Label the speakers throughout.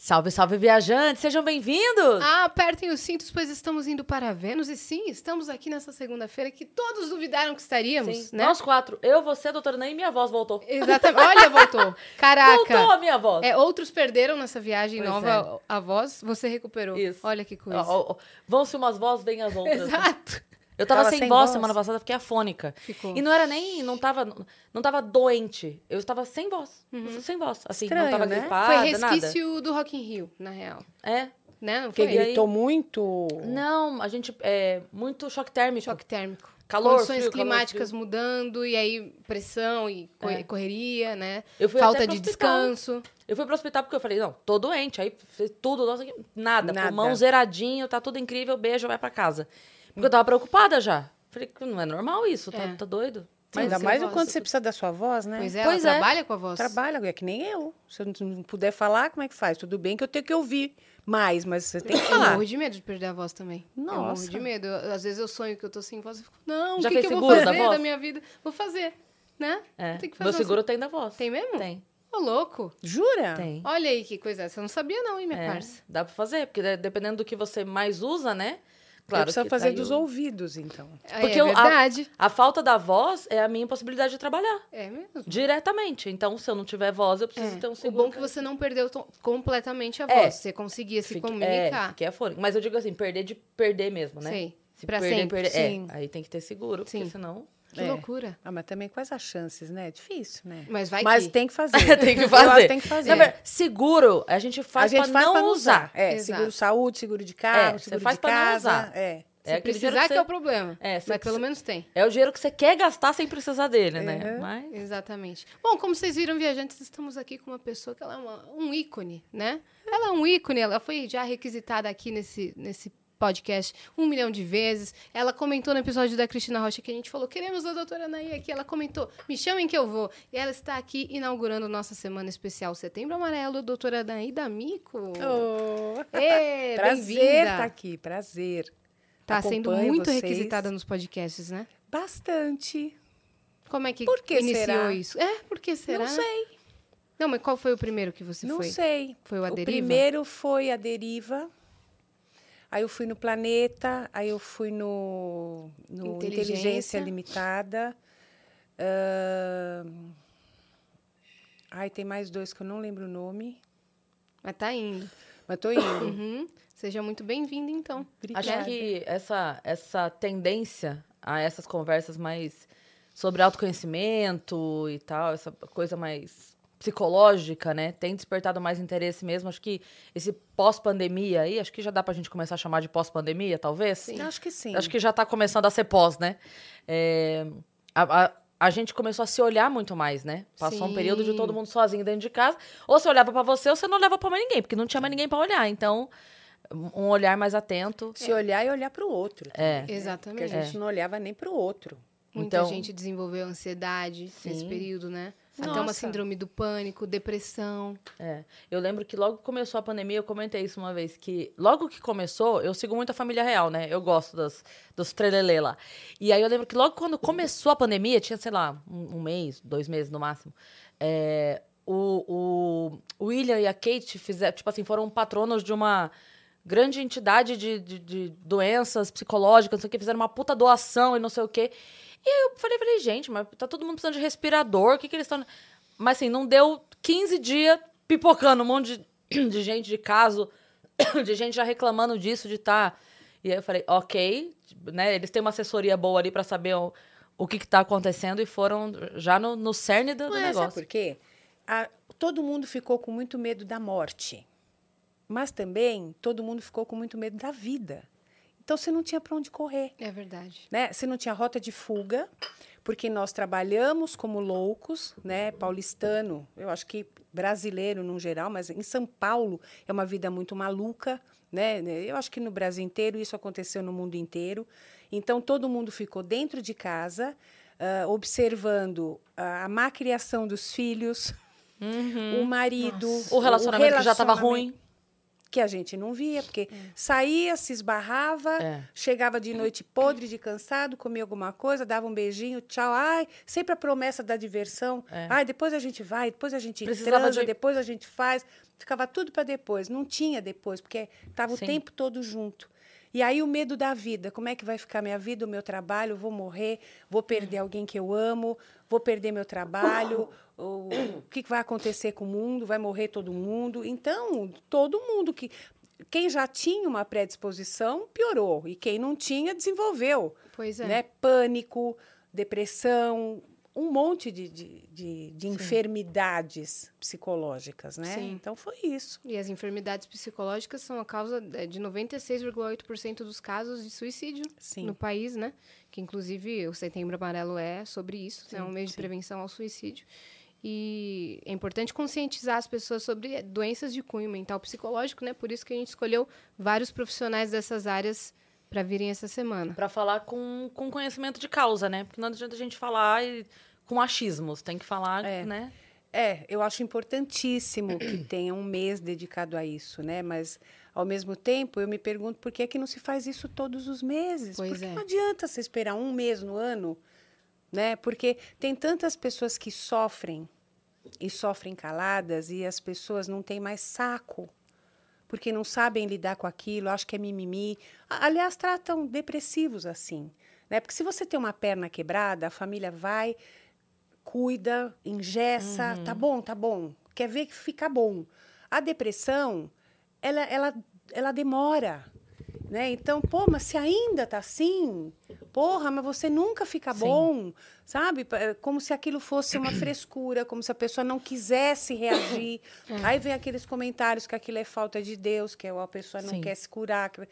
Speaker 1: Salve, salve, viajantes! Sejam bem-vindos!
Speaker 2: Ah, apertem os cintos, pois estamos indo para Vênus. E sim, estamos aqui nessa segunda-feira que todos duvidaram que estaríamos,
Speaker 1: Sim,
Speaker 2: né?
Speaker 1: Nós quatro. Eu, você, doutora Ney e minha voz voltou.
Speaker 2: Exatamente. Olha, voltou. Caraca.
Speaker 1: Voltou a minha voz.
Speaker 2: É, outros perderam nessa viagem
Speaker 1: Pois
Speaker 2: nova a voz, você recuperou.
Speaker 1: Isso.
Speaker 2: Olha que coisa.
Speaker 1: Ó, ó, ó. Vão-se umas vozes, vem as outras.
Speaker 2: Exato.
Speaker 1: Eu tava,
Speaker 3: Tava
Speaker 1: sem,
Speaker 3: sem
Speaker 1: voz,
Speaker 3: voz.
Speaker 1: semana passada, fiquei afônica.
Speaker 2: Ficou.
Speaker 1: E não era nem. Não tava, não tava doente. Eu estava sem voz. Sem voz. Assim, não
Speaker 3: Estranho,
Speaker 1: tava
Speaker 3: né?
Speaker 1: gripada,
Speaker 2: Foi
Speaker 1: nada.
Speaker 2: resquício do Rock in Rio, na real.
Speaker 1: É.
Speaker 2: Né? Não
Speaker 3: Porque
Speaker 2: foi?
Speaker 1: E aí-
Speaker 3: gritou muito.
Speaker 1: Não, a gente. É muito choque térmico.
Speaker 2: Choque térmico.
Speaker 1: Calor,
Speaker 2: Condições
Speaker 1: frio, calor,
Speaker 2: climáticas
Speaker 1: frio.
Speaker 2: mudando, e aí pressão e co-
Speaker 1: É.
Speaker 2: correria, né?
Speaker 1: Eu fui
Speaker 2: Falta de descanso.
Speaker 1: Eu fui pro hospital porque eu falei, não, tô doente. Aí tudo, nossa, nada.
Speaker 3: Nada.
Speaker 1: Pulmão zeradinho, tá tudo incrível, beijo, vai pra casa. Porque eu tava preocupada já. Falei, não é normal isso, tá,
Speaker 2: É.
Speaker 1: tá doido?
Speaker 2: Sim,
Speaker 3: Ainda mais o quanto você precisa da sua voz, né?
Speaker 2: Pois é,
Speaker 1: Pois
Speaker 2: ela
Speaker 1: é.
Speaker 2: trabalha com a voz.
Speaker 3: Trabalha, é que nem eu. Se eu não puder falar, como é que faz? Tudo bem que eu tenho que ouvir mais, mas você tem que
Speaker 2: Eu
Speaker 3: falar.
Speaker 2: morro de medo de perder a voz também. Eu morro
Speaker 3: Nossa.
Speaker 2: de medo. Eu- às vezes eu sonho que eu tô sem voz e fico, não,
Speaker 1: Já
Speaker 2: o que,
Speaker 1: fez
Speaker 2: que eu vou
Speaker 1: da
Speaker 2: fazer
Speaker 1: voz?
Speaker 2: da minha vida? Vou fazer, né?
Speaker 1: É.
Speaker 2: Tem que fazer
Speaker 1: Meu seguro tem da voz.
Speaker 2: Tem mesmo?
Speaker 1: Tem.
Speaker 2: Ô, louco.
Speaker 3: Jura?
Speaker 1: Tem.
Speaker 2: Olha aí que coisa essa. Eu não sabia não, hein, minha
Speaker 1: É,
Speaker 2: parça.
Speaker 1: dá pra fazer, porque de- dependendo do que você mais usa, né?
Speaker 3: Claro, precisa
Speaker 1: que
Speaker 3: fazer
Speaker 1: daí
Speaker 3: dos
Speaker 1: o-
Speaker 3: ouvidos, então.
Speaker 2: Aí
Speaker 1: Porque
Speaker 2: é
Speaker 1: o- a-
Speaker 2: verdade.
Speaker 1: A falta da voz é a minha impossibilidade de trabalhar.
Speaker 2: É mesmo.
Speaker 1: Diretamente. Então, se eu não tiver voz, eu preciso
Speaker 2: É.
Speaker 1: ter um
Speaker 2: O
Speaker 1: seguro.
Speaker 2: bom é que você não perdeu completamente a
Speaker 1: É.
Speaker 2: voz. Você conseguia se
Speaker 1: Fique- É,
Speaker 2: comunicar.
Speaker 1: fiquei afônica. Mas eu digo assim, perder de perder mesmo, né?
Speaker 2: Sei.
Speaker 1: Se
Speaker 2: Pra
Speaker 1: perder,
Speaker 2: sempre.
Speaker 1: perder.
Speaker 3: Sim.
Speaker 1: É, aí tem que ter seguro, porque
Speaker 2: Sim.
Speaker 1: senão.
Speaker 2: Que
Speaker 3: É.
Speaker 2: loucura.
Speaker 3: Ah, mas também quais as chances, né? É difícil, né?
Speaker 2: Mas vai
Speaker 3: mas
Speaker 2: que...
Speaker 3: tem que fazer.
Speaker 1: tem que fazer.
Speaker 3: que tem que fazer.
Speaker 1: Verdade, seguro, a gente faz
Speaker 3: a gente
Speaker 1: pra
Speaker 3: faz
Speaker 1: não
Speaker 3: pra não
Speaker 1: usar.
Speaker 3: usar. É,
Speaker 2: Exato.
Speaker 3: seguro saúde, seguro de carro,
Speaker 1: É, você
Speaker 3: seguro
Speaker 1: faz
Speaker 3: de
Speaker 1: pra não
Speaker 3: casa.
Speaker 1: usar.
Speaker 3: É.
Speaker 2: Se
Speaker 1: É dinheiro
Speaker 2: precisar
Speaker 1: que
Speaker 2: que,
Speaker 1: você-
Speaker 2: é o problema.
Speaker 1: É, você
Speaker 2: Mas
Speaker 1: precisa-
Speaker 2: pelo menos tem.
Speaker 1: É o dinheiro que você quer gastar sem precisar dele, né?
Speaker 3: Uhum.
Speaker 1: Mas.
Speaker 2: Exatamente. Bom, como vocês viram, viajantes, estamos aqui com uma pessoa que ela é uma- um ícone, né? Ela é um ícone, ela foi já requisitada aqui nesse, nesse podcast um milhão de vezes. Ela comentou no episódio da Cristina Rocha que a gente falou: queremos a doutora Anaí aqui. Ela comentou: me chamem que eu vou. E ela está aqui inaugurando nossa semana especial Setembro Amarelo, doutora Anaí D'Amico.
Speaker 3: Oh,
Speaker 2: Ê,
Speaker 3: prazer estar aqui, prazer.
Speaker 2: Tá sendo muito
Speaker 3: vocês.
Speaker 2: requisitada nos podcasts, né?
Speaker 3: Bastante.
Speaker 2: Como é que
Speaker 3: Por que
Speaker 2: iniciou
Speaker 3: será?
Speaker 2: isso? É, por que será?
Speaker 3: Não sei,
Speaker 2: Não, mas qual foi o primeiro que você
Speaker 3: não
Speaker 2: foi?
Speaker 3: sei.
Speaker 2: Foi o A
Speaker 3: O primeiro foi a deriva. Aí eu fui no Planeta, aí eu fui no, no
Speaker 2: Inteligência.
Speaker 3: Inteligência, Limitada. Ahn, Ai, tem mais dois que eu não lembro o nome,
Speaker 2: Mas tá indo.
Speaker 3: mas tô indo.
Speaker 2: Uhum. Seja muito bem-vindo, então.
Speaker 1: Acho
Speaker 3: Obrigada.
Speaker 1: que essa, essa tendência a essas conversas mais sobre autoconhecimento e tal, essa coisa mais psicológica, né, tem despertado mais interesse mesmo. Acho que esse pós-pandemia aí, acho que já dá pra gente começar a chamar de pós-pandemia, talvez.
Speaker 2: Sim.
Speaker 3: Acho que sim.
Speaker 1: Acho que já tá começando a ser pós, né? É, a, a, a gente começou a se olhar muito mais, né? Passou um período de
Speaker 2: Sim.
Speaker 1: todo mundo sozinho dentro de casa. Ou você olhava pra você, ou você não olhava pra mais ninguém, porque não tinha mais ninguém pra olhar. Então, um olhar mais atento.
Speaker 3: Se olhar e olhar para o outro.
Speaker 1: É.
Speaker 3: né? Porque
Speaker 2: Exatamente.
Speaker 3: a gente não olhava nem para o outro.
Speaker 2: Muita
Speaker 1: Então-
Speaker 2: gente desenvolveu ansiedade nesse
Speaker 1: Sim.
Speaker 2: período, né? Até uma
Speaker 3: Nossa.
Speaker 2: síndrome do pânico, depressão.
Speaker 1: É. Eu lembro que logo que começou a pandemia, eu comentei isso uma vez, que logo que começou, eu sigo muito a família real, né? Eu gosto das, dos trelelê lá. E aí eu lembro que logo quando começou a pandemia, tinha, sei lá, um, um mês, dois meses no máximo, é, o, o William e a Kate fizeram, tipo assim, foram patronos de uma grande entidade de, de, de doenças psicológicas, não sei o que, fizeram uma puta doação e não sei o quê. E aí eu falei, falei, gente, mas tá todo mundo precisando de respirador, o que que eles estão... Mas assim, não deu 15 dias pipocando um monte de, de gente de caso, de gente já reclamando disso, de estar... E aí eu falei, ok, né? Eles têm uma assessoria boa ali pra saber o, o que, que tá acontecendo e foram já no, no cerne do, do
Speaker 3: Mas sabe
Speaker 1: negócio.
Speaker 3: por quê? A- todo mundo ficou com muito medo da morte. Mas também todo mundo ficou com muito medo da vida. Então você não tinha para onde correr.
Speaker 2: É verdade.
Speaker 3: né? Você não tinha rota de fuga, porque nós trabalhamos como loucos, né? Paulistano, eu acho que brasileiro no geral, mas em São Paulo é uma vida muito maluca, né? Eu acho que no Brasil inteiro isso aconteceu no mundo inteiro. Então todo mundo ficou dentro de casa, ah, observando a, a má criação dos filhos, o marido,
Speaker 1: O relacionamento que já tava
Speaker 3: relacionamento-
Speaker 1: ruim.
Speaker 3: Que a gente não via, porque saía, se esbarrava,
Speaker 1: É.
Speaker 3: chegava de noite podre de cansado, comia alguma coisa, dava um beijinho, tchau. Ai, sempre a promessa da diversão.
Speaker 1: É.
Speaker 3: Ai, depois a gente vai, depois a gente
Speaker 1: Precisava
Speaker 3: transa,
Speaker 1: de-
Speaker 3: depois a gente faz. Ficava tudo para depois. Não tinha depois, porque estava o tempo todo junto. E aí o medo da vida, como é que vai ficar minha vida, o meu trabalho, vou morrer, vou perder alguém que eu amo, vou perder meu trabalho, o, o que que vai acontecer com o mundo, vai morrer todo mundo. Então, todo mundo que quem já tinha uma predisposição piorou e quem não tinha desenvolveu,
Speaker 2: Pois é.
Speaker 3: né? Pânico, depressão, um monte de, de, de, de enfermidades psicológicas, né?
Speaker 2: Sim.
Speaker 3: Então foi isso.
Speaker 2: E as enfermidades psicológicas são a causa é, de 96,8% dos casos de suicídio
Speaker 3: Sim.
Speaker 2: no país, né? Que inclusive o Setembro Amarelo é sobre isso, né? um mês de prevenção ao suicídio. E é importante conscientizar as pessoas sobre doenças de cunho mental psicológico, né? Por isso que a gente escolheu vários profissionais dessas áreas para virem essa semana.
Speaker 1: Pra falar com, com conhecimento de causa, né? Porque não adianta a gente falar e- com achismos. Tem que falar,
Speaker 3: É.
Speaker 1: né?
Speaker 3: É, eu acho importantíssimo que tenha um mês dedicado a isso, né? Mas, ao mesmo tempo, eu me pergunto por que, é que não se faz isso todos os meses?
Speaker 2: Pois
Speaker 3: Porque
Speaker 2: é.
Speaker 3: não adianta você esperar um mês no ano, né? Porque tem tantas pessoas que sofrem e sofrem caladas e as pessoas não têm mais saco porque não sabem lidar com aquilo, acham que é mimimi. Aliás, tratam depressivos assim, né? Porque se você tem uma perna quebrada, a família vai, cuida, engessa, tá bom, tá bom, quer ver que fica bom. A depressão, ela, ela, ela demora, né? Então, pô, mas se ainda tá assim, porra, mas você nunca fica
Speaker 1: Sim.
Speaker 3: bom, sabe? É Como se aquilo fosse uma frescura, como se a pessoa não quisesse reagir. Aí vem aqueles comentários que aquilo é falta de Deus, que a pessoa não
Speaker 1: Sim.
Speaker 3: quer se curar, que-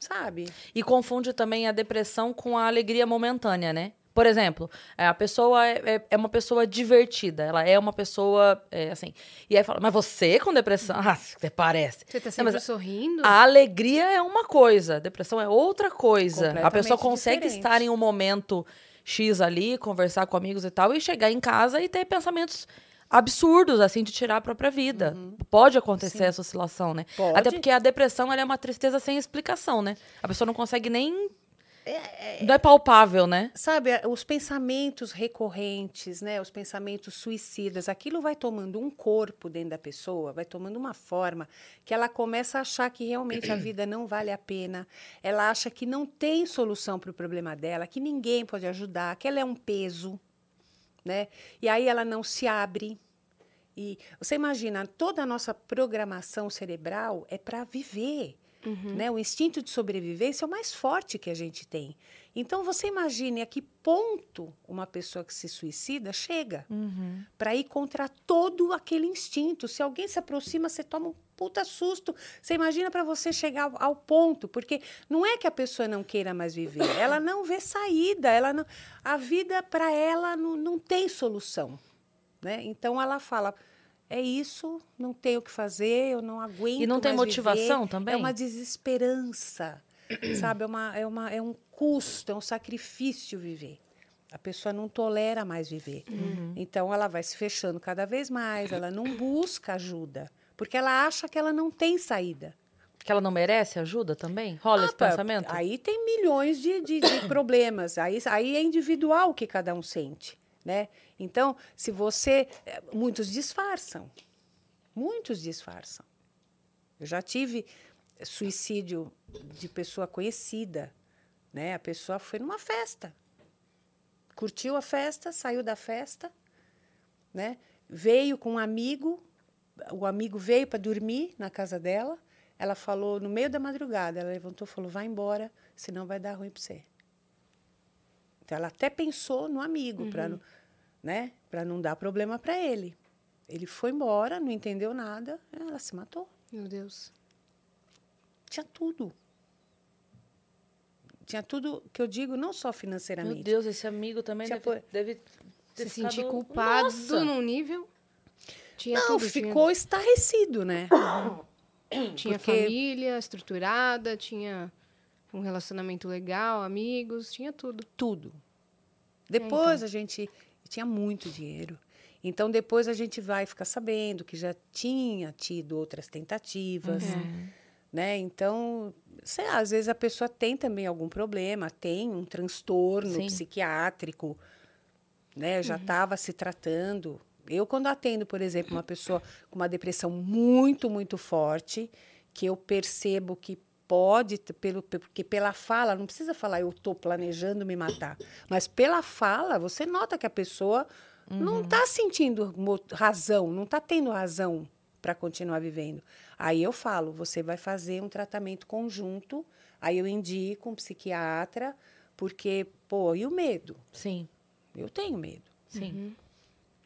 Speaker 3: sabe?
Speaker 1: E confunde também a depressão com a alegria momentânea, né? Por exemplo, é, a pessoa é, é- é uma pessoa divertida, ela é uma pessoa, é, assim... E aí fala, mas você com depressão? Ah, você parece.
Speaker 2: Você tá
Speaker 1: Não,
Speaker 2: sempre
Speaker 1: mas
Speaker 2: sorrindo?
Speaker 1: A alegria é uma coisa, a depressão é outra coisa. A pessoa consegue
Speaker 3: diferente.
Speaker 1: estar em um momento X ali, conversar com amigos e tal, e chegar em casa e ter pensamentos absurdos, assim, de tirar a própria vida. Pode acontecer essa oscilação, né?
Speaker 3: Pode.
Speaker 1: Até porque a depressão é uma tristeza sem explicação, né? A pessoa não consegue nem. Não é palpável, né?
Speaker 3: Sabe, os pensamentos recorrentes, né, os pensamentos suicidas, aquilo vai tomando um corpo dentro da pessoa, vai tomando uma forma que ela começa a achar que realmente a vida não vale a pena. Ela acha que não tem solução para o problema dela, que ninguém pode ajudar, que ela é um peso, né? E aí ela não se abre. E você imagina, toda a nossa programação cerebral é para viver. Né? O instinto de sobrevivência é o mais forte que a gente tem. Então, você imagine a que ponto uma pessoa que se suicida chega para ir contra todo aquele instinto. Se alguém se aproxima, você toma um puta susto. Você imagina para você chegar ao, ao ponto, porque não é que a pessoa não queira mais viver, ela não vê saída, ela não, a vida para ela não, não tem solução. Né? Então, ela fala. É isso, não tenho o que fazer, eu não aguento.
Speaker 1: E não tem motivação
Speaker 3: viver.
Speaker 1: também?
Speaker 3: É uma desesperança, sabe? É, uma, é, uma, é um custo, é um sacrifício viver. A pessoa não tolera mais viver.
Speaker 1: Uhum.
Speaker 3: Então, ela vai se fechando cada vez mais, ela não busca ajuda, porque ela acha que ela não tem saída.
Speaker 1: Que ela não merece ajuda também? Rola esse
Speaker 3: Ah, pá,
Speaker 1: pensamento?
Speaker 3: Aí tem milhões de, de, de problemas. Aí, aí é individual o que cada um sente. Né? Então, se você. eh, Muitos disfarçam. Muitos disfarçam. Eu já tive suicídio de pessoa conhecida. Né? A pessoa foi numa festa. Curtiu a festa, saiu da festa, né? veio com um amigo. O amigo veio para dormir na casa dela. Ela falou no meio da madrugada, ela levantou e falou: vai embora, senão vai dar ruim para você. Então ela até pensou no amigo para não, né, para não dar problema para ele. Ele foi embora, não entendeu nada, ela se matou.
Speaker 2: Meu Deus.
Speaker 3: Tinha tudo. Tinha tudo que eu digo, não só
Speaker 1: Meu
Speaker 3: financeiramente.
Speaker 1: Deus, esse amigo também
Speaker 3: Tinha
Speaker 1: deve,
Speaker 3: po-
Speaker 1: deve ter
Speaker 2: Se sentir
Speaker 1: ficado-
Speaker 2: culpado
Speaker 1: Nossa!
Speaker 2: num nível. Tinha
Speaker 3: não,
Speaker 2: tudo. tinha-
Speaker 3: ficou estarrecido, né?
Speaker 2: Tinha
Speaker 3: porque-
Speaker 2: família estruturada, tinha um relacionamento legal, amigos, tinha tudo.
Speaker 3: tudo. Depois
Speaker 2: então.
Speaker 3: a gente tinha muito dinheiro. Então depois a gente vai ficar sabendo que já tinha tido outras tentativas, né? Então, sei lá, às vezes a pessoa tem também algum problema, tem um transtorno
Speaker 1: Sim.
Speaker 3: psiquiátrico, né? Já estava se tratando. Eu, quando atendo, por exemplo, uma pessoa com uma depressão muito, muito forte, que eu percebo que pode, pelo, porque pela fala, não precisa falar eu estou planejando me matar, mas pela fala, você nota que a pessoa não está sentindo razão, não está tendo razão para continuar vivendo. Aí eu falo, você vai fazer um tratamento conjunto, aí eu indico um psiquiatra, porque, pô, e o medo?
Speaker 1: Sim,
Speaker 3: Eu tenho medo.
Speaker 1: sim.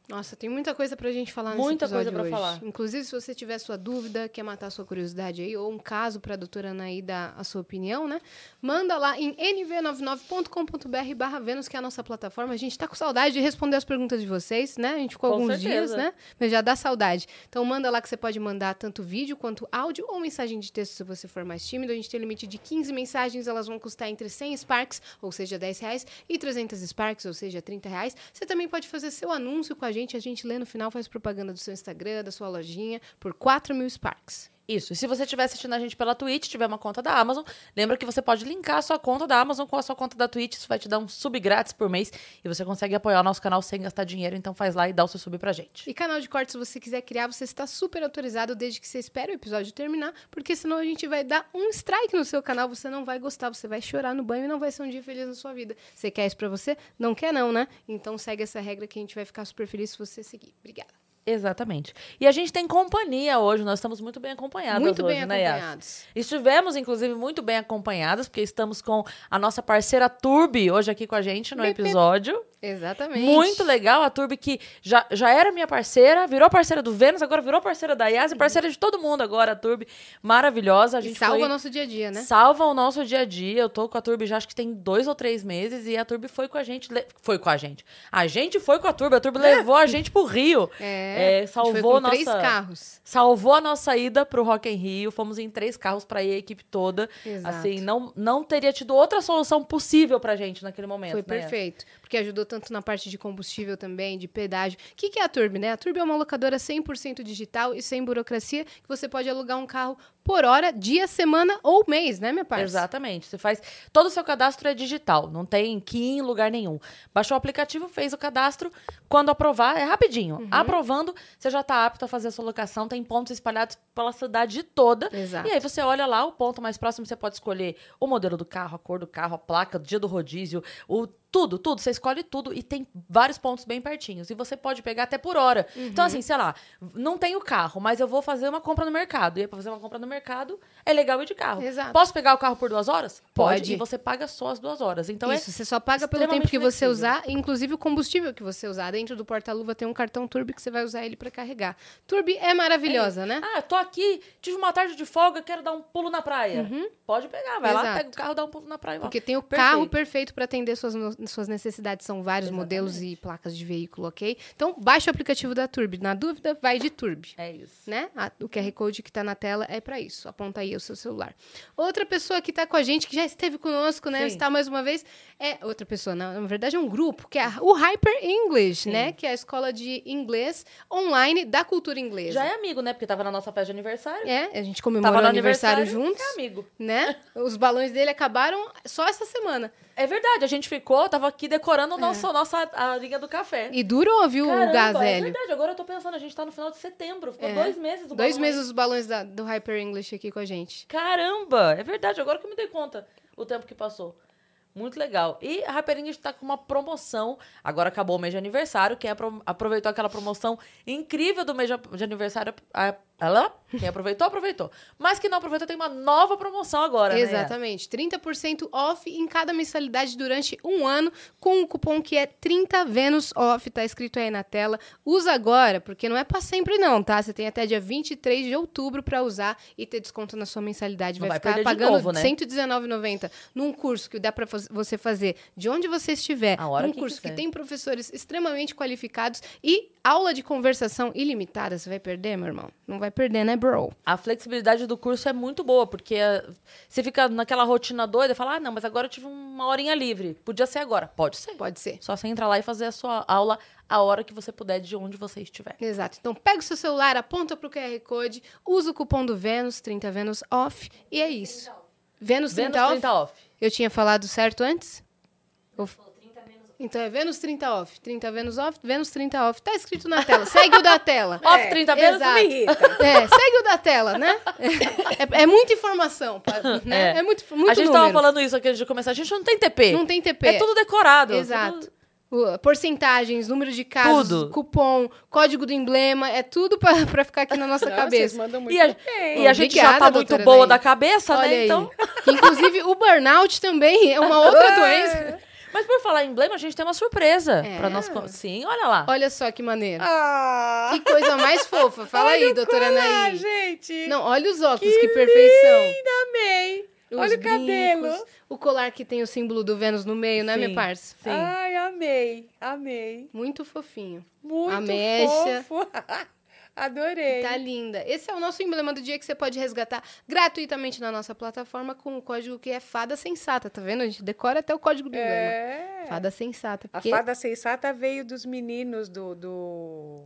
Speaker 2: Nossa, tem muita coisa pra gente falar nesse
Speaker 1: Muita coisa
Speaker 2: hoje.
Speaker 1: falar.
Speaker 2: Inclusive, se você tiver sua dúvida, quer matar sua curiosidade aí, ou um caso pra doutora Anaí dar a sua opinião, né? Manda lá em nv99.com.br barra Vênus, que é a nossa plataforma. A gente tá com saudade de responder as perguntas de vocês, né? A gente ficou
Speaker 1: Com
Speaker 2: alguns
Speaker 1: certeza.
Speaker 2: dias, né? Mas já dá saudade. Então, manda lá que você pode mandar tanto vídeo quanto áudio ou mensagem de texto se você for mais tímido. A gente tem limite de 15 mensagens, elas vão custar entre 100 Sparks, ou seja, 10 reais, e 300 Sparks, ou seja, 30 reais. Você também pode fazer seu anúncio com a gente, a gente lê no final, faz propaganda do seu Instagram, da sua lojinha, por 4 mil Sparks.
Speaker 1: Isso. E se você estiver assistindo a gente pela Twitch, tiver uma conta da Amazon, lembra que você pode linkar a sua conta da Amazon com a sua conta da Twitch. Isso vai te dar um sub grátis por mês e você consegue apoiar o nosso canal sem gastar dinheiro. Então faz lá e dá o seu sub pra gente.
Speaker 2: E canal de corte, se você quiser criar, você está super autorizado desde que você espere o episódio terminar, porque senão a gente vai dar um strike no seu canal, você não vai gostar, você vai chorar no banho e não vai ser um dia feliz na sua vida. Você quer isso pra você? Não quer não, né? Então segue essa regra que a gente vai ficar super feliz se você seguir. Obrigada.
Speaker 1: Exatamente. E a gente tem companhia hoje, nós estamos muito bem acompanhadas
Speaker 2: Muito
Speaker 1: hoje,
Speaker 2: bem
Speaker 1: né, Yas?
Speaker 2: acompanhados.
Speaker 1: Estivemos, inclusive, muito bem acompanhadas, porque estamos com a nossa parceira Turbi hoje aqui com a gente no episódio.
Speaker 2: Exatamente.
Speaker 1: Muito legal, a Turbi que já, já era minha parceira, virou parceira do Vênus, agora virou parceira da Yas e parceira de todo mundo agora, a Turbi. Maravilhosa. A
Speaker 2: E
Speaker 1: gente
Speaker 2: salva
Speaker 1: foi-
Speaker 2: o nosso dia a dia, né?
Speaker 1: Salva o nosso dia a dia. Eu tô com a Turbi já acho que tem dois ou três meses e a Turbi foi com a gente. le- Foi com a gente. A gente foi com a Turbi. A Turbi levou a gente pro Rio.
Speaker 2: É,
Speaker 1: É,
Speaker 2: a
Speaker 1: salvou
Speaker 2: foi com
Speaker 1: nossa,
Speaker 2: três carros.
Speaker 1: Salvou a nossa ida pro Rock in Rio. Fomos em três carros pra ir a equipe toda.
Speaker 2: Exato.
Speaker 1: Assim, não, não teria tido outra solução possível pra gente naquele momento.
Speaker 2: Foi
Speaker 1: né?
Speaker 2: perfeito. Porque ajudou tanto na parte de combustível também, de pedágio. O que, que é a Turb, né? A Turb é uma locadora 100% digital e sem burocracia, que você pode alugar um carro por hora, dia, semana ou mês, né, minha parça?
Speaker 1: Exatamente. Você faz. Todo o seu cadastro é digital, não tem que ir em lugar nenhum. Baixou o aplicativo, fez o cadastro. Quando aprovar, é rapidinho.
Speaker 2: Uhum.
Speaker 1: Aprovando, você já está apto a fazer a sua locação. Tem pontos espalhados pela cidade toda.
Speaker 2: Exato.
Speaker 1: E aí você olha lá, o ponto mais próximo, você pode escolher o modelo do carro, a cor do carro, a placa, o dia do rodízio, o. Tudo, tudo. Você escolhe tudo e tem vários pontos bem pertinhos. E você pode pegar até por hora.
Speaker 2: Uhum.
Speaker 1: Então, assim, sei lá, não tenho carro, mas eu vou fazer uma compra no mercado. E para fazer uma compra no mercado, é legal ir de carro.
Speaker 2: Exato.
Speaker 1: Posso pegar o carro por duas horas?
Speaker 2: Pode.
Speaker 1: E você paga só as duas horas. Então
Speaker 2: Isso,
Speaker 1: é.
Speaker 2: você só paga pelo tempo que você usar, inclusive o combustível que você usar. Dentro do porta-luva tem um cartão Turbi que você vai usar ele para carregar. Turbi é maravilhosa, né?
Speaker 1: Ah, tô aqui, tive uma tarde de folga, quero dar um pulo na praia. Pode pegar, vai lá,
Speaker 2: Uhum. Exato.
Speaker 1: pega o carro, dá um pulo na praia.
Speaker 2: Porque tem o
Speaker 1: Perfeito.
Speaker 2: carro perfeito para atender suas, suas necessidades. São vários modelos e placas de veículo, ok? Então, baixa o aplicativo da Turbi. Na dúvida, vai de Turbi.
Speaker 1: É isso.
Speaker 2: Né? A- o QR Code que tá na tela é para isso. Aponta aí o seu celular. Outra pessoa que tá com a gente, que já esteve conosco, né?
Speaker 1: Sim.
Speaker 2: Está mais uma vez, é outra pessoa, não, na verdade é um grupo, que é o Hyper English, né? Que é a escola de inglês online da cultura inglesa.
Speaker 1: Já é amigo, né? Porque tava na nossa festa de aniversário.
Speaker 2: É, a gente comemorou o aniversário,
Speaker 1: aniversário,
Speaker 2: juntos,
Speaker 1: É amigo.
Speaker 2: né? Os balões dele acabaram só essa semana.
Speaker 1: É verdade, a gente ficou, tava aqui decorando o nosso, nossa a linha do café.
Speaker 2: E durou, viu,
Speaker 1: Caramba,
Speaker 2: o gás
Speaker 1: é verdade, agora eu tô pensando, a gente tá no final de setembro. Ficou
Speaker 2: É.
Speaker 1: dois meses do
Speaker 2: Dois
Speaker 1: balão
Speaker 2: meses os balões da- do Hyper English aqui com a gente.
Speaker 1: Caramba, é verdade, agora que eu me dei conta o tempo que passou. Muito legal. E a Hypering está com uma promoção. Agora acabou o mês de aniversário. Quem apro- aproveitou aquela promoção incrível do mês de aniversário. A, ela, quem aproveitou, aproveitou. Mas quem não aproveitou tem uma nova promoção agora, né?
Speaker 2: Exatamente. 30% off em cada mensalidade durante um ano, com o cupom que é 30 Vênus Off, tá escrito aí na tela. Usa agora, porque não é pra sempre não, tá? Você tem até dia 23 de outubro pra usar e ter desconto na sua mensalidade. Vai,
Speaker 1: vai
Speaker 2: ficar pagando
Speaker 1: novo, né?
Speaker 2: R$ 119,90 num curso que dá pra faz- você fazer de onde você estiver,
Speaker 1: A hora
Speaker 2: num
Speaker 1: que
Speaker 2: curso que
Speaker 1: quiser.
Speaker 2: tem professores extremamente qualificados e aula de conversação ilimitada. Você vai perder, meu irmão? Não vai perder, né, bro?
Speaker 1: A flexibilidade do curso é muito boa, porque eh, você fica naquela rotina doida e fala: ah, não, mas agora eu tive uma horinha livre. Podia ser agora. Pode ser.
Speaker 2: Pode ser.
Speaker 1: Só você entrar lá e fazer a sua aula a hora que você puder, de onde você estiver.
Speaker 2: Exato. Então pega o seu celular, aponta pro QR Code, usa o cupom do Vênus, 30 Vênus off, e é isso. Vênus 30,
Speaker 1: Vênus
Speaker 2: off?
Speaker 1: 30 off.
Speaker 2: Eu tinha falado certo antes? Ou- Então é Vênus 30 off. 30 Vênus off, Vênus 30 off. Tá escrito na tela. Segue o da tela.
Speaker 1: Off 30 Vênus
Speaker 2: exato.
Speaker 3: me irrita.
Speaker 2: É, segue o da tela, né? É, é muita informação, né?
Speaker 1: É.
Speaker 2: É, muito, muito
Speaker 1: a gente
Speaker 2: número.
Speaker 1: tava falando isso aqui antes de começar. A gente não tem TP.
Speaker 2: Não tem TP.
Speaker 1: É tudo decorado.
Speaker 2: Exato.
Speaker 1: Tudo-
Speaker 2: Porcentagens, número de casos,
Speaker 1: Tudo.
Speaker 2: cupom, código do emblema, é tudo pra, pra ficar aqui na nossa
Speaker 3: Não, Vocês
Speaker 2: cabeça.
Speaker 3: mandam muito
Speaker 1: E a,
Speaker 3: bem.
Speaker 1: e a gente já tá muito boa
Speaker 2: Anaí.
Speaker 1: da cabeça,
Speaker 2: Olha
Speaker 1: né?
Speaker 2: aí.
Speaker 1: Então.
Speaker 2: Inclusive, o burnout também é uma outra doença.
Speaker 1: Mas por falar em emblema, a gente tem uma surpresa
Speaker 2: É?
Speaker 1: pra nós. Sim, olha lá.
Speaker 2: Olha só que maneiro.
Speaker 3: Ah,
Speaker 2: Que coisa mais fofa. Fala
Speaker 3: olha
Speaker 2: aí, doutora
Speaker 3: colar,
Speaker 2: Anaí.
Speaker 3: gente.
Speaker 2: Não, olha os óculos, que, perfeição.
Speaker 3: Linda, amei.
Speaker 2: Os
Speaker 3: olha o cabelo.
Speaker 2: brincos, O colar que tem o símbolo do Vênus no meio, né,
Speaker 1: Sim.
Speaker 2: minha parça?
Speaker 1: Sim.
Speaker 3: Ai, amei, amei.
Speaker 2: Muito fofinho.
Speaker 3: Muito
Speaker 2: A mecha.
Speaker 3: fofo. Adorei.
Speaker 2: Tá linda. Esse é o nosso emblema do dia que você pode resgatar gratuitamente na nossa plataforma com o código que é Fada Sensata. Tá vendo? A gente decora até o código do emblema.
Speaker 3: É.
Speaker 2: Fada Sensata.
Speaker 3: A
Speaker 2: porque-
Speaker 3: fada sensata veio dos meninos do. do...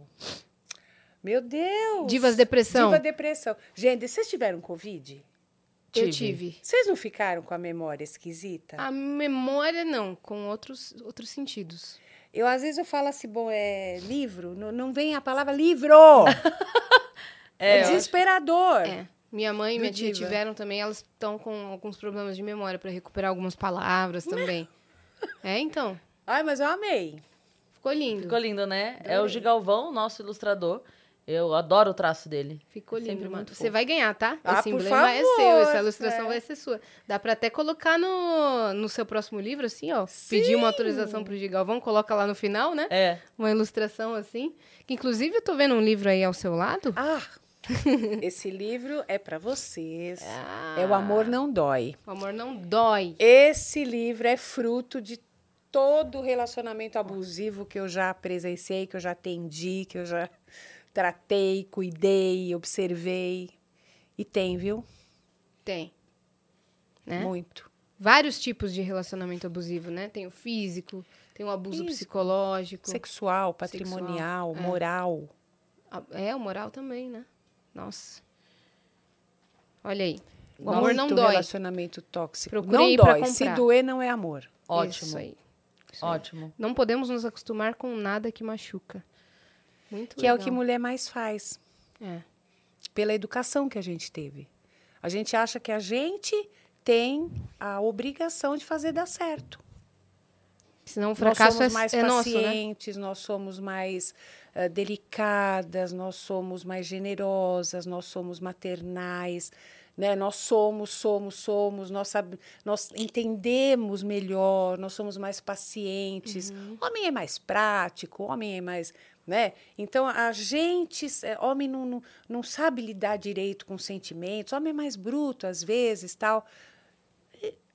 Speaker 3: Meu Deus!
Speaker 2: Divas Depressão.
Speaker 3: Diva Depressão. Gente, vocês tiveram Covid?
Speaker 2: Eu
Speaker 1: Tive.
Speaker 2: tive.
Speaker 3: Vocês não ficaram com a memória esquisita?
Speaker 2: A memória, não. Com outros, outros sentidos.
Speaker 3: Eu, às vezes, eu falo assim, bom, é livro, não, não vem a palavra livro. é
Speaker 1: acho-
Speaker 3: desesperador.
Speaker 2: É. Minha mãe e minha tia
Speaker 3: Diva.
Speaker 2: tiveram também, elas estão com alguns problemas de memória para recuperar algumas palavras também. é, então.
Speaker 3: Ai, mas eu amei.
Speaker 2: Ficou lindo.
Speaker 1: Ficou lindo, né? É o Gigalvão, nosso ilustrador. Eu adoro o traço dele.
Speaker 2: Ficou lindo,
Speaker 1: Sempre
Speaker 2: mano.
Speaker 1: muito
Speaker 2: Você
Speaker 1: fofo.
Speaker 2: vai ganhar, tá?
Speaker 3: Ah,
Speaker 2: Esse
Speaker 3: por
Speaker 2: emblema é
Speaker 3: favor,
Speaker 2: seu, essa ilustração
Speaker 3: é.
Speaker 2: vai ser sua. Dá pra até colocar no, no seu próximo livro, assim, ó. Pedir uma autorização pro Gigalvão, coloca lá no final, né?
Speaker 1: É.
Speaker 2: Uma ilustração assim. Que inclusive eu tô vendo um livro aí ao seu lado.
Speaker 3: Ah, esse livro é para vocês.
Speaker 2: Ah.
Speaker 3: É O Amor Não Dói.
Speaker 2: O amor não dói.
Speaker 3: Esse livro é fruto de todo o relacionamento abusivo que eu já presenciei, que eu já atendi, que eu já tratei, cuidei, observei. E tem, viu?
Speaker 2: Tem. Né?
Speaker 3: Muito.
Speaker 2: Vários tipos de relacionamento abusivo, né? Tem o físico, tem o abuso
Speaker 3: Físico.
Speaker 2: psicológico.
Speaker 3: Sexual, patrimonial,
Speaker 2: é.
Speaker 3: moral.
Speaker 2: Ah, É, o moral também, né? Nossa. Olha aí. O
Speaker 3: Muito
Speaker 2: amor não dói.
Speaker 3: relacionamento tóxico.
Speaker 2: Procure
Speaker 3: não dói. Se doer, não é amor.
Speaker 1: Ótimo.
Speaker 2: Isso aí. Isso aí.
Speaker 1: Ótimo.
Speaker 2: Não podemos nos acostumar com nada que machuca. Muito
Speaker 3: Que é o
Speaker 2: legal.
Speaker 3: que mulher mais faz.
Speaker 2: É.
Speaker 3: Pela educação que a gente teve. A gente acha que a gente tem a obrigação de fazer dar certo.
Speaker 2: Senão o
Speaker 3: Nós
Speaker 2: fracasso
Speaker 3: somos
Speaker 2: é,
Speaker 3: mais
Speaker 2: é nosso, né?
Speaker 3: pacientes, nós somos mais eh, delicadas, nós somos mais generosas, nós somos maternais, né? Nós somos, somos, somos, nós, sabe, nós entendemos melhor, nós somos mais pacientes.
Speaker 2: Uhum.
Speaker 3: Homem é mais prático, homem é mais, né? Então a gente, eh, homem não, não, não sabe lidar direito com sentimentos, homem é mais bruto às vezes, tal.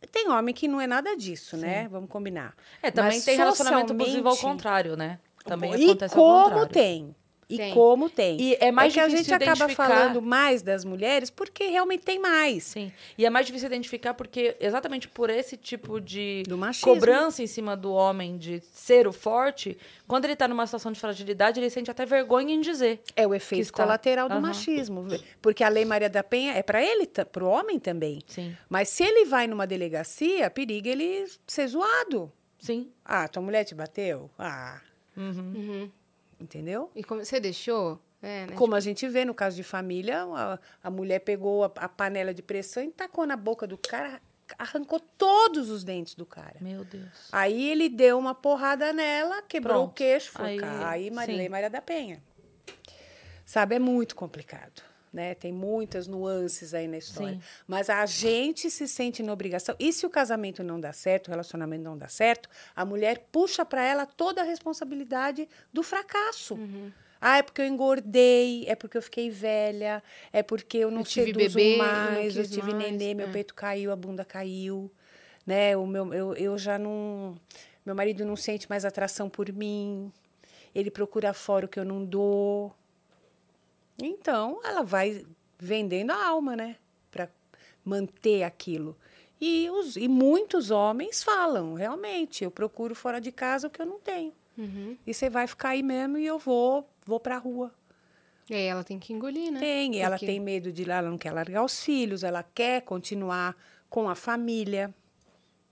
Speaker 3: Tem homem que não é nada disso, né? Vamos combinar.
Speaker 1: É, também
Speaker 3: Mas
Speaker 1: tem relacionamento abusivo ao contrário, né? Também
Speaker 3: e
Speaker 1: acontece ao
Speaker 3: como
Speaker 1: contrário.
Speaker 3: tem. E
Speaker 2: Tem.
Speaker 3: como tem.
Speaker 1: E é mais
Speaker 3: que a
Speaker 1: difícil
Speaker 3: gente acaba
Speaker 1: identificar-
Speaker 3: falando mais das mulheres porque realmente tem mais.
Speaker 1: Sim. E é mais difícil identificar porque, exatamente por esse tipo de cobrança em cima do homem de ser o forte, quando ele tá numa situação de fragilidade, ele sente até vergonha em dizer.
Speaker 3: É o efeito
Speaker 1: está-
Speaker 3: colateral do
Speaker 1: Aham.
Speaker 3: machismo. Porque a Lei Maria da Penha é para ele, para o homem também.
Speaker 1: Sim.
Speaker 3: Mas se ele vai numa delegacia, periga ele ser zoado.
Speaker 1: Sim.
Speaker 3: Ah, tua mulher te bateu? Ah,
Speaker 1: Uhum.
Speaker 2: Uhum.
Speaker 3: Entendeu?
Speaker 2: E como você deixou? É, né?
Speaker 3: Como a gente vê no caso de família, a, a mulher pegou a, a panela de pressão e tacou na boca do cara, arrancou todos os dentes do cara.
Speaker 1: Meu Deus.
Speaker 3: Aí ele deu uma porrada nela, quebrou o
Speaker 1: Pronto.
Speaker 3: queixo, foi
Speaker 1: Aí,
Speaker 3: cá. Aí Marilei. Maria da Penha. Sabe, é muito complicado. Né? Tem muitas nuances aí na história.
Speaker 1: Sim.
Speaker 3: Mas a gente se sente na obrigação. E se o casamento não dá certo, o relacionamento não dá certo, a mulher puxa para ela toda a responsabilidade do fracasso.
Speaker 2: Uhum.
Speaker 3: Ah, é porque eu engordei, é porque eu fiquei velha, é porque eu não
Speaker 2: Eu tive
Speaker 3: seduzo
Speaker 2: bebê, eu
Speaker 3: mais, eu,
Speaker 2: quis
Speaker 3: tive
Speaker 2: mais,
Speaker 3: nenê, meu
Speaker 2: é.
Speaker 3: peito caiu, a bunda caiu, né? O meu, eu, eu já não, meu marido não sente mais atração por mim, ele procura fora o que eu não dou. Então, ela vai vendendo a alma, né? Para manter aquilo. E, os, e muitos homens falam, realmente, eu procuro fora de casa o que eu não tenho.
Speaker 2: Uhum.
Speaker 3: E você vai ficar aí mesmo e eu vou, vou para a rua.
Speaker 2: E aí ela tem que engolir, né?
Speaker 3: Tem, e ela
Speaker 2: Porque-
Speaker 3: tem medo de lá, ela não quer largar os filhos, ela quer continuar com a família.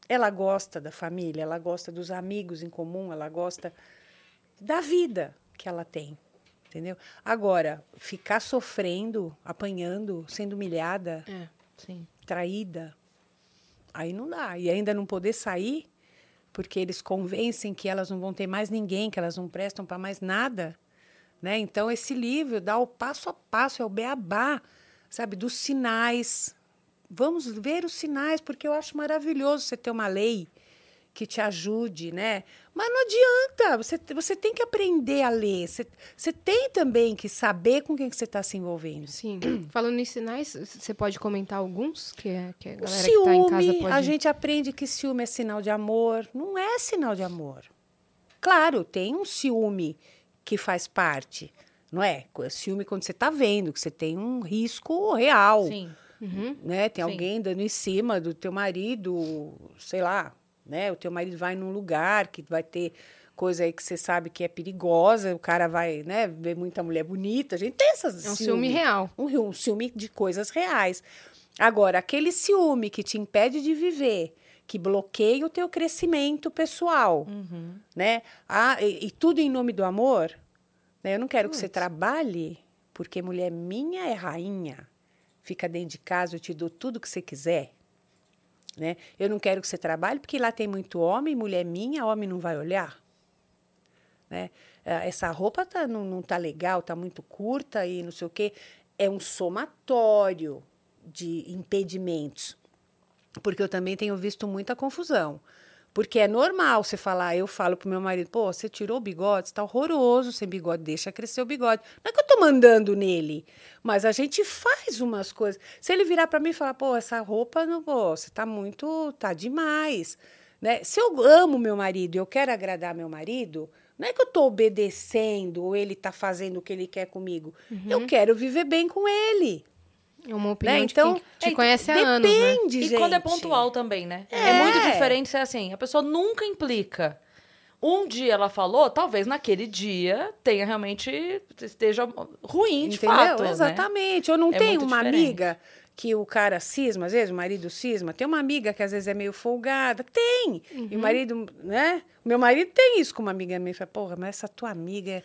Speaker 3: Ela gosta da família, ela gosta dos amigos em comum, ela gosta da vida que ela tem. Entendeu? Agora, ficar sofrendo, apanhando, sendo humilhada,
Speaker 2: É.
Speaker 3: Traída, aí não dá. E ainda não poder sair, porque eles convencem que elas não vão ter mais ninguém, que elas não prestam para mais nada. Né? Então, esse livro dá o passo a passo, é o beabá, sabe, dos sinais. Vamos ver os sinais, porque eu acho maravilhoso você ter uma lei que te ajude, né? Mas não adianta, você, você tem que aprender a ler, você, você tem também que saber com quem que você está se envolvendo.
Speaker 2: Sim. Falando em sinais, você pode comentar alguns que, é, que a galera que tá em casa
Speaker 3: ciúme,
Speaker 2: pode...
Speaker 3: a gente aprende que ciúme é sinal de amor. Não é sinal de amor. Claro, tem um ciúme que faz parte, não é? Ciúme quando você está vendo, que você tem um risco real.
Speaker 1: Sim.
Speaker 2: Uhum.
Speaker 3: Né? Tem
Speaker 1: Sim.
Speaker 3: alguém dando em cima do teu marido, sei lá, né? O teu marido vai num lugar que vai ter coisa aí que você sabe que é perigosa, o cara vai, né, ver muita mulher bonita. A gente tem essas
Speaker 2: É um ciúme real.
Speaker 3: um, um ciúme de coisas reais. Agora, aquele ciúme que te impede de viver, que bloqueia o teu crescimento pessoal,
Speaker 1: Uhum.
Speaker 3: né? Ah, e, e tudo em nome do amor. Né? Eu não quero que você trabalhe, porque mulher minha é rainha. Fica dentro de casa, eu te dou tudo que você quiser. Né? Eu não quero que você trabalhe, porque lá tem muito homem, mulher minha, homem não vai olhar. Né? Ah, Essa roupa tá, não, não tá legal, tá muito curta e não sei o quê. É um somatório de impedimentos. Porque eu também tenho visto muita confusão. Porque é normal você falar, eu falo pro meu marido, pô, você tirou o bigode, você tá horroroso sem bigode, deixa crescer o bigode. Não é que eu tô mandando nele, mas a gente faz umas coisas. Se ele virar para mim e falar, pô, essa roupa, não, pô, você tá muito, tá demais. Né? Se eu amo meu marido e eu quero agradar meu marido, não é que eu tô obedecendo ou ele tá fazendo o que ele quer comigo. Eu quero viver bem com ele.
Speaker 2: É uma opinião
Speaker 3: Né?
Speaker 2: de
Speaker 3: Então,
Speaker 2: quem te
Speaker 3: é,
Speaker 2: conhece há anos, né?
Speaker 3: depende,
Speaker 1: E
Speaker 3: gente.
Speaker 1: quando é pontual também, né? É.
Speaker 3: É.
Speaker 1: muito diferente ser assim. A pessoa nunca implica. Um dia ela falou, talvez naquele dia tenha realmente esteja ruim de
Speaker 3: Entendeu?
Speaker 1: fato. né?
Speaker 3: Exatamente. Eu não
Speaker 1: É
Speaker 3: tenho uma
Speaker 1: diferente.
Speaker 3: amiga que o cara cisma, às vezes o marido cisma. Tem uma amiga que às vezes é meio folgada. Tem. E o
Speaker 1: Uhum.
Speaker 3: marido, né? O meu marido tem isso com uma amiga minha. Fala, porra, mas essa tua amiga,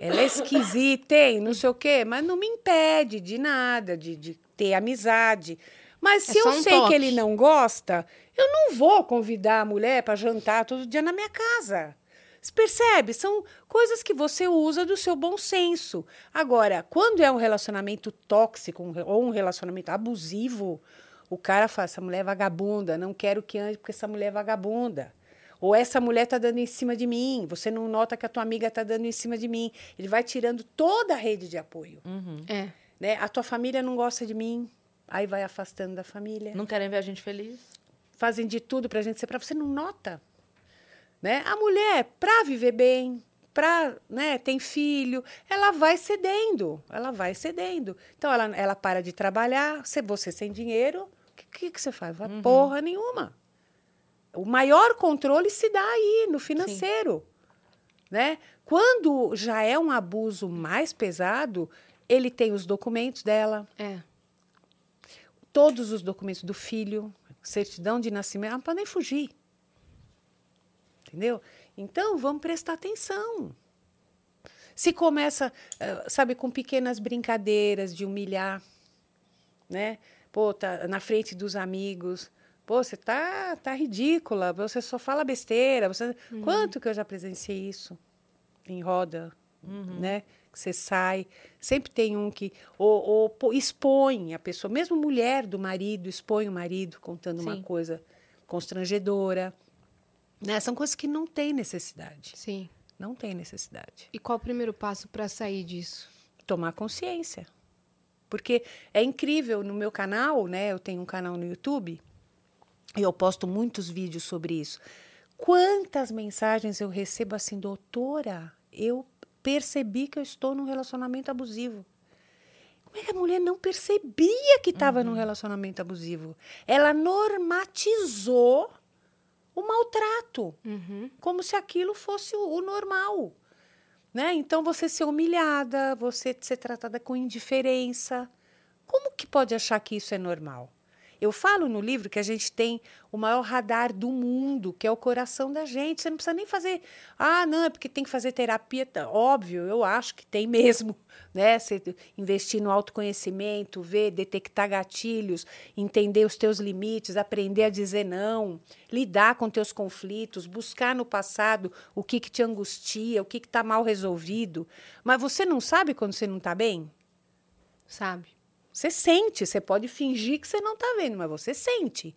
Speaker 3: ela é esquisita, hein? Não sei o quê. Mas não me impede de nada, de, de ter amizade. Mas
Speaker 2: É
Speaker 3: se eu
Speaker 2: um
Speaker 3: sei
Speaker 2: toque.
Speaker 3: que ele não gosta, eu não vou convidar a mulher para jantar todo dia na minha casa. Você percebe? São coisas que você usa do seu bom senso. Agora, quando é um relacionamento tóxico um ou um relacionamento abusivo, o cara fala: essa mulher é vagabunda, não quero que ande porque essa mulher é vagabunda. Ou essa mulher tá dando em cima de mim, você não nota que a tua amiga tá dando em cima de mim. Ele vai tirando toda a rede de apoio.
Speaker 2: É.
Speaker 3: Né? A tua família não gosta de mim, aí vai afastando da família
Speaker 1: Não querem ver a gente feliz.
Speaker 3: fazem de tudo para a gente ser para você não nota, né? A mulher para viver bem, para, né, tem filho, ela vai cedendo, ela vai cedendo. Então ela, ela para de trabalhar, se você sem dinheiro, o que, que, que você faz? Vai porra nenhuma. O maior controle se dá aí no financeiro, né? Quando já é um abuso mais pesado, ele tem os documentos dela,
Speaker 2: É.
Speaker 3: todos os documentos do filho, certidão de nascimento, ela não pode nem fugir. Entendeu? Então, vamos prestar atenção. Se começa, eh, sabe, com pequenas brincadeiras de humilhar, né? Pô, tá na frente dos amigos. Pô, você tá, tá ridícula, você só fala besteira. Você... Quanto que eu já presenciei isso em roda, né? Que você sai, sempre tem um que ou, ou expõe a pessoa, mesmo mulher do marido expõe o marido contando uma
Speaker 1: Sim.
Speaker 3: coisa constrangedora, né? São coisas que não tem necessidade,
Speaker 2: Sim.
Speaker 3: não tem necessidade.
Speaker 2: E qual o primeiro passo para sair disso?
Speaker 3: tomar consciência. Porque é incrível no meu canal, né? Eu tenho um canal no YouTube eu posto muitos vídeos sobre isso. Quantas mensagens eu recebo assim, doutora, eu percebi que eu estou num relacionamento abusivo. Como é que a mulher não percebia que estava num relacionamento abusivo? Ela normatizou o maltrato, como se aquilo fosse o, o normal. Né? Então, você ser humilhada, você ser tratada com indiferença. Como que pode achar que isso é normal? Eu falo no livro que a gente tem o maior radar do mundo, que é o coração da gente. Você não precisa nem fazer. Ah, não, é porque tem que fazer terapia. Tá, Óbvio, eu acho que tem mesmo. Né? Você investir no autoconhecimento, ver, detectar gatilhos, entender os teus limites, aprender a dizer não, lidar com teus conflitos, buscar no passado o que, que te angustia, o que está mal resolvido. Mas você não sabe quando você não está bem?
Speaker 2: Sabe?
Speaker 3: Você sente, você pode fingir que você não está vendo, mas você sente.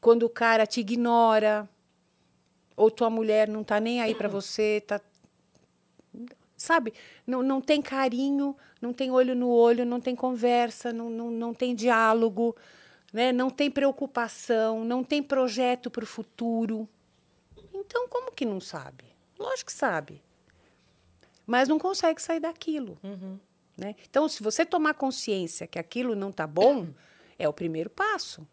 Speaker 3: Quando o cara te ignora, ou tua mulher não está nem aí para você, tá sabe? Não, não tem carinho, não tem olho no olho, não tem conversa, não, não, não tem diálogo, né? não tem preocupação, não tem projeto para o futuro. Então, como que não sabe? Lógico que sabe. Mas não consegue sair daquilo. Né? Então, se você tomar consciência que aquilo não está bom, é o primeiro passo.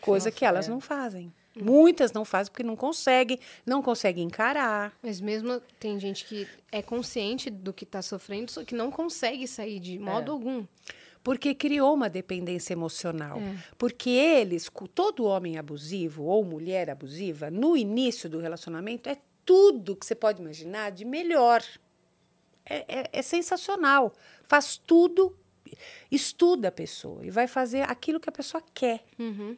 Speaker 3: Coisa que elas
Speaker 1: é.
Speaker 3: não fazem. Muitas não fazem porque não conseguem, não conseguem encarar.
Speaker 2: Mas mesmo tem gente que é consciente do que está sofrendo, só que não consegue sair de modo algum.
Speaker 3: Porque criou uma dependência emocional.
Speaker 2: É.
Speaker 3: Porque eles, todo homem abusivo ou mulher abusiva, no início do relacionamento, é tudo que você pode imaginar de melhor. É, é- é sensacional. Faz tudo, estuda a pessoa e vai fazer aquilo que a pessoa quer.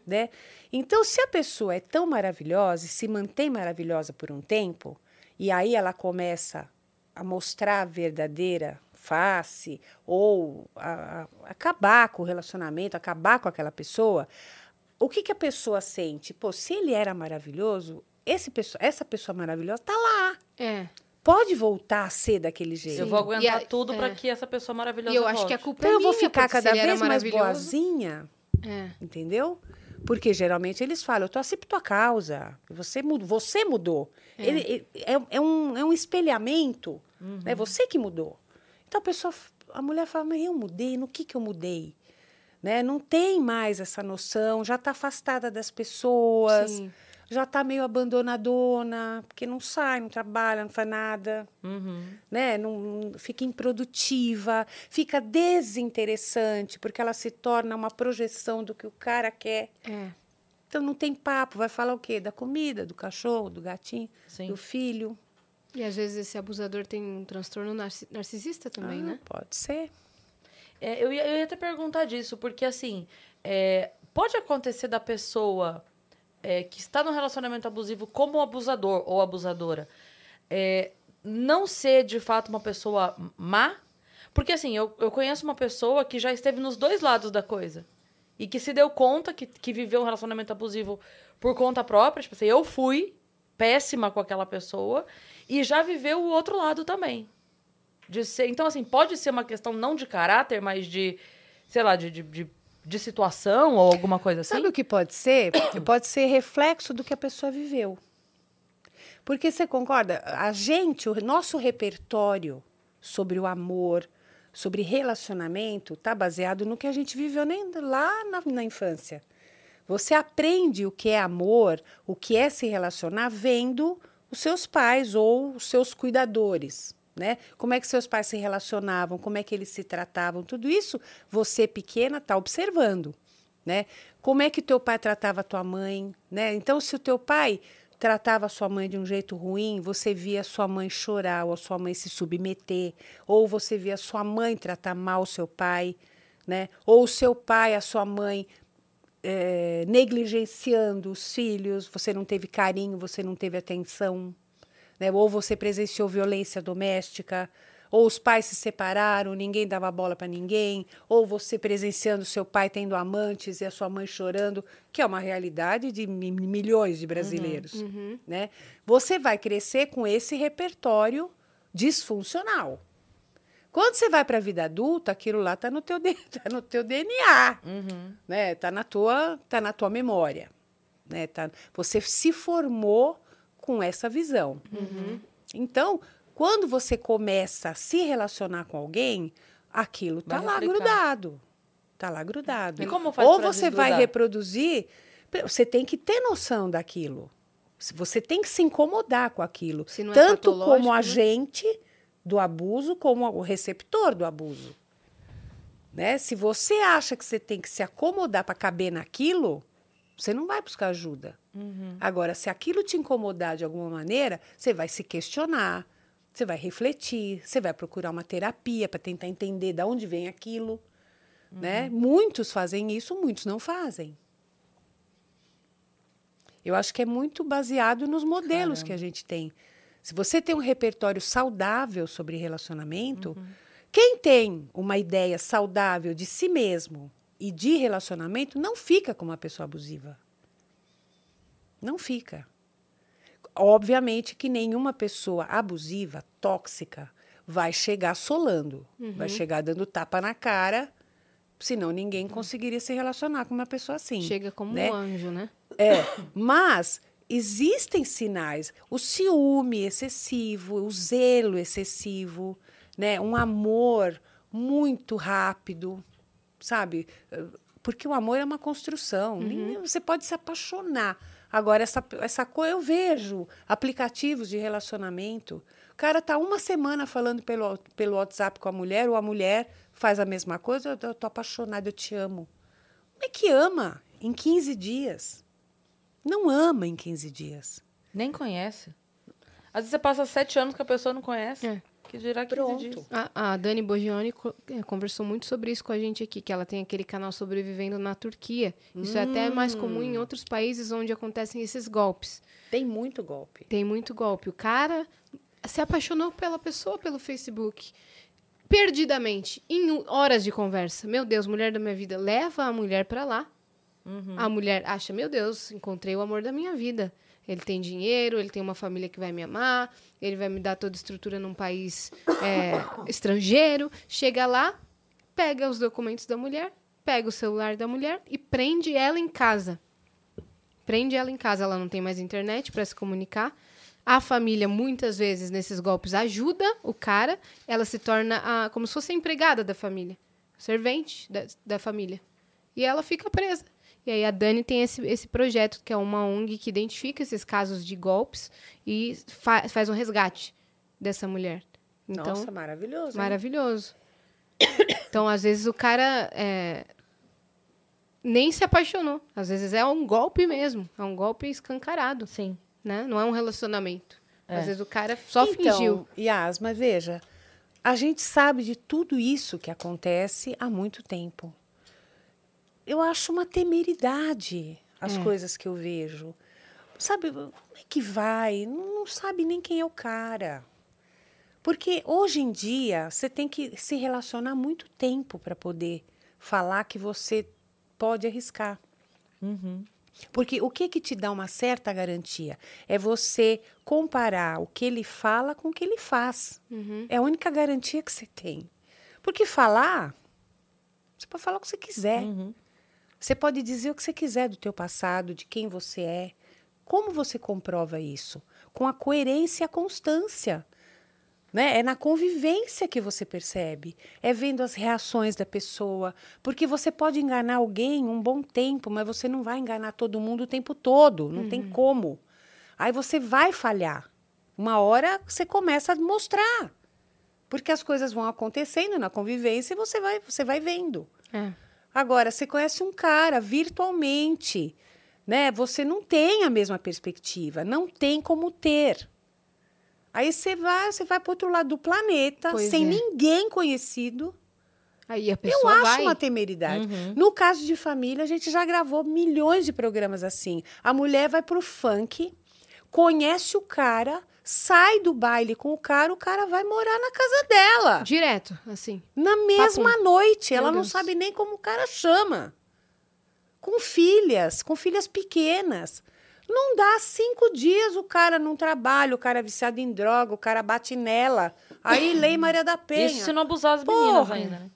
Speaker 3: Né? Então, se a pessoa é tão maravilhosa e se mantém maravilhosa por um tempo, e aí ela começa a mostrar a verdadeira face ou a- a- acabar com o relacionamento, acabar com aquela pessoa, o que, que a pessoa sente? Pô, se ele era maravilhoso, esse pessoa, essa pessoa maravilhosa está lá.
Speaker 2: É.
Speaker 3: Pode voltar a ser daquele jeito.
Speaker 1: Eu vou aguentar
Speaker 2: a-
Speaker 1: tudo
Speaker 2: é.
Speaker 1: para que essa pessoa maravilhosa
Speaker 2: E eu acho
Speaker 1: volte.
Speaker 2: que a culpa
Speaker 3: Então
Speaker 2: é
Speaker 3: eu vou
Speaker 2: minha,
Speaker 3: ficar cada vez mais boazinha,
Speaker 2: É.
Speaker 3: entendeu? Porque geralmente eles falam, eu tô assim por tua causa. Você mudou. Você mudou. Ele, ele- é, é um, é um espelhamento. É você que mudou. Então a pessoa, a mulher fala, mas eu mudei, no que, que eu mudei? Né? Não tem mais essa noção, já está afastada das pessoas,
Speaker 2: Sim.
Speaker 3: Já está meio abandonadona, porque não sai, não trabalha, não faz nada né? Não, fica improdutiva, fica desinteressante, porque ela se torna uma projeção do que o cara quer.
Speaker 2: É.
Speaker 3: Então não tem papo, vai falar o quê? Da comida, do cachorro, do gatinho,
Speaker 1: Sim.
Speaker 3: do filho.
Speaker 2: E às vezes esse abusador tem um transtorno narci- narcisista também,
Speaker 3: Ah,
Speaker 2: né?
Speaker 3: Pode ser.
Speaker 1: É, eu, ia, eu ia até perguntar disso, porque assim, é, pode acontecer da pessoa é, que está no relacionamento abusivo como abusador ou abusadora é, não ser de fato uma pessoa má? Porque assim, eu, eu conheço uma pessoa que já esteve nos dois lados da coisa. E que se deu conta que, que viveu um relacionamento abusivo por conta própria. Tipo assim, eu fui péssima com aquela pessoa e já viveu o outro lado também. De ser, então, assim, pode ser uma questão não de caráter, mas de, sei lá, de, de, de, de situação ou alguma coisa assim?
Speaker 3: Sabe o que pode ser? pode ser reflexo do que a pessoa viveu. Porque você concorda? A gente, o nosso repertório sobre o amor, sobre relacionamento, está baseado no que a gente viveu nem lá na, na infância. Você aprende o que é amor, o que é se relacionar, vendo os seus pais ou os seus cuidadores. Né? Como é que seus pais se relacionavam, como é que eles se tratavam, tudo isso você pequena está observando, né? Como é que teu pai tratava tua mãe, né? Então, se o teu pai tratava sua mãe de um jeito ruim, você via sua mãe chorar ou a sua mãe se submeter, ou você via sua mãe tratar mal seu pai, né? Ou o seu pai, a sua mãe eh, negligenciando os filhos, você não teve carinho, você não teve atenção, né? Ou você presenciou violência doméstica, ou os pais se separaram, ninguém dava bola para ninguém, ou você presenciando seu pai tendo amantes e a sua mãe chorando, que é uma realidade de mi- milhões de brasileiros, né? Você vai crescer com esse repertório disfuncional. Quando você vai para a vida adulta, aquilo lá está no teu tá no teu DNA, né? Tá na tua tá na tua memória, né? Tá, você se formou com essa visão. Então, Quando você começa a se relacionar com alguém, aquilo tá
Speaker 1: Vai
Speaker 3: lá
Speaker 1: replicar.
Speaker 3: grudado. Tá lá grudado.
Speaker 1: E como faz
Speaker 3: Ou você vai reproduzir, você tem que ter noção daquilo. Você tem que se incomodar com aquilo.
Speaker 2: É
Speaker 3: Tanto
Speaker 2: patológico,
Speaker 3: como
Speaker 2: né?
Speaker 3: agente do abuso, como o receptor do abuso. Né? Se você acha que você tem que se acomodar para caber naquilo, você não vai buscar ajuda.
Speaker 1: Uhum.
Speaker 3: Agora, se aquilo te incomodar de alguma maneira, você vai se questionar, você vai refletir, você vai procurar uma terapia para tentar entender de onde vem aquilo. Né? Muitos fazem isso, muitos não fazem. Eu acho que é muito baseado nos modelos que a gente tem. Se você tem um repertório saudável sobre relacionamento, quem tem uma ideia saudável de si mesmo e de relacionamento não fica com uma pessoa abusiva. Não fica. Obviamente que nenhuma pessoa abusiva, tóxica, vai chegar solando, vai chegar dando tapa na cara, senão ninguém conseguiria se relacionar com uma pessoa assim.
Speaker 2: Chega como
Speaker 3: né?
Speaker 2: um anjo, né?
Speaker 3: É, mas existem sinais. O ciúme excessivo, o zelo excessivo, né? Um amor muito rápido, sabe? Porque o amor é uma construção. Ninguém- Você pode se apaixonar. Agora, essa, essa coisa, eu vejo aplicativos de relacionamento. O cara tá uma semana falando pelo, pelo WhatsApp com a mulher, ou a mulher faz a mesma coisa. Eu, eu tô apaixonada, eu te amo. Como é que ama em 15 dias? Não ama em 15 dias.
Speaker 1: Nem conhece. Às vezes você passa sete anos que a pessoa não conhece.
Speaker 2: É.
Speaker 1: Que dirá 15
Speaker 3: Pronto.
Speaker 1: dias.
Speaker 2: A, a Dani Bogioni é, conversou muito sobre isso com a gente aqui, que ela tem aquele canal sobrevivendo na Turquia. Isso é até mais comum em outros países onde acontecem esses golpes.
Speaker 3: Tem muito golpe.
Speaker 2: Tem muito golpe. O cara se apaixonou pela pessoa pelo Facebook. Perdidamente, em horas de conversa. Meu Deus, mulher da minha vida, leva a mulher pra lá. A mulher acha, meu Deus, encontrei o amor da minha vida. Ele tem dinheiro, ele tem uma família que vai me amar, ele vai me dar toda estrutura num país é, estrangeiro. Chega lá, pega os documentos da mulher, pega o celular da mulher e prende ela em casa. Prende ela em casa, ela não tem mais internet para se comunicar. A família, muitas vezes, nesses golpes, ajuda o cara. Ela se torna a, como se fosse a empregada da família, servente da, da família. E ela fica presa. E aí a Dani tem esse, esse projeto, que é uma ONG que identifica esses casos de golpes e fa- faz um resgate dessa mulher. Então,
Speaker 3: Nossa, maravilhoso. hein?
Speaker 2: Maravilhoso. Então, às vezes, o cara é, nem se apaixonou. Às vezes é um golpe mesmo. É um golpe escancarado,
Speaker 1: Sim.
Speaker 2: né? Não é um relacionamento.
Speaker 1: É.
Speaker 2: Às vezes o cara só
Speaker 3: então,
Speaker 2: fingiu.
Speaker 3: Yas, mas veja, a gente sabe de tudo isso que acontece há muito tempo. Eu acho uma temeridade as
Speaker 2: É.
Speaker 3: coisas que eu vejo. Sabe, como é que vai? Não não sabe nem quem é o cara. Porque hoje em dia você tem que se relacionar muito tempo para poder falar que você pode arriscar. Porque o que que te dá uma certa garantia é você comparar o que ele fala com o que ele faz.
Speaker 2: Uhum.
Speaker 3: É a única garantia que você tem. Porque falar, você pode falar o que você quiser. Você pode dizer o que você quiser do teu passado, de quem você é. Como você comprova isso? Com a coerência e a constância. Né? É na convivência que você percebe. É vendo as reações da pessoa. Porque você pode enganar alguém um bom tempo, mas você não vai enganar todo mundo o tempo todo. Não tem como. Aí você vai falhar. Uma hora você começa a mostrar. Porque as coisas vão acontecendo na convivência e você vai, você vai vendo.
Speaker 2: É.
Speaker 3: Agora, você conhece um cara virtualmente, né? Você não tem a mesma perspectiva, não tem como ter. Aí você vai, você vai para outro lado do planeta,
Speaker 2: Pois
Speaker 3: sem
Speaker 2: é.
Speaker 3: ninguém conhecido.
Speaker 2: Aí a
Speaker 3: Eu
Speaker 2: pessoa
Speaker 3: acho
Speaker 2: vai.
Speaker 3: uma temeridade. No caso de família, a gente já gravou milhões de programas assim. A mulher vai pro funk, conhece o cara, sai do baile com o cara, o cara vai morar na casa dela.
Speaker 2: Direto, assim.
Speaker 3: Na mesma noite.
Speaker 2: Meu
Speaker 3: Ela não
Speaker 2: Deus.
Speaker 3: sabe nem como o cara chama. Com filhas, com filhas pequenas. Não dá cinco dias o cara não trabalha, o cara é viciado em droga, o cara bate nela. Aí, Lei Maria da Penha.
Speaker 1: Isso se não abusar as meninas
Speaker 3: Porra.
Speaker 1: ainda, né?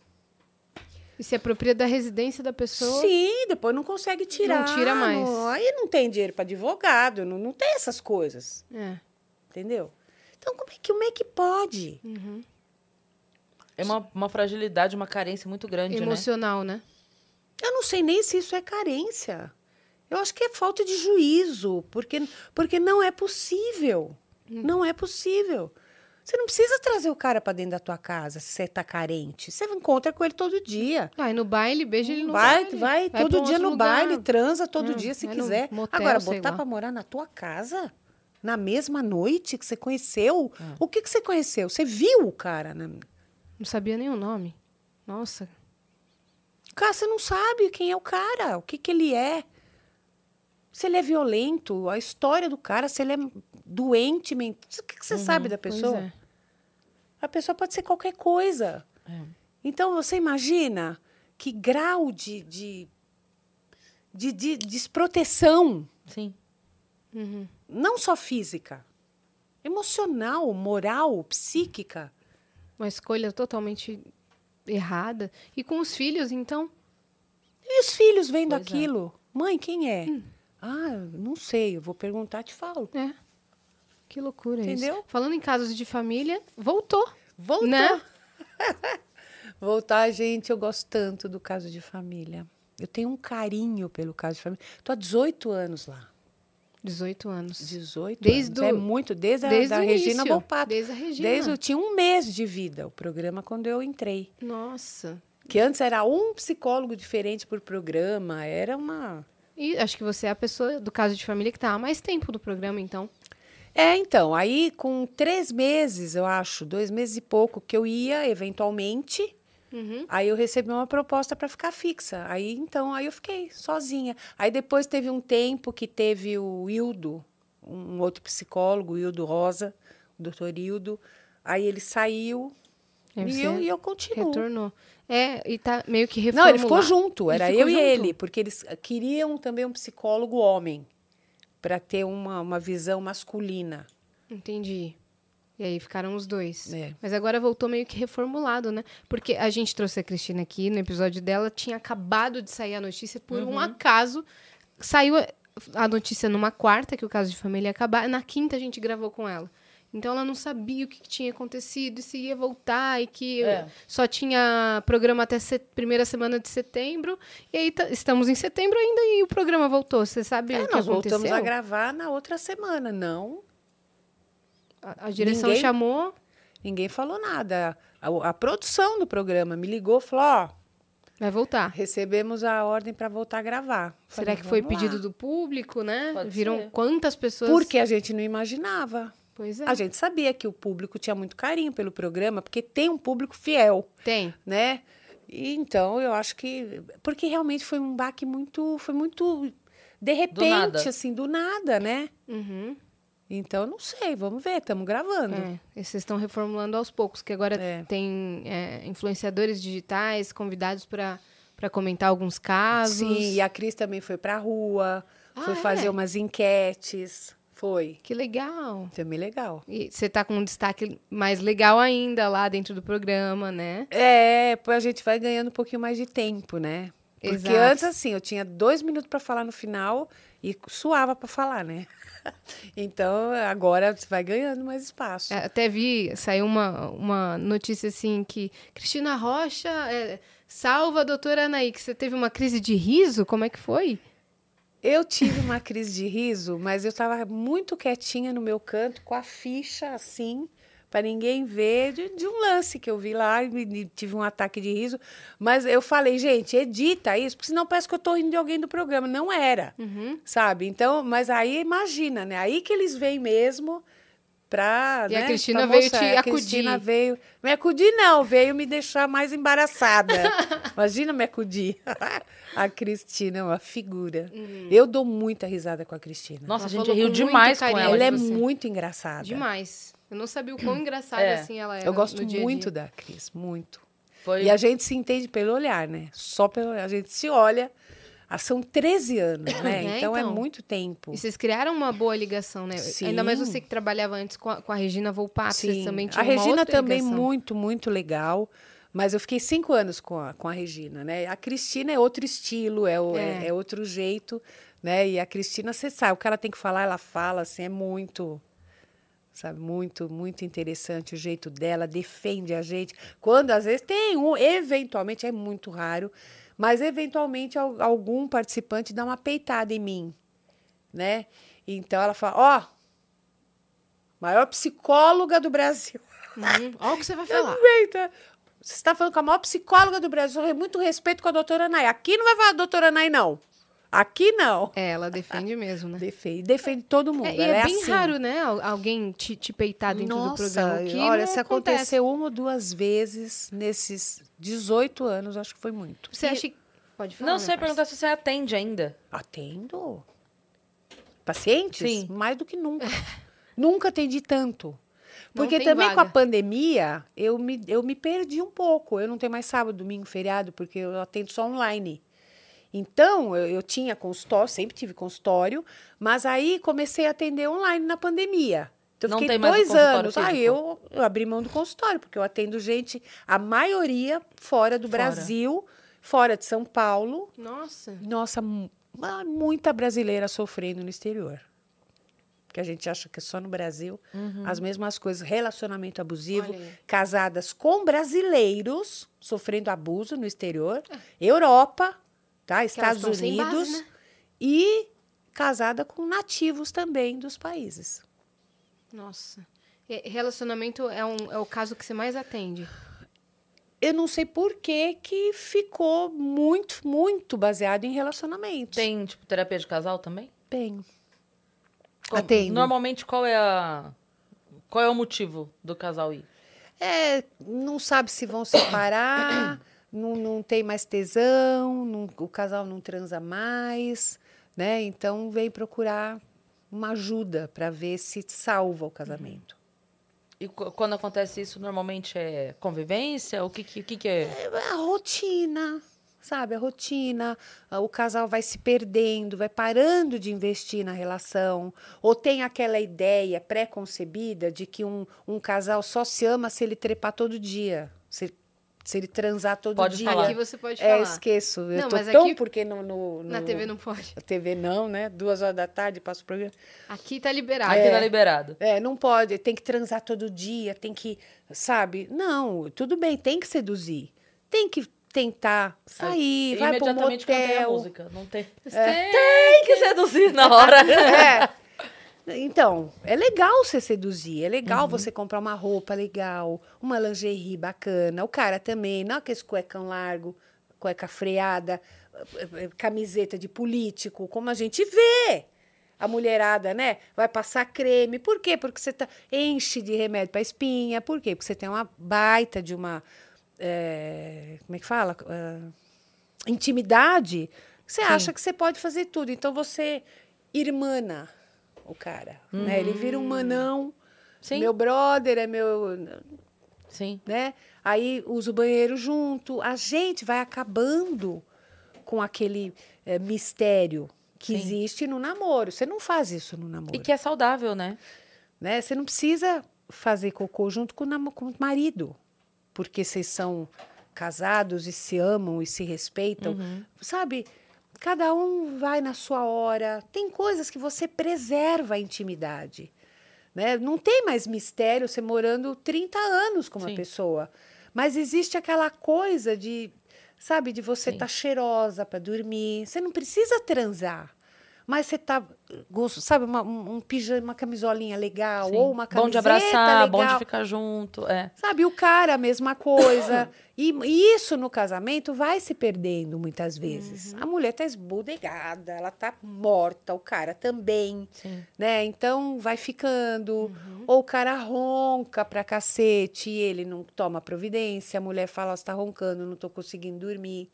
Speaker 2: E se apropria da residência da pessoa.
Speaker 3: Sim, depois não consegue tirar.
Speaker 2: Não tira mais.
Speaker 3: Não- aí não tem dinheiro para advogado, não, não tem essas coisas.
Speaker 2: É.
Speaker 3: Entendeu? Então, como é que, como é que pode?
Speaker 1: É uma, uma fragilidade, uma carência muito grande, né?
Speaker 2: Emocional, né?
Speaker 3: Eu não sei nem se isso é carência. Eu acho que é falta de juízo, porque, porque não é possível. Não é possível. Você não precisa trazer o cara para dentro da tua casa se você tá carente. Você encontra com ele todo dia.
Speaker 2: Vai no baile, beija ele no
Speaker 3: vai,
Speaker 2: baile.
Speaker 3: vai,
Speaker 2: pra
Speaker 3: todo
Speaker 2: um
Speaker 3: dia no
Speaker 2: lugar.
Speaker 3: baile, transa todo
Speaker 2: É,
Speaker 3: dia se
Speaker 2: vai
Speaker 3: quiser.
Speaker 2: motel,
Speaker 3: Agora, botar para morar na tua casa? Na mesma noite que você conheceu? O que, que você conheceu? Você viu o cara? Né?
Speaker 2: Não sabia nem o nome. Nossa.
Speaker 3: Cara, você não sabe quem é o cara, o que, que ele é. Se ele é violento, a história do cara, se ele é doente, men- o que, que você sabe da
Speaker 2: Uhum,
Speaker 3: pessoa?
Speaker 2: é.
Speaker 3: A pessoa pode ser qualquer coisa. Então, você imagina que grau de, de, de, de desproteção,
Speaker 1: Sim.
Speaker 2: Uhum.
Speaker 3: Não só física, emocional, moral, psíquica.
Speaker 2: Uma escolha totalmente errada. E com os filhos, então.
Speaker 3: E os filhos vendo
Speaker 1: Pois é.
Speaker 3: aquilo? Mãe, quem é? Ah, não sei, eu vou perguntar, te falo.
Speaker 2: É. Que loucura
Speaker 3: Entendeu?
Speaker 2: isso. Falando em casos de família, voltou.
Speaker 3: Voltou.
Speaker 2: Né?
Speaker 3: Voltar, gente, eu gosto tanto do caso de família. Eu tenho um carinho pelo caso de família. Estou há 18 anos lá.
Speaker 2: 18 anos.
Speaker 3: 18
Speaker 2: Desde
Speaker 3: anos. É
Speaker 2: o-
Speaker 3: muito, desde a
Speaker 2: desde o
Speaker 3: Regina Volpato.
Speaker 2: desde a Regina.
Speaker 3: Desde eu tinha um mês de vida o programa quando eu entrei.
Speaker 2: Nossa.
Speaker 3: Que antes era um psicólogo diferente por programa, era uma.
Speaker 2: E acho que você é a pessoa do caso de família que está há mais tempo do programa, então.
Speaker 3: É, então, aí com três meses, eu acho, dois meses e pouco, que eu ia eventualmente.
Speaker 2: Uhum.
Speaker 3: Aí eu recebi uma proposta para ficar fixa. Aí então, aí eu fiquei sozinha. Aí depois teve um tempo que teve o Hildo, um outro psicólogo, o Hildo Rosa, o doutor Hildo. Aí ele saiu e eu, e eu continuo.
Speaker 2: Retornou. É, e tá meio que
Speaker 3: Não,
Speaker 2: reformulado.
Speaker 3: ele ficou junto,
Speaker 2: Ele
Speaker 3: era
Speaker 2: ficou
Speaker 3: eu e
Speaker 2: junto?
Speaker 3: ele, porque eles queriam também um psicólogo homem, para ter uma, uma visão masculina.
Speaker 2: Entendi. E aí ficaram os dois.
Speaker 3: É.
Speaker 2: Mas agora voltou meio que reformulado, né? Porque a gente trouxe a Cristina aqui, no episódio dela, tinha acabado de sair a notícia, por
Speaker 3: Uhum.
Speaker 2: um acaso. Saiu a- notícia numa quarta, que o caso de família ia acabar. Na quinta a gente gravou com ela. Então ela não sabia o que tinha acontecido, e se ia voltar, e que
Speaker 1: É.
Speaker 2: só tinha programa até primeira semana de setembro. E aí tá- estamos em setembro ainda e o programa voltou. Você sabe
Speaker 3: É,
Speaker 2: o que
Speaker 3: nós
Speaker 2: aconteceu?
Speaker 3: voltamos a gravar na outra semana, não.
Speaker 2: A, a direção
Speaker 3: Ninguém-
Speaker 2: chamou.
Speaker 3: Ninguém falou nada. A, a produção do programa me ligou e falou: ó,
Speaker 2: Vai voltar.
Speaker 3: recebemos a ordem para voltar a gravar.
Speaker 2: Será
Speaker 3: Falei,
Speaker 2: que foi
Speaker 3: "Vamos
Speaker 2: pedido
Speaker 3: lá."
Speaker 2: do público, né?
Speaker 1: Pode
Speaker 2: Viram
Speaker 1: ser.
Speaker 2: quantas pessoas.
Speaker 3: Porque a gente não imaginava.
Speaker 2: Pois é.
Speaker 3: A gente sabia que o público tinha muito carinho pelo programa, porque tem um público fiel.
Speaker 2: Tem.
Speaker 3: né? E então eu acho que porque realmente foi um baque muito, foi muito de repente,
Speaker 1: nada.
Speaker 3: assim, do nada, né?
Speaker 2: Uhum.
Speaker 3: Então não sei, vamos ver, estamos gravando.
Speaker 2: É. E vocês estão reformulando aos poucos, que agora
Speaker 3: É.
Speaker 2: tem é, influenciadores digitais convidados para comentar alguns casos.
Speaker 3: Sim, e a Cris também foi pra rua, foi
Speaker 2: Ah,
Speaker 3: fazer
Speaker 2: é?
Speaker 3: umas enquetes, foi.
Speaker 2: Que legal.
Speaker 3: Também legal.
Speaker 2: E você tá com um destaque mais legal ainda lá dentro do programa, né?
Speaker 3: É, a gente vai ganhando um pouquinho mais de tempo, né? Porque
Speaker 2: Exato.
Speaker 3: antes, assim, eu tinha dois minutos para falar no final e suava para falar, né? Então, agora você vai ganhando mais espaço.
Speaker 2: É, Até vi, saiu uma, uma notícia assim que Cristina Rocha é, salva a doutora Anaí, que você teve uma crise de riso? Como é que foi?
Speaker 3: Eu tive uma crise de riso, mas eu estava muito quietinha no meu canto, com a ficha assim, para ninguém ver, de, de um lance que eu vi lá e me- tive um ataque de riso. Mas eu falei, gente, edita isso, porque senão parece que eu estou rindo de alguém do programa. Não era,
Speaker 2: Uhum.
Speaker 3: sabe? Então, mas aí imagina, né? Aí que eles vêm mesmo pra.
Speaker 2: E a
Speaker 3: né,
Speaker 2: Cristina
Speaker 3: pra
Speaker 2: veio
Speaker 3: mostrar.
Speaker 2: te
Speaker 3: A Cristina
Speaker 2: acudir.
Speaker 3: veio. Me acudir, não, veio me deixar mais embaraçada. Imagina me acudir. a Cristina é uma figura.
Speaker 2: Uhum.
Speaker 3: Eu dou muita risada com a Cristina.
Speaker 1: Nossa,
Speaker 2: Ela
Speaker 1: a gente riu
Speaker 2: com
Speaker 1: demais com
Speaker 2: carinho.
Speaker 1: ela.
Speaker 3: ela é
Speaker 2: você.
Speaker 3: muito engraçada.
Speaker 2: Demais. Eu não sabia o quão engraçada
Speaker 1: É.
Speaker 2: assim ela era.
Speaker 3: Eu gosto
Speaker 2: no dia
Speaker 3: muito
Speaker 2: dia.
Speaker 3: da Cris, muito.
Speaker 1: Foi
Speaker 3: E a gente se entende pelo olhar, né? Só pelo olhar. A gente se olha. Ah, São 13 anos, né?
Speaker 2: É,
Speaker 3: então, é
Speaker 2: então.
Speaker 3: muito tempo.
Speaker 2: E vocês criaram uma boa ligação, né? Ainda mais
Speaker 3: Sim.
Speaker 2: você que trabalhava antes com a, com a Regina Volpato, vocês
Speaker 3: Sim.
Speaker 2: também
Speaker 3: A Regina
Speaker 2: outra
Speaker 3: também
Speaker 2: ligação.
Speaker 3: muito, muito legal. Mas eu fiquei cinco anos com a, com a Regina, né? A Cristina é outro estilo, é, o- é.
Speaker 2: É.
Speaker 3: é outro jeito, né? E a Cristina, você sabe, o que ela tem que falar, ela fala, assim, é muito... sabe? Muito, muito interessante o jeito dela, defende a gente. Quando às vezes tem um, eventualmente, é muito raro, mas eventualmente algum participante dá uma peitada em mim, né? Então ela fala: Ó, oh, maior psicóloga do Brasil.
Speaker 2: Uhum. Olha o que você vai falar.
Speaker 3: Aproveita. Você está falando com a maior psicóloga do Brasil. Eu muito respeito com a doutora Nay. Aqui não vai falar doutora Nay, não. Aqui não.
Speaker 2: É, ela defende mesmo, né?
Speaker 3: Defende, defende todo mundo. É,
Speaker 2: e é, é, bem assim. raro, né? Alguém te, te peitar dentro
Speaker 3: Nossa,
Speaker 2: do programa. Que
Speaker 3: olha, se acontece. aconteceu uma ou duas vezes nesses 18 anos, acho que foi muito.
Speaker 2: Você e... acha que.
Speaker 1: Pode falar. Não, você ia perguntar se você atende ainda.
Speaker 3: Atendo. Pacientes?
Speaker 1: Sim.
Speaker 3: Mais do que nunca. nunca atendi tanto. Porque também vaga. com a pandemia, eu me, eu me perdi um pouco. Eu não tenho mais sábado, domingo, feriado, porque eu atendo só online. Então, eu, eu tinha consultório, sempre tive consultório, mas aí comecei a atender online na pandemia. Então,
Speaker 1: não
Speaker 3: fiquei
Speaker 1: dois
Speaker 3: anos. Aí eu, eu abri mão do consultório, porque eu atendo gente, a maioria fora do fora. Brasil, fora de São Paulo.
Speaker 2: Nossa.
Speaker 3: Nossa, muita brasileira sofrendo no exterior. Que a gente acha que é só no Brasil. Uhum. As mesmas coisas, relacionamento abusivo, casadas com brasileiros sofrendo abuso no exterior. É. Europa, tá? Estados Unidos base, né? e casada com nativos também dos países.
Speaker 2: Nossa. E relacionamento é, um, é o caso que você mais atende?
Speaker 3: Eu não sei por que, que ficou muito, muito baseado em relacionamento.
Speaker 1: Tem, tipo, terapia de casal também?
Speaker 3: Tem.
Speaker 1: Atendo. Normalmente, qual é a... Qual é o motivo do casal ir?
Speaker 3: É, não sabe se vão separar não, não tem mais tesão, não, o casal não transa mais, né? Então vem procurar uma ajuda para ver se salva o casamento.
Speaker 1: E quando acontece isso, normalmente é convivência? O que, que, que, que é?
Speaker 3: é? A rotina, sabe? A rotina. O casal vai se perdendo, vai parando de investir na relação. Ou tem aquela ideia pré-concebida de que um, um casal só se ama se ele trepar todo dia. Se se ele transar todo
Speaker 1: pode
Speaker 3: dia.
Speaker 1: Falar.
Speaker 2: Aqui você pode
Speaker 3: é,
Speaker 2: falar.
Speaker 3: esqueço. Eu não, tô mas tão aqui... porque no, no, no,
Speaker 2: Na TV não pode.
Speaker 3: Na TV não, né? Duas horas da tarde, passa o programa.
Speaker 2: Aqui tá liberado.
Speaker 1: Aqui tá liberado.
Speaker 3: É, não pode. Tem que transar todo dia, tem que, sabe? Não, tudo bem, tem que seduzir. Tem que tentar sair, é, vai pro motel.
Speaker 1: a música. Não tem. É. Tem que seduzir na hora.
Speaker 3: é. Então, é legal você seduzir, é legal uhum. você comprar uma roupa legal, uma lingerie bacana. O cara também, não aquele cuecão largo, cueca freada, camiseta de político, como a gente vê. A mulherada, né? Vai passar creme. Por quê? Porque você tá, enche de remédio para espinha. Por quê? Porque você tem uma baita de uma. É, como é que fala? Uh, intimidade. Você Sim. acha que você pode fazer tudo. Então você irmana o cara. Uhum. Né? Ele vira um manão. Sim. Meu brother é meu.
Speaker 1: Sim.
Speaker 3: Né? Aí usa o banheiro junto. A gente vai acabando com aquele é, mistério que Sim. existe no namoro. Você não faz isso no namoro.
Speaker 1: E que é saudável, né?
Speaker 3: né? Você não precisa fazer cocô junto com o, com o marido, porque vocês são casados e se amam e se respeitam. Uhum. Sabe? Cada um vai na sua hora. Tem coisas que você preserva a intimidade. Né? Não tem mais mistério você morando 30 anos com uma Sim. pessoa. Mas existe aquela coisa de, sabe, de você estar tá cheirosa para dormir. Você não precisa transar mas você tá gosto, sabe, uma, um, um pijama, uma camisolinha legal Sim. ou uma camiseta
Speaker 1: bom de abraçar,
Speaker 3: legal.
Speaker 1: bom de ficar junto, é.
Speaker 3: Sabe, o cara a mesma coisa. e, e, isso no casamento vai se perdendo muitas vezes. Uhum. A mulher tá esbudegada, ela tá morta, o cara também,
Speaker 1: Sim.
Speaker 3: né? Então vai ficando uhum. ou o cara ronca pra cacete e ele não toma providência, a mulher fala, você tá roncando, não tô conseguindo dormir.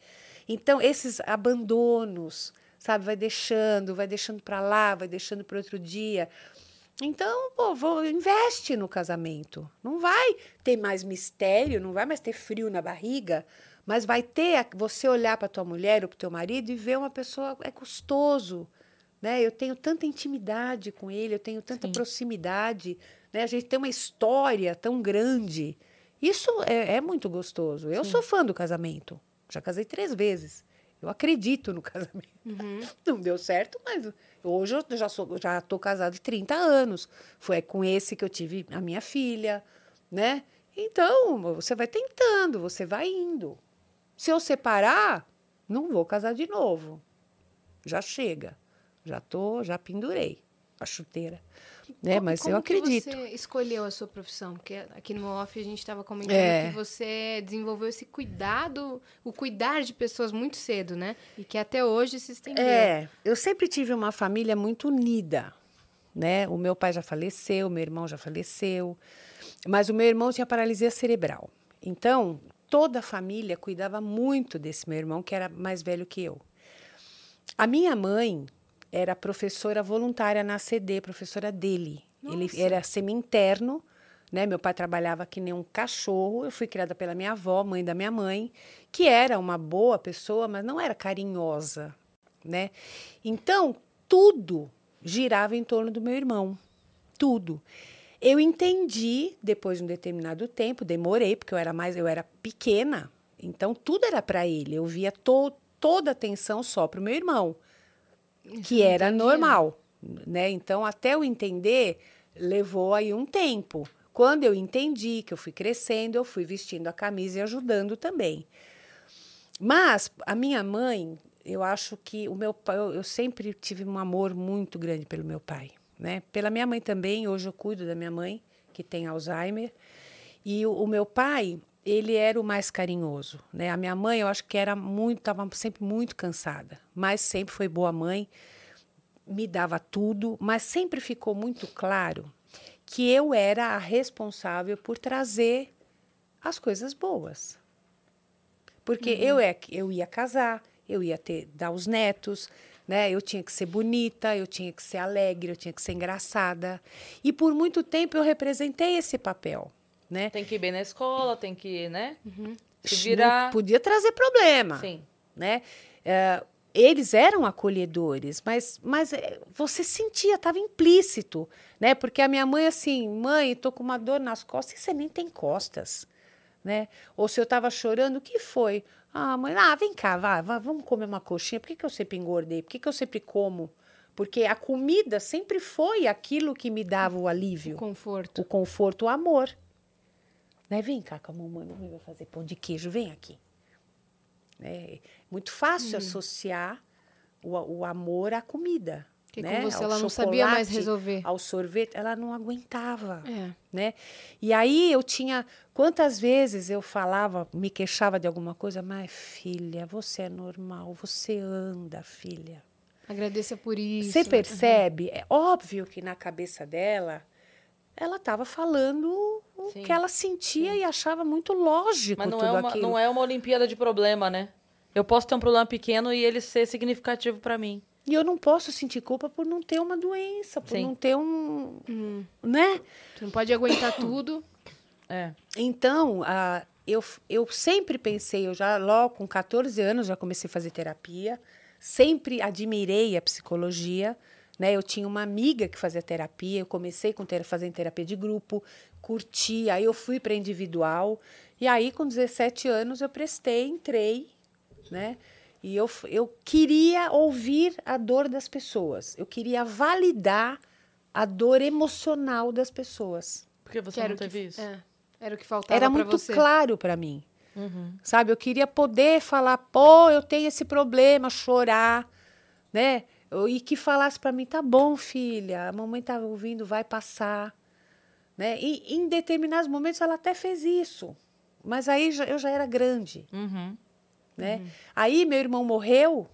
Speaker 3: Então esses abandonos sabe? Vai deixando, vai deixando para lá, vai deixando para outro dia. Então, pô, vou, investe no casamento. Não vai ter mais mistério, não vai mais ter frio na barriga, mas vai ter você olhar para tua mulher ou para teu marido e ver uma pessoa é gostoso, né? Eu tenho tanta intimidade com ele, eu tenho tanta Sim. proximidade, né? A gente tem uma história tão grande. Isso é, é muito gostoso. Eu Sim. sou fã do casamento. Já casei três vezes. Eu acredito no casamento. Não deu certo, mas hoje eu já sou, já tô casada há 30 anos. Foi com esse que eu tive a minha filha, né? Então, você vai tentando, você vai indo. Se eu separar, não vou casar de novo. Já chega. Já tô, já pendurei a chuteira. Né? Mas
Speaker 2: como
Speaker 3: eu
Speaker 2: que
Speaker 3: acredito.
Speaker 2: você escolheu a sua profissão? Porque aqui no off a gente estava comentando
Speaker 3: É.
Speaker 2: que você desenvolveu esse cuidado, o cuidar de pessoas muito cedo, né? E que até hoje se estendeu.
Speaker 3: É, eu sempre tive uma família muito unida, né? O meu pai já faleceu, meu irmão já faleceu, mas o meu irmão tinha paralisia cerebral. Então, toda a família cuidava muito desse meu irmão, que era mais velho que eu. A minha mãe era professora voluntária na CD, professora dele. Ele
Speaker 2: Nossa.
Speaker 3: era semi-interno, né? Meu pai trabalhava que nem um cachorro. Eu fui criada pela minha avó, mãe da minha mãe, que era uma boa pessoa, mas não era carinhosa, né? Então, tudo girava em torno do meu irmão. Tudo. Eu entendi depois de um determinado tempo, demorei, porque eu era mais, eu era pequena, então tudo era para ele. Eu via to, toda a atenção só para o meu irmão, que era normal, né? Então até eu entender levou aí um tempo. Quando eu entendi que eu fui crescendo, eu fui vestindo a camisa e ajudando também. Mas a minha mãe, eu acho que o meu pai, eu, eu sempre tive um amor muito grande pelo meu pai, né? Pela minha mãe também, hoje eu cuido da minha mãe, que tem Alzheimer. E o, o meu pai, ele era o mais carinhoso, né? A minha mãe, eu acho que era muito, estava sempre muito cansada, mas sempre foi boa mãe, me dava tudo, mas sempre ficou muito claro que eu era a responsável por trazer as coisas boas. Porque eu, é, eu ia casar, eu ia ter dar os netos, né? Eu tinha que ser bonita, eu tinha que ser alegre, eu tinha que ser engraçada. E por muito tempo eu representei esse papel, né?
Speaker 1: Tem que ir bem na escola, tem que, né? Se
Speaker 3: Não
Speaker 1: virar.
Speaker 3: podia trazer problema,
Speaker 1: Sim.
Speaker 3: né? É, eles eram acolhedores, mas, mas é, você sentia, estava implícito, né? Porque a minha mãe assim, mãe, tô com uma dor nas costas, e você nem tem costas, né? Ou se eu estava chorando, o que foi? Ah, mãe, ah, vem cá, vai, vai, vamos comer uma coxinha. Por que, que eu sempre engordei? Por que, que eu sempre como? Porque a comida sempre foi aquilo que me dava o alívio
Speaker 2: Conforto.
Speaker 3: o conforto, o amor. Né? Vem cá com a mamãe, a mamãe vai fazer pão de queijo, vem aqui. É muito fácil
Speaker 2: Uhum.
Speaker 3: associar o, o amor à comida.
Speaker 2: Que
Speaker 3: né?
Speaker 2: com você ela não sabia mais resolver.
Speaker 3: Ao sorvete, ela não aguentava.
Speaker 2: É.
Speaker 3: Né? E aí eu tinha. Quantas vezes eu falava, me queixava de alguma coisa, mas filha, você é normal, você anda, filha.
Speaker 2: Agradeça por isso.
Speaker 3: Você percebe? É óbvio que na cabeça dela, ela estava falando o
Speaker 1: Sim,
Speaker 3: que ela sentia e achava muito lógico
Speaker 1: Mas não
Speaker 3: tudo
Speaker 1: é, uma,
Speaker 3: aquilo.
Speaker 1: não é uma Olimpíada de problema, né? Eu posso ter um problema pequeno e ele ser significativo pra mim.
Speaker 3: E eu não posso sentir culpa por não ter uma doença, por
Speaker 1: Sim.
Speaker 3: não ter um,
Speaker 2: Hum,
Speaker 3: né?
Speaker 2: tu não pode aguentar tudo.
Speaker 1: É.
Speaker 3: Então, ah, eu, eu sempre pensei, eu já logo com 14 anos já comecei a fazer terapia, sempre admirei a psicologia, né? Eu tinha uma amiga que fazia terapia, eu comecei com ter, fazendo terapia de grupo, curti, aí eu fui para individual, e aí com 17 anos eu prestei, entrei, né? E eu, eu queria ouvir a dor das pessoas, eu queria validar a dor emocional das pessoas.
Speaker 1: Porque você
Speaker 2: que
Speaker 1: não
Speaker 2: o que,
Speaker 1: teve isso.
Speaker 2: é, era o que faltava
Speaker 3: Era
Speaker 2: pra
Speaker 3: muito
Speaker 2: você.
Speaker 3: claro para mim.
Speaker 1: Uhum.
Speaker 3: Sabe, eu queria poder falar, pô, eu tenho esse problema, chorar, né? E que falasse para mim, tá bom, filha, a mamãe tá ouvindo, vai passar, né? E em determinados momentos ela até fez isso, mas aí eu já era grande,
Speaker 1: Uhum.
Speaker 3: né? Aí meu irmão morreu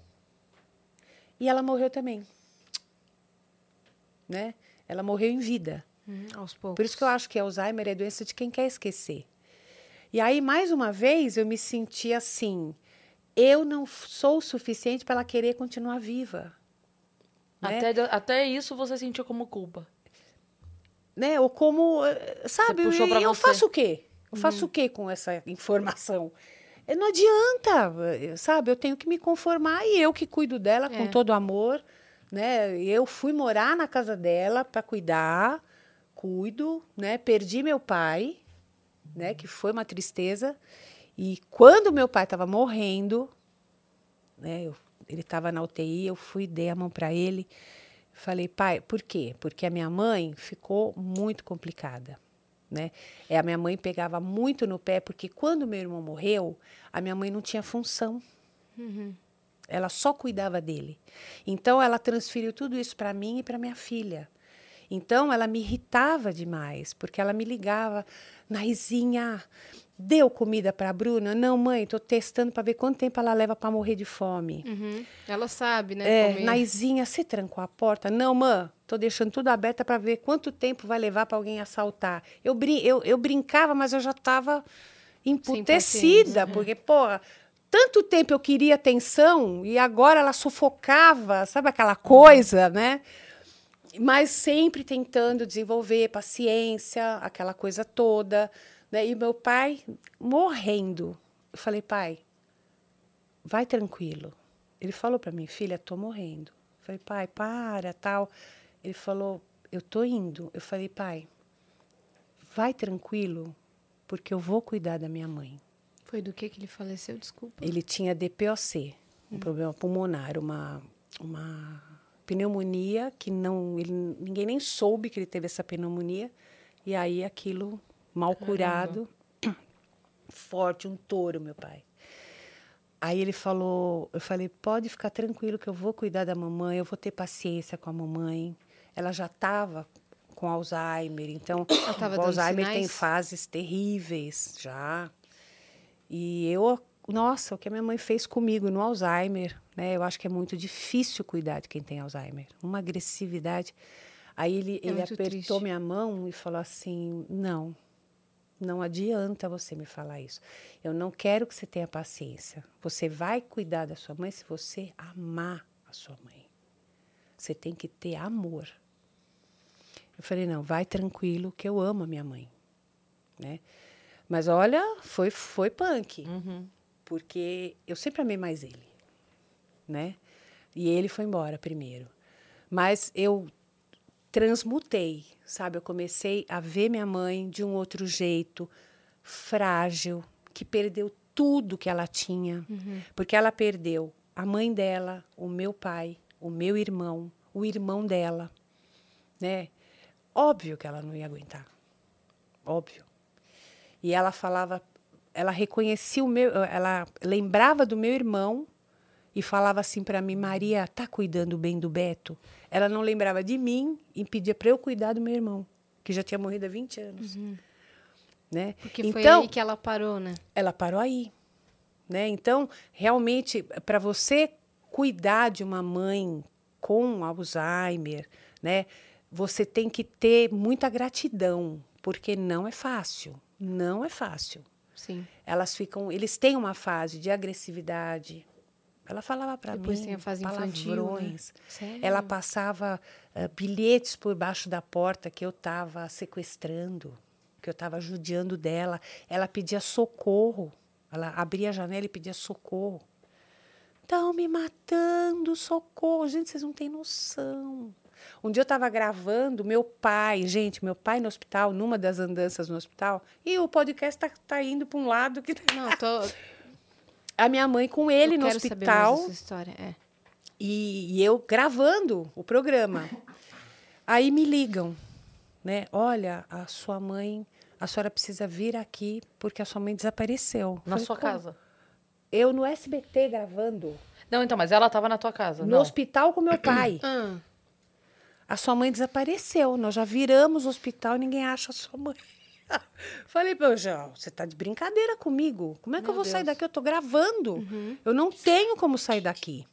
Speaker 3: e ela morreu também, né? Ela morreu em vida.
Speaker 2: Hum, aos poucos.
Speaker 3: Por isso que eu acho que Alzheimer é doença de quem quer esquecer. E aí, mais uma vez, eu me senti assim: eu não sou o suficiente para ela querer continuar viva. Né?
Speaker 1: Até, até isso você sentiu como culpa.
Speaker 3: né? Ou como, eh, sabe, eu
Speaker 1: você.
Speaker 3: faço o quê? Eu faço o quê com essa informação? Eh, Não adianta, eh, sabe? Eu tenho que me conformar e eu que cuido dela com
Speaker 2: É.
Speaker 3: todo amor, né? Eu fui morar na casa dela para cuidar, cuido, né? Perdi meu pai, né? Que foi uma tristeza. E quando meu pai estava morrendo, né? Eu, ele estava na UTI, eu fui, dei a mão para ele. Falei, pai, por quê? Porque a minha mãe ficou muito complicada. Né? É, a minha mãe pegava muito no pé, porque quando meu irmão morreu, a minha mãe não tinha função.
Speaker 2: Uhum.
Speaker 3: Ela só cuidava dele. Então, ela transferiu tudo isso para mim e para minha filha. Então, ela me irritava demais, porque ela me ligava, Naizinha, deu comida para a Bruna? Não, mãe, estou testando para ver quanto tempo ela leva para morrer de fome.
Speaker 2: Uhum. Ela sabe, né?
Speaker 3: É,
Speaker 2: comer.
Speaker 3: Naizinha, você trancou a porta? Não, mãe, estou deixando tudo aberto para ver quanto tempo vai levar para alguém assaltar. Eu, brin eu, eu brincava, mas eu já estava emputecida,
Speaker 2: paciência,
Speaker 3: porque, porra, tanto tempo eu queria atenção e agora ela sufocava, sabe aquela coisa, né? Mas sempre tentando desenvolver paciência, aquela coisa toda. Né? E meu pai morrendo. Eu falei, pai, vai tranquilo. Ele falou para mim, filha, tô morrendo. Eu falei, pai, para, tal. Ele falou, eu tô indo. Eu falei, pai, vai tranquilo, porque eu vou cuidar da minha mãe.
Speaker 2: Foi do que que ele faleceu? Desculpa.
Speaker 3: Ele tinha DPOC, um problema pulmonar, uma, uma pneumonia que não ele, ninguém nem soube que ele teve essa pneumonia e aí aquilo mal curado forte um touro meu pai aí ele falou eu falei pode ficar tranquilo que eu vou cuidar da mamãe eu vou ter paciência com a mamãe ela já estava com Alzheimer então o Alzheimer tem fases terríveis já e eu, nossa, o que a minha mãe fez comigo no Alzheimer, né? Eu acho que é muito difícil cuidar de quem tem Alzheimer. Uma agressividade. Aí ele,
Speaker 2: É
Speaker 3: ele apertou
Speaker 2: triste.
Speaker 3: minha mão e falou assim: não, não adianta você me falar isso. Eu não quero que você tenha paciência. Você vai cuidar da sua mãe se você amar a sua mãe. Você tem que ter amor. Eu falei: não, vai tranquilo, que eu amo a minha mãe. Né? Mas olha, foi, foi punk. Porque eu sempre amei mais ele. Né? E ele foi embora primeiro. Mas eu transmutei, sabe? Eu comecei a ver minha mãe de um outro jeito, frágil, que perdeu tudo que ela tinha. Porque ela perdeu a mãe dela, o meu pai, o meu irmão, o irmão dela, né? Óbvio que ela não ia aguentar. Óbvio. E ela falava, ela reconhecia o meu, ela lembrava do meu irmão e falava assim para mim, Maria, tá cuidando bem do Beto? Ela não lembrava de mim e pedia para eu cuidar do meu irmão, que já tinha morrido há 20 anos. Né?
Speaker 2: Porque foi
Speaker 3: então,
Speaker 2: aí que ela parou, né?
Speaker 3: ela parou aí. Né? Então, realmente, para você cuidar de uma mãe com Alzheimer, né, você tem que ter muita gratidão, porque não é fácil. Não é fácil.
Speaker 2: Sim.
Speaker 3: Elas ficam, eles têm uma fase de agressividade. Ela falava para mim
Speaker 2: Depois tem a fase infantil, né?
Speaker 3: palavrões. Ela passava eh, bilhetes por baixo da porta que eu estava sequestrando, que eu estava judiando dela. Ela pedia socorro. Ela abria a janela e pedia socorro. Estão me matando, socorro. Gente, vocês não têm noção. Um dia eu estava gravando, meu pai, gente, meu pai no hospital, numa das andanças no hospital, e o podcast tá, tá indo para um lado que.
Speaker 2: Não, tô.
Speaker 3: A minha mãe com ele
Speaker 2: eu
Speaker 3: no
Speaker 2: quero saber mais
Speaker 3: hospital
Speaker 2: dessa história. É.
Speaker 3: e, e eu gravando o programa. Aí me ligam, né? Olha, a sua mãe, a senhora precisa vir aqui porque a sua mãe desapareceu.
Speaker 1: Na
Speaker 3: Falei,
Speaker 1: sua casa?
Speaker 3: Eu no SBT gravando,
Speaker 1: Não, então, mas ela tava na tua casa.
Speaker 3: no
Speaker 1: não.
Speaker 3: hospital com meu pai.
Speaker 2: Ah,
Speaker 3: A sua mãe desapareceu. Nós já viramos o hospital e ninguém acha a sua mãe. Falei para já, você tá de brincadeira comigo? Como é que
Speaker 2: Meu
Speaker 3: eu vou sair
Speaker 2: Deus.
Speaker 3: daqui? Eu tô gravando. Eu não tenho como sair daqui.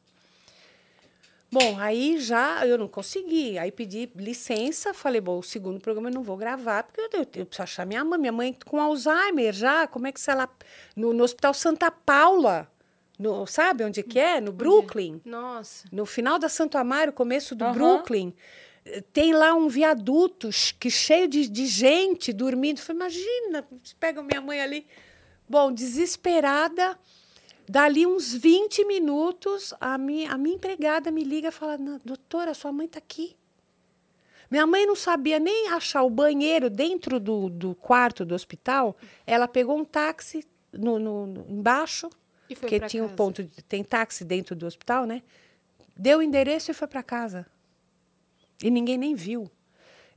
Speaker 3: Bom, aí já eu não consegui. Aí pedi licença, falei, bom, o segundo programa eu não vou gravar, porque eu, eu, eu preciso achar minha mãe. Minha mãe com Alzheimer já, como é que se ela... No, no Hospital Santa Paula, no, sabe onde que é? No Brooklyn.
Speaker 2: nossa.
Speaker 3: No final da Santo Amaro, começo do
Speaker 1: Aham.
Speaker 3: Brooklyn, tem lá um viaduto que cheio de, de gente dormindo. Eu Falei, imagina, pega minha mãe ali. Bom, desesperada, dali uns 20 minutos, a minha, a minha empregada me liga e fala, "Não, doutora, sua mãe está aqui. Minha mãe não sabia nem achar o banheiro dentro do, do quarto do hospital. Ela pegou um táxi no, no- no- embaixo porque tinha um
Speaker 2: casa.
Speaker 3: ponto, de, tem táxi dentro do hospital, né? Deu o endereço e foi para casa. E ninguém nem viu.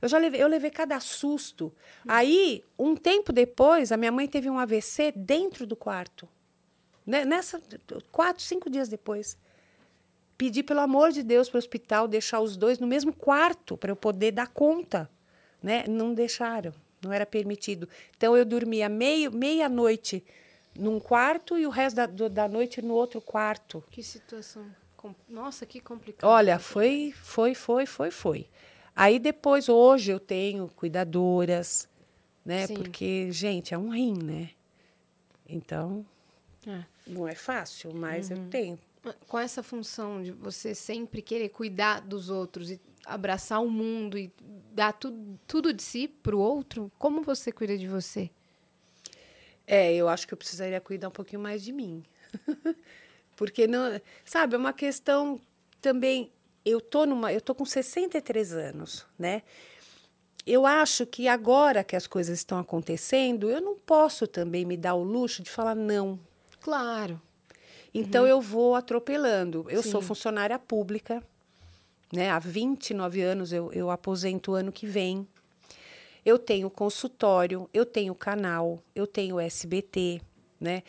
Speaker 3: Eu já levei, eu levei cada susto. Aí, um tempo depois, a minha mãe teve um AVC dentro do quarto. Né? Nessa, quatro, cinco dias depois. Pedi, pelo amor de Deus, para o hospital deixar os dois no mesmo quarto para eu poder dar conta. Né? Não deixaram, não era permitido. Então, eu dormia meia-noite num quarto e o resto da, da noite no outro quarto.
Speaker 2: Que situação. Nossa, que complicado.
Speaker 3: Olha, foi, foi, foi, foi, foi. Aí depois, hoje, eu tenho cuidadoras, né?
Speaker 2: Sim.
Speaker 3: Porque, gente, é um rim, né? Então,
Speaker 2: É.
Speaker 3: não é fácil, mas
Speaker 2: Uhum.
Speaker 3: eu tenho.
Speaker 2: Com essa função de você sempre querer cuidar dos outros e abraçar o mundo e dar tudo, tudo de si pro outro, como você cuida de você?
Speaker 3: É, eu acho que eu precisaria cuidar um pouquinho mais de mim. Porque não, sabe, é uma questão também, eu tô numa, eu tô com 63 anos, né? Eu acho que agora que as coisas estão acontecendo, eu não posso também me dar o luxo de falar não.
Speaker 2: Claro.
Speaker 3: Então eu vou atropelando. Eu sou
Speaker 2: Sim.
Speaker 3: funcionária pública, né? Há 29 anos eu, eu aposento o ano que vem. Eu tenho consultório, eu tenho canal, eu tenho SBT, né?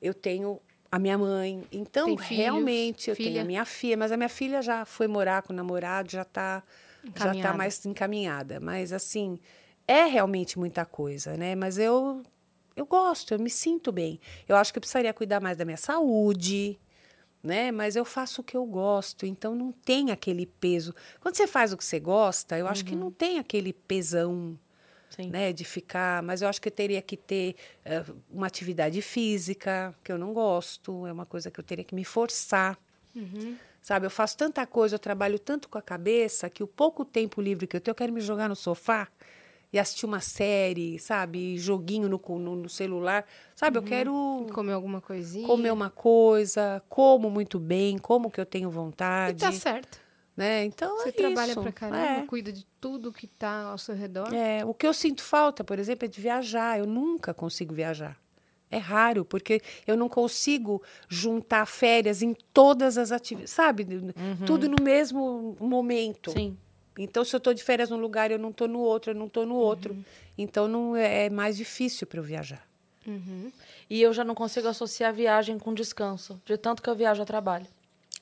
Speaker 3: Eu tenho a minha mãe. Então,
Speaker 2: filhos,
Speaker 3: realmente, eu tenho
Speaker 2: filha?
Speaker 3: a minha filha, mas a minha filha já foi morar com o namorado, já está já tá mais encaminhada. Mas, assim, é realmente muita coisa, né? Mas eu, eu gosto, eu me sinto bem. Eu acho que eu precisaria cuidar mais da minha saúde, né? Mas eu faço o que eu gosto, então não tem aquele peso. Quando você faz o que você gosta, eu acho que não tem aquele pesão,
Speaker 1: Sim.
Speaker 3: né? De ficar. Mas eu acho que eu teria que ter eh, uma atividade física, que eu não gosto, é uma coisa que eu teria que me forçar. Sabe, eu faço tanta coisa, eu trabalho tanto com a cabeça que o pouco tempo livre que eu tenho, eu quero me jogar no sofá e assistir uma série, sabe? Joguinho no, no, no celular. Sabe, eu quero
Speaker 2: Comer alguma coisinha.
Speaker 3: comer uma coisa, como muito bem, como que eu tenho
Speaker 2: E
Speaker 3: vontade.
Speaker 2: tá certo.
Speaker 3: Né? Então
Speaker 2: Você
Speaker 3: é
Speaker 2: trabalha
Speaker 3: isso.
Speaker 2: pra caramba,
Speaker 3: É.
Speaker 2: cuida de tudo que tá ao seu redor.
Speaker 3: É, o que eu sinto falta, por exemplo, é de viajar. Eu nunca consigo viajar. É raro, porque eu não consigo juntar férias em todas as atividades, sabe? Tudo no mesmo momento.
Speaker 1: Sim.
Speaker 3: Então, se eu estou de férias num lugar, eu não estou no outro, eu não estou no outro. Então, não é, é mais difícil para eu viajar.
Speaker 2: Uhum.
Speaker 1: E eu já não consigo associar viagem com descanso, de tanto que eu viajo a trabalho.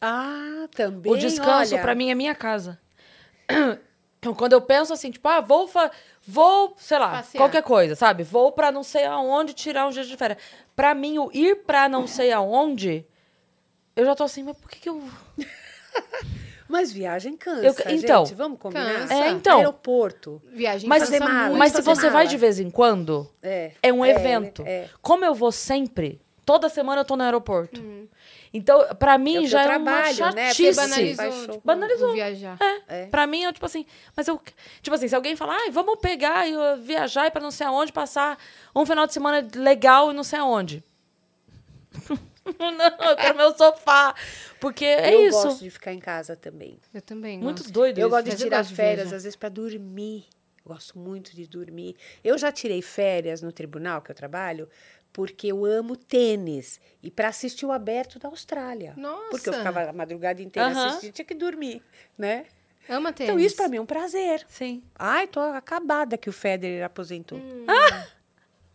Speaker 3: Ah, também.
Speaker 1: o descanso,
Speaker 3: olha,
Speaker 1: pra mim, é minha casa. Então, Quando eu penso assim, tipo, ah, vou, fa- vou, sei lá,
Speaker 2: Passear.
Speaker 1: qualquer coisa, sabe? Vou pra não sei aonde tirar um dia de férias. Pra mim, o ir pra não sei aonde, eu já tô assim, mas por que que eu...
Speaker 3: Mas viagem cansa,
Speaker 1: Eu- então.
Speaker 3: gente. Vamos combinar?
Speaker 2: Cansa.
Speaker 1: É, então.
Speaker 3: Aeroporto.
Speaker 2: Viagem
Speaker 1: Mas,
Speaker 2: cansa
Speaker 3: mala,
Speaker 1: mas se você vai
Speaker 3: mala.
Speaker 1: de vez em quando,
Speaker 3: É.
Speaker 1: é um
Speaker 3: É,
Speaker 1: evento.
Speaker 3: é.
Speaker 1: Como eu vou sempre, toda semana eu tô no aeroporto. Então, pra mim,
Speaker 3: É
Speaker 1: já
Speaker 3: eu
Speaker 1: é uma
Speaker 3: trabalho, né?
Speaker 1: chatice.
Speaker 2: Você banalizou, tipo,
Speaker 1: Banalizou.
Speaker 2: viajar.
Speaker 3: É.
Speaker 1: Pra mim, eu, tipo assim, mas eu. Tipo assim, se alguém falar, ai, vamos pegar e uh, viajar e pra não sei aonde, passar um final de semana legal e não sei aonde. não, eu quero meu sofá. Porque é
Speaker 3: eu
Speaker 1: isso.
Speaker 3: gosto de ficar em casa também.
Speaker 2: Eu também
Speaker 1: Muito
Speaker 2: gosto.
Speaker 1: doido
Speaker 3: Eu
Speaker 1: isso.
Speaker 3: gosto de
Speaker 2: eu
Speaker 3: tirar
Speaker 2: gosto de
Speaker 3: férias,
Speaker 2: viajar.
Speaker 3: às vezes, para dormir. Gosto muito de dormir. Eu já tirei férias no tribunal que eu trabalho porque eu amo tênis e para assistir o aberto da Austrália.
Speaker 2: Nossa.
Speaker 3: Porque eu ficava a madrugada inteira
Speaker 1: Aham.
Speaker 3: assistindo, tinha que dormir, né?
Speaker 2: Ama tênis.
Speaker 3: Então isso para mim é um prazer.
Speaker 1: Sim.
Speaker 3: Ai, tô acabada que o Federer aposentou.
Speaker 2: Hum.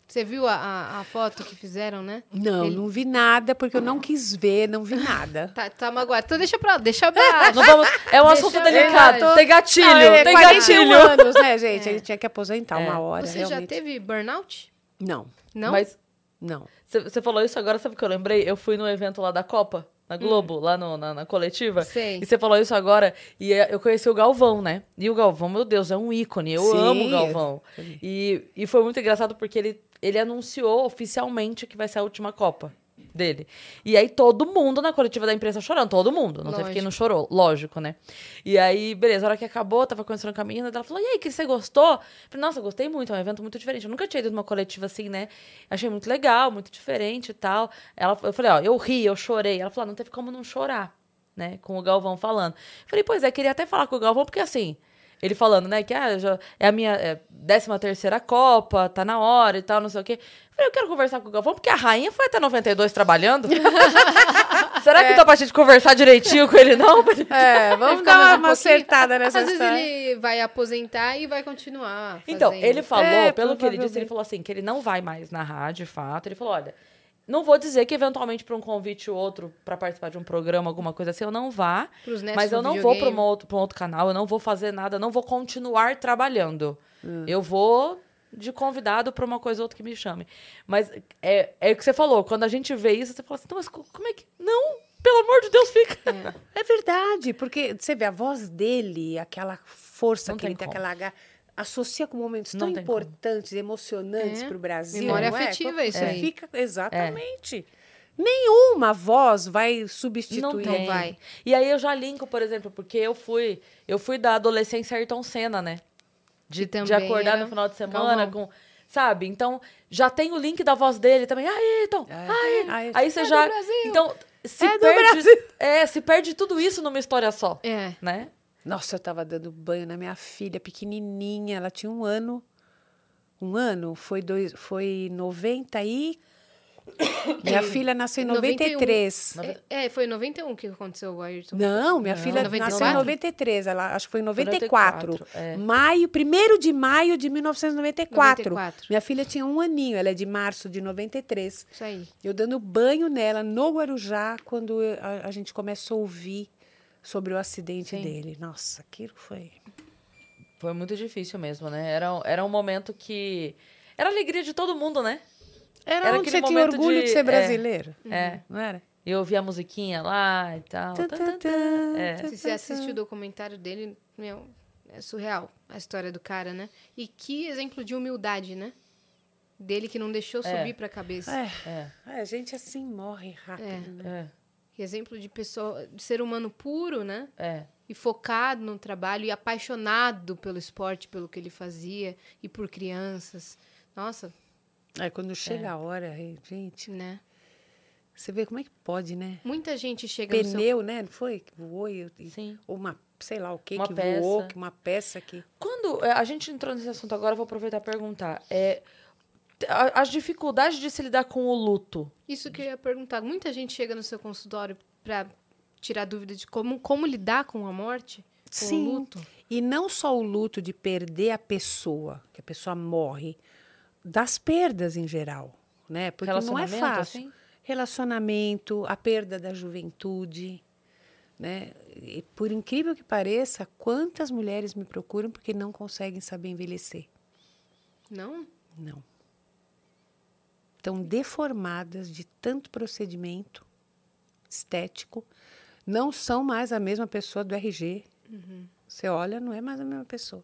Speaker 2: Você viu a, a, a foto que fizeram, né?
Speaker 3: Não,
Speaker 2: Ele-
Speaker 3: não vi nada porque eu não quis ver, não vi nada.
Speaker 2: Tá, tá magoado. Então deixa pra lá, deixa.
Speaker 1: Não vamos... É um
Speaker 2: Deixa
Speaker 1: assunto delicado.
Speaker 2: tô-
Speaker 1: Tem gatilho,
Speaker 3: Não, é
Speaker 1: tem
Speaker 3: 41
Speaker 1: gatilho.
Speaker 3: anos, né, gente? Ele tinha que aposentar
Speaker 1: É.
Speaker 3: uma hora,
Speaker 2: Você
Speaker 3: realmente.
Speaker 2: já teve burnout?
Speaker 3: Não,
Speaker 2: Não?
Speaker 1: Mas
Speaker 3: não.
Speaker 1: você falou isso agora, sabe o que eu lembrei? Eu fui no evento lá da Copa, na Globo, lá no- na, na coletiva.
Speaker 2: Hum. Sei.
Speaker 1: E você falou isso agora, e é, eu conheci o Galvão, né? E o Galvão, meu Deus, é um ícone. Eu
Speaker 3: Sim,
Speaker 1: amo o Galvão. E, e foi muito engraçado porque ele, ele anunciou oficialmente que vai ser a última Copa dele. E aí todo mundo na coletiva da imprensa chorando, todo mundo. Não teve quem
Speaker 2: Lógico.
Speaker 1: não chorou, lógico, né? E aí, beleza, a hora que acabou, tava conversando com a menina, ela falou, e aí, que você gostou? Eu falei, nossa, gostei muito, é um evento muito diferente. Eu nunca tinha ido numa coletiva assim, né? Achei muito legal, muito diferente e tal. Ela, eu falei, ó, eu ri, eu chorei. Ela falou, "Ah, não teve como não chorar, né? Com o Galvão falando. Eu falei, pois é, queria até falar com o Galvão, porque assim, Ele falando, né, que ah, já é a minha é, 13 terceira Copa, tá na hora e tal, não sei o quê. Eu falei, eu quero conversar com o Galvão, porque a rainha foi até 92 trabalhando. Será que dá pra gente conversar direitinho com ele, não?
Speaker 3: É, vamos
Speaker 2: ficar
Speaker 3: dar uma,
Speaker 2: um
Speaker 3: uma acertada nessa
Speaker 2: Às vezes
Speaker 3: história.
Speaker 2: ele vai aposentar e vai continuar.
Speaker 1: Então,
Speaker 2: fazendo.
Speaker 1: ele falou,
Speaker 3: É,
Speaker 1: pelo que ele disse, ele falou assim, que ele não vai mais narrar, de fato. Ele falou, olha, não vou dizer que eventualmente para um convite ou outro, para participar de um programa, alguma coisa assim, eu não vá. Mas eu não vou para um outro, pra um outro canal, eu não vou fazer nada, não vou continuar trabalhando.
Speaker 3: Hum.
Speaker 1: Eu vou de convidado para uma coisa ou outra que me chame. Mas é, é o que você falou, quando a gente vê isso, você fala assim, não, mas co- como é que... Não, pelo amor de Deus, fica.
Speaker 3: É verdade, porque você vê a voz dele, aquela força
Speaker 1: Não
Speaker 3: que ele
Speaker 1: tem
Speaker 3: tem, aquela associa com momentos
Speaker 1: Não
Speaker 3: tão
Speaker 1: tem como.
Speaker 3: importantes, emocionantes
Speaker 2: É.
Speaker 3: para o Brasil.
Speaker 2: Memória
Speaker 3: não é?
Speaker 2: afetiva, isso
Speaker 3: Você
Speaker 2: aí.
Speaker 3: Fica, exatamente. Nenhuma voz vai substituir.
Speaker 1: Não tem.
Speaker 2: vai.
Speaker 1: E aí eu já linko, por exemplo, porque eu fui, eu fui da adolescência Ayrton Senna, né? De, de acordar
Speaker 2: era
Speaker 1: no final de semana
Speaker 2: Galvão.
Speaker 1: com, sabe? Então, já tem o link da voz dele também. Ayrton, Ayrton.
Speaker 3: Ai,
Speaker 1: Aí você
Speaker 2: É do
Speaker 1: já. Então, se
Speaker 3: É
Speaker 1: perde, é, se perde tudo isso numa história só,
Speaker 2: É.
Speaker 1: né?
Speaker 3: Nossa, eu tava dando banho na minha filha, pequenininha, ela tinha um ano. Um ano? Foi, dois, foi 90 e... Minha filha nasceu em
Speaker 2: 91.
Speaker 3: 93.
Speaker 2: É, foi em 91 que aconteceu o Ayrton.
Speaker 3: Não, minha
Speaker 1: Não.
Speaker 3: filha
Speaker 2: 94?
Speaker 3: nasceu em 93, ela, acho que foi em 94.
Speaker 1: 94, é.
Speaker 3: Maio, 1 de maio de 1994.
Speaker 2: 94.
Speaker 3: Minha filha tinha um aninho, ela é de março de 93.
Speaker 2: Isso aí.
Speaker 3: Eu dando banho nela no Guarujá, quando a, a gente começou a ouvir sobre o acidente
Speaker 1: Sim.
Speaker 3: dele. Nossa, aquilo foi.
Speaker 1: Foi muito difícil mesmo, né? Era, era um momento que. Era a alegria de todo mundo, né?
Speaker 3: Era,
Speaker 1: Era
Speaker 3: onde
Speaker 1: aquele
Speaker 3: você tinha
Speaker 1: momento
Speaker 3: orgulho de,
Speaker 1: de-
Speaker 3: ser
Speaker 1: é.
Speaker 3: brasileiro.
Speaker 1: É.
Speaker 3: Não era?
Speaker 1: E eu ouvia a musiquinha lá e tal.
Speaker 3: Tan,
Speaker 1: tan.
Speaker 3: tan.
Speaker 1: É.
Speaker 2: Se você assiste o documentário dele, meu, é surreal a história do cara, né? E que exemplo de humildade, né? Dele que não deixou
Speaker 1: É.
Speaker 2: subir pra cabeça.
Speaker 3: É.
Speaker 1: É,
Speaker 3: É, a gente assim morre rápido. né?
Speaker 1: é,
Speaker 2: exemplo de pessoa, de ser humano puro, né?
Speaker 1: é.
Speaker 2: E focado no trabalho e apaixonado pelo esporte, pelo que ele fazia e por crianças. Nossa,
Speaker 3: Aí quando chega a hora, aí, gente,
Speaker 2: né?
Speaker 3: você vê como é que pode, né?
Speaker 2: Muita gente chega no seu...
Speaker 3: Pneu, né? Não foi? Que voou e,
Speaker 1: Sim.
Speaker 3: ou uma, sei lá o que
Speaker 1: Uma
Speaker 3: que
Speaker 1: peça.
Speaker 3: voou, que uma peça que.
Speaker 1: Quando é, a gente entrou nesse assunto agora, eu vou aproveitar e perguntar. É, as dificuldades de se lidar com o luto.
Speaker 2: Isso que eu ia perguntar. Muita gente chega no seu consultório pra tirar dúvida de como, como lidar com a morte, com
Speaker 3: Sim.
Speaker 2: o luto.
Speaker 3: E não só o luto de perder a pessoa, que a pessoa morre, das perdas em geral, né? Porque não é
Speaker 1: Relacionamento,
Speaker 3: fácil.
Speaker 1: assim?
Speaker 3: Relacionamento, a perda da juventude, né? E por incrível que pareça, quantas mulheres me procuram porque não conseguem saber envelhecer?
Speaker 2: Não?
Speaker 3: Não. Estão deformadas de tanto procedimento estético, não são mais a mesma pessoa do RG. Você olha, não é mais a mesma pessoa.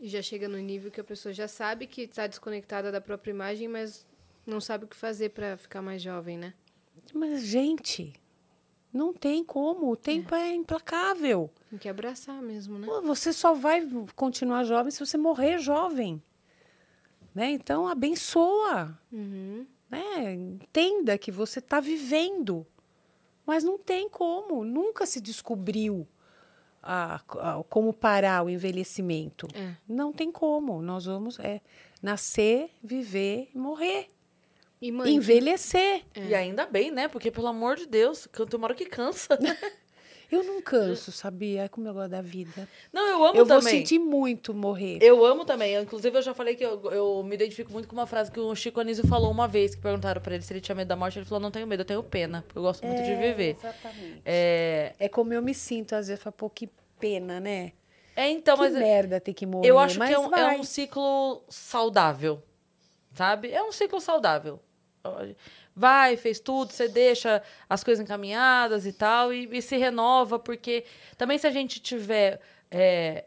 Speaker 2: E já chega no nível que a pessoa já sabe que está desconectada da própria imagem, mas não sabe o que fazer para ficar mais jovem, né?
Speaker 3: Mas, gente, não tem como. O tempo é, implacável.
Speaker 2: Tem que abraçar mesmo, né?
Speaker 3: Você só vai continuar jovem se você morrer jovem. Né? Então, abençoa.
Speaker 2: Uhum.
Speaker 3: né? Entenda que você está vivendo. Mas não tem como. Nunca se descobriu a- a- como parar o envelhecimento.
Speaker 2: É.
Speaker 3: Não tem como. Nós vamos é, nascer, viver e morrer.
Speaker 2: E mãe,
Speaker 3: Envelhecer.
Speaker 1: E ainda bem, né? Porque, pelo amor de Deus, tem uma hora que cansa.
Speaker 3: Eu não canso, sabia? É como eu gosto da vida.
Speaker 1: Não, eu amo
Speaker 3: eu vou
Speaker 1: também.
Speaker 3: sentir muito morrer.
Speaker 1: Eu amo também. Inclusive, eu já falei que eu, eu me identifico muito com uma frase que o Chico Anísio falou uma vez, que perguntaram pra ele se ele tinha medo da morte. Ele falou, não tenho medo, eu tenho pena, eu gosto muito de viver.
Speaker 3: Exatamente.
Speaker 1: É,
Speaker 3: É como eu me sinto, às vezes, falo, pô, que pena, né?
Speaker 1: é então,
Speaker 3: que
Speaker 1: mas
Speaker 3: merda ter que morrer.
Speaker 1: eu acho que é um, é um ciclo saudável, sabe? É um ciclo saudável. Vai, fez tudo, você deixa as coisas encaminhadas e tal, e, e se renova, porque também se a gente tiver é,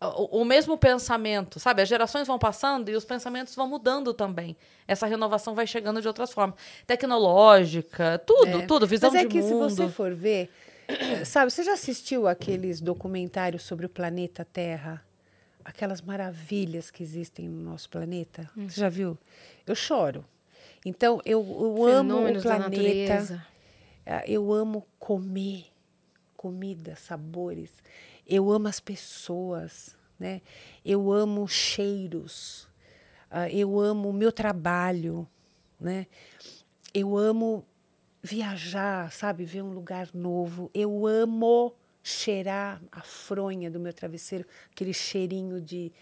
Speaker 1: o, o mesmo pensamento, sabe? As gerações vão passando e os pensamentos vão mudando também. Essa renovação vai chegando de outras formas. Tecnológica, tudo,
Speaker 3: É.
Speaker 1: tudo, visão
Speaker 3: Mas é
Speaker 1: de
Speaker 3: que
Speaker 1: mundo.
Speaker 3: se você for ver, sabe, você já assistiu aqueles documentários sobre o planeta Terra? Aquelas maravilhas que existem no nosso planeta?
Speaker 1: Hum.
Speaker 3: Você já viu? Eu choro. Então, eu, eu amo o planeta. Ah, Eu amo comer comida, sabores. Eu amo as pessoas, né? Eu amo cheiros. Uh, eu amo o meu trabalho, né? Eu amo viajar, sabe? Ver um lugar novo. Eu amo cheirar a fronha do meu travesseiro, aquele cheirinho de,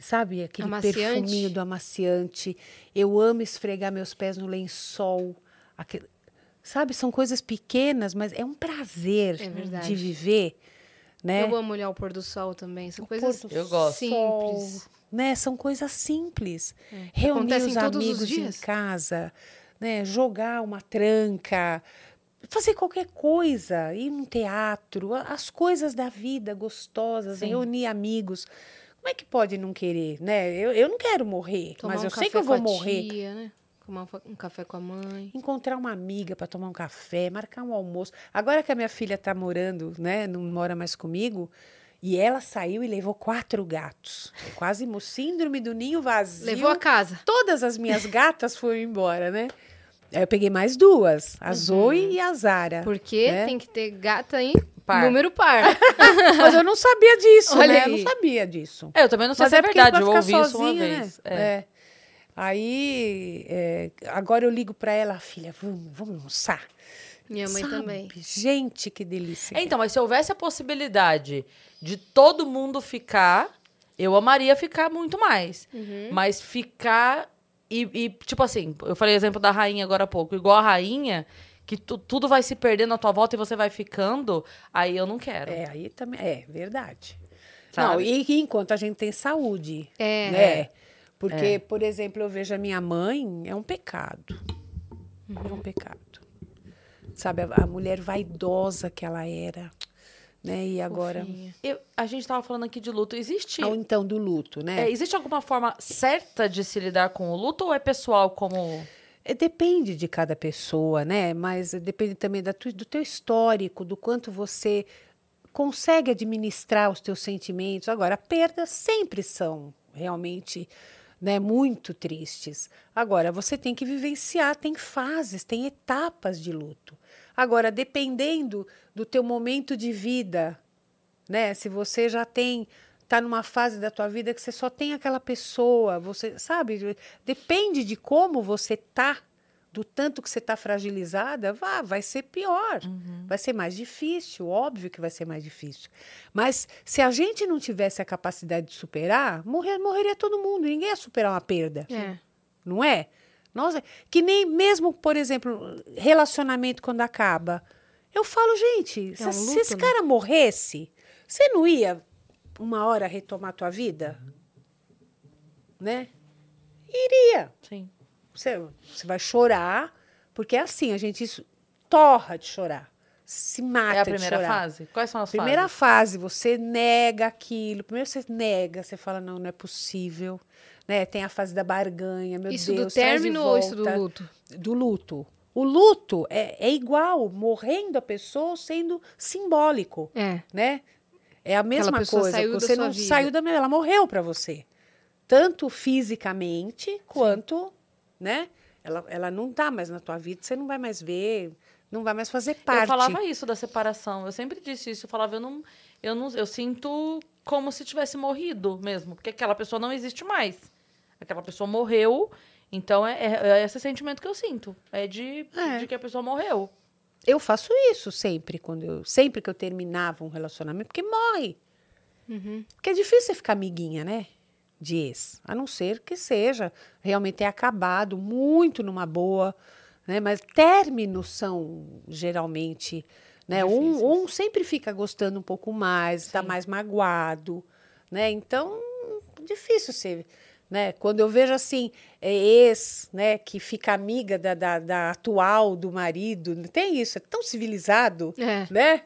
Speaker 3: sabe, aquele
Speaker 2: Amaciante.
Speaker 3: perfuminho do amaciante. Eu amo esfregar meus pés no lençol. Aquele, sabe, são coisas pequenas, mas é um prazer
Speaker 2: É verdade.
Speaker 3: de viver, né?
Speaker 2: Eu amo olhar o pôr do sol também. São
Speaker 3: O
Speaker 2: coisas
Speaker 1: Eu gosto.
Speaker 2: simples.
Speaker 3: né? São coisas simples.
Speaker 2: É.
Speaker 3: Reunir
Speaker 2: Acontecem
Speaker 3: os
Speaker 2: todos os
Speaker 3: amigos em casa, né? Jogar uma tranca, fazer qualquer coisa, ir num teatro, as coisas da vida gostosas,
Speaker 1: Sim.
Speaker 3: reunir amigos. Como é que pode não querer, né? Eu, eu não quero morrer,
Speaker 2: Tomar
Speaker 3: mas
Speaker 2: um
Speaker 3: eu sei que eu vou morrer.
Speaker 2: Tia, né? Tomar um café com a mãe.
Speaker 3: Encontrar uma amiga para tomar um café, marcar um almoço. Agora que a minha filha está morando, né, não mora mais comigo, e ela saiu e levou quatro gatos. Quase síndrome do ninho vazio.
Speaker 2: Levou a casa.
Speaker 3: Todas as minhas gatas foram embora, né? Aí eu peguei mais duas, a Zoe e a Zara.
Speaker 2: Porque
Speaker 3: né?
Speaker 2: tem que ter gata em
Speaker 1: Par.
Speaker 2: número par.
Speaker 3: Mas eu não sabia disso,
Speaker 2: Olha
Speaker 3: né? Eu
Speaker 2: aí.
Speaker 3: não sabia disso.
Speaker 1: É, eu também não sei
Speaker 3: Mas
Speaker 1: se é
Speaker 3: porque
Speaker 1: verdade,
Speaker 3: pra
Speaker 1: eu
Speaker 3: ficar
Speaker 1: ouvi isso uma
Speaker 3: sozinha,
Speaker 1: vez.
Speaker 3: Né?
Speaker 1: É.
Speaker 3: É. Aí, é, agora eu ligo para ela, filha, vamos, vamos almoçar.
Speaker 2: Minha mãe
Speaker 3: Sabe?
Speaker 2: também.
Speaker 3: Gente, que delícia.
Speaker 1: É, Então, mas se houvesse a possibilidade de todo mundo ficar, eu amaria ficar muito mais.
Speaker 2: Uhum.
Speaker 1: Mas ficar e, e, tipo assim, eu falei exemplo da rainha agora há pouco, igual a rainha, que tu- tudo vai se perdendo à tua volta e você vai ficando, aí eu não quero.
Speaker 3: É, aí também é verdade.
Speaker 1: Sabe?
Speaker 3: Não, e, e enquanto a gente tem saúde,
Speaker 2: É.
Speaker 3: né? Porque, por exemplo, eu vejo a minha mãe, é um pecado. É um pecado. Sabe, a, a mulher vaidosa que ela era, né? E agora...
Speaker 1: Eu- a gente tava falando aqui de luto. Existe,
Speaker 3: Ou então do luto, né?
Speaker 1: é, existe alguma forma certa de se lidar com o luto ou é pessoal como.
Speaker 3: É, depende de cada pessoa, né? Mas depende também da tu- do teu histórico, do quanto você consegue administrar os teus sentimentos. Agora, perdas sempre são realmente né, muito tristes. Agora, você tem que vivenciar, tem fases, tem etapas de luto. Agora, dependendo do teu momento de vida, né? Se você já tem tá numa fase da tua vida que você só tem aquela pessoa, você sabe, depende de como você tá, do tanto que você tá fragilizada, vá, vai ser pior, vai ser mais difícil, óbvio que vai ser mais difícil. Mas se a gente não tivesse a capacidade de superar, morrer, morreria todo mundo, ninguém ia superar uma perda
Speaker 2: É.
Speaker 3: não é? Nossa, que nem mesmo, por exemplo, relacionamento quando acaba. Eu falo, gente, se,
Speaker 2: um
Speaker 3: se
Speaker 2: luto,
Speaker 3: esse
Speaker 2: né?
Speaker 3: cara morresse, você não ia uma hora retomar tua vida? Né? Iria.
Speaker 1: Sim.
Speaker 3: Você, você vai chorar, porque é assim, a gente isso, torra de chorar. Se mata
Speaker 1: É a primeira fase? Quais são as
Speaker 3: Primeira
Speaker 1: fases?
Speaker 3: fase, você nega aquilo. Primeiro você nega, você fala, não, não é possível. Né? Tem a fase da barganha, meu
Speaker 2: Isso
Speaker 3: Deus.
Speaker 2: do
Speaker 3: traz de
Speaker 2: término ou isso do luto?
Speaker 3: Do luto. O luto é, é igual, morrendo a pessoa sendo simbólico,
Speaker 2: É.
Speaker 3: né? É a mesma coisa.
Speaker 2: saiu
Speaker 3: você não
Speaker 2: vida.
Speaker 3: saiu da ela morreu para você. Tanto fisicamente quanto, né? Ela, ela não tá mais na tua vida, você não vai mais ver, não vai mais fazer parte.
Speaker 1: Eu falava isso da separação. Eu sempre disse isso. Eu falava, eu não, eu não, eu sinto como se tivesse morrido mesmo, porque aquela pessoa não existe mais. Aquela pessoa morreu, então é, é- é esse sentimento que eu sinto. É de,
Speaker 3: É.
Speaker 1: de que a pessoa morreu.
Speaker 3: Eu faço isso sempre, quando eu, sempre que eu terminava um relacionamento, porque morre.
Speaker 2: Uhum.
Speaker 3: Porque é difícil você ficar amiguinha, né? De ex. A não ser que seja realmente ter acabado muito numa boa, né? Mas términos são geralmente, né? Um,
Speaker 1: Difíceis.
Speaker 3: um sempre fica gostando um pouco mais, está mais magoado, né? Então, difícil ser. Né? Quando eu vejo assim, é, ex, né, que fica amiga da, da, da atual do marido, tem isso, é tão civilizado,
Speaker 2: É.
Speaker 3: né?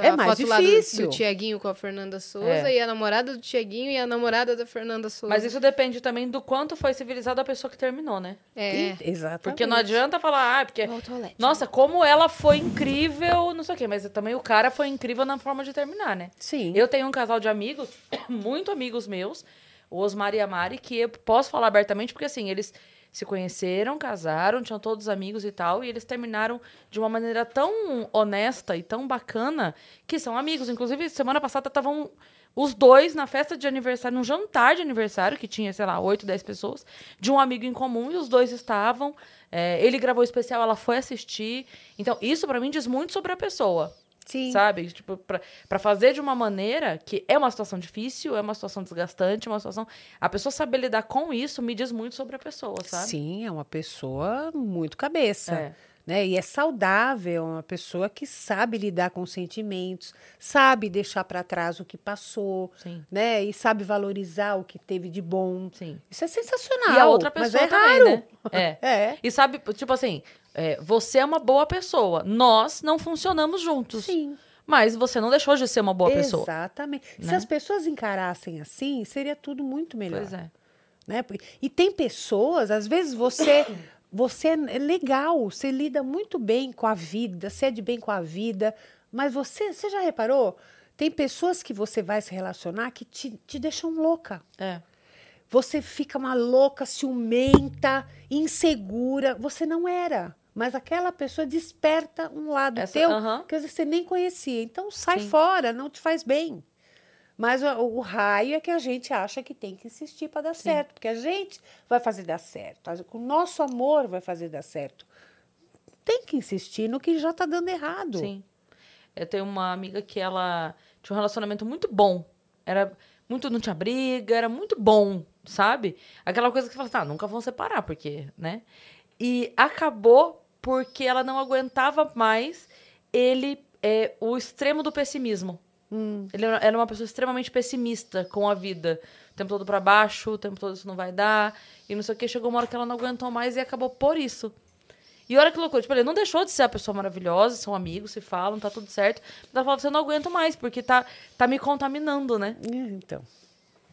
Speaker 3: É
Speaker 2: a
Speaker 3: mais
Speaker 2: foto lá do-
Speaker 3: difícil.
Speaker 2: do, Tiaguinho com a Fernanda Souza
Speaker 1: É.
Speaker 2: e a namorada do Tiaguinho e a namorada da Fernanda Souza.
Speaker 1: Mas isso depende também do quanto foi civilizada a pessoa que terminou, né?
Speaker 2: É.
Speaker 3: E- exatamente.
Speaker 1: Porque não adianta falar, ah, porque.
Speaker 2: Toalete.
Speaker 1: Nossa, como ela foi incrível, não sei o quê, mas também o cara foi incrível na forma de terminar, né?
Speaker 3: Sim.
Speaker 1: Eu tenho um casal de amigos, muito amigos meus, o Osmar e a Mari, que eu posso falar abertamente, porque assim, eles se conheceram, casaram, tinham todos amigos e tal, e eles terminaram de uma maneira tão honesta e tão bacana que são amigos. Inclusive, semana passada estavam os dois na festa de aniversário, num jantar de aniversário, que tinha, sei lá, 8, 10 pessoas, de um amigo em comum, e os dois estavam. É, ele gravou o especial, ela foi assistir. Então, isso para mim diz muito sobre a pessoa.
Speaker 3: Sim.
Speaker 1: Sabe? Tipo, pra, pra fazer de uma maneira que é uma situação difícil, é uma situação desgastante, é uma situação. A pessoa saber lidar com isso me diz muito sobre a pessoa, sabe?
Speaker 3: Sim, é uma pessoa muito cabeça.
Speaker 1: É.
Speaker 3: Né? E é saudável, é uma pessoa que sabe lidar com sentimentos, sabe deixar para trás o que passou,
Speaker 1: Sim.
Speaker 3: né? E sabe valorizar o que teve de bom.
Speaker 1: Sim.
Speaker 3: Isso é sensacional.
Speaker 1: E a outra
Speaker 3: mas
Speaker 1: pessoa
Speaker 3: é
Speaker 1: também,
Speaker 3: raro.
Speaker 1: né? É.
Speaker 3: É.
Speaker 1: E sabe, tipo assim, é, você é uma boa pessoa. Nós não funcionamos juntos.
Speaker 3: Sim.
Speaker 1: Mas você não deixou de ser uma boa pessoa.
Speaker 3: Exatamente. Se
Speaker 1: né?
Speaker 3: as pessoas encarassem assim, seria tudo muito melhor.
Speaker 1: Pois é.
Speaker 3: né? E tem pessoas, às vezes você você é legal, você lida muito bem com a vida, você é de bem com a vida, mas você, você já reparou? Tem pessoas que você vai se relacionar que te, te deixam louca.
Speaker 1: É.
Speaker 3: Você fica uma louca, ciumenta, insegura. Você não era. Mas aquela pessoa desperta um lado
Speaker 1: Essa-
Speaker 3: teu
Speaker 1: aham.
Speaker 3: que às vezes você nem conhecia. Então sai
Speaker 1: Sim.
Speaker 3: fora, não te faz bem. Mas o, o raio é que a gente acha que tem que insistir para dar certo, porque a gente vai fazer dar certo. O nosso amor vai fazer dar certo. Tem que insistir no que já está dando errado.
Speaker 1: Sim. Eu tenho uma amiga que ela tinha um relacionamento muito bom. Era muito, não tinha briga, era muito bom, sabe? Aquela coisa que você fala, tá, nunca vão separar, porque, né? E acabou porque ela não aguentava mais ele, é, o extremo do pessimismo. Ele era uma pessoa extremamente pessimista com a vida. O tempo todo pra baixo, o tempo todo isso não vai dar. E não sei o que. Chegou uma hora que ela não aguentou mais e acabou por isso. E olha que loucura, tipo, ele não deixou de ser a pessoa maravilhosa, são amigos, se falam, tá tudo certo. Mas ela falou, você não aguento mais, porque tá, tá me contaminando, né?
Speaker 3: É, Então.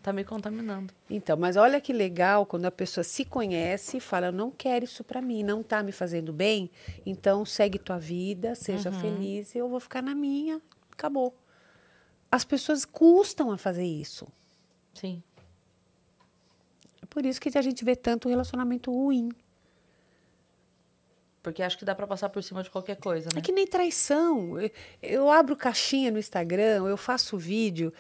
Speaker 1: Tá me contaminando.
Speaker 3: Então, mas olha que legal quando a pessoa se conhece e fala: eu não quero isso para mim, não tá me fazendo bem, então segue tua vida, seja feliz, eu vou ficar na minha, acabou. As pessoas custam a fazer isso.
Speaker 1: Sim.
Speaker 3: É por isso que a gente vê tanto relacionamento ruim.
Speaker 1: Porque acho que dá pra passar por cima de qualquer coisa, né?
Speaker 3: É que nem traição. Eu, eu abro caixinha no Instagram, eu faço vídeo,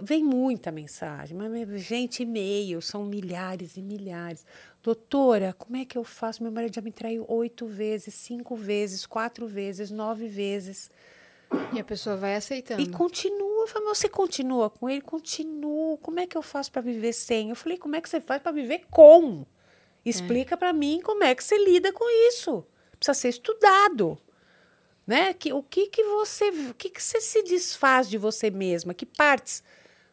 Speaker 3: vem muita mensagem, mas, gente, e-mail, são milhares e milhares. Doutora, como é que eu faço? Meu marido já me traiu oito vezes, cinco vezes, quatro vezes, nove vezes.
Speaker 2: E a pessoa vai aceitando.
Speaker 3: E continua. Eu falei, mas você continua com ele? Continuo. Como é que eu faço para viver sem? Eu falei, como é que você faz para viver com? Explica para mim como é que você lida com isso. Precisa ser estudado. Né? Que, o que, que você. O que, que você se desfaz de você mesma? Que partes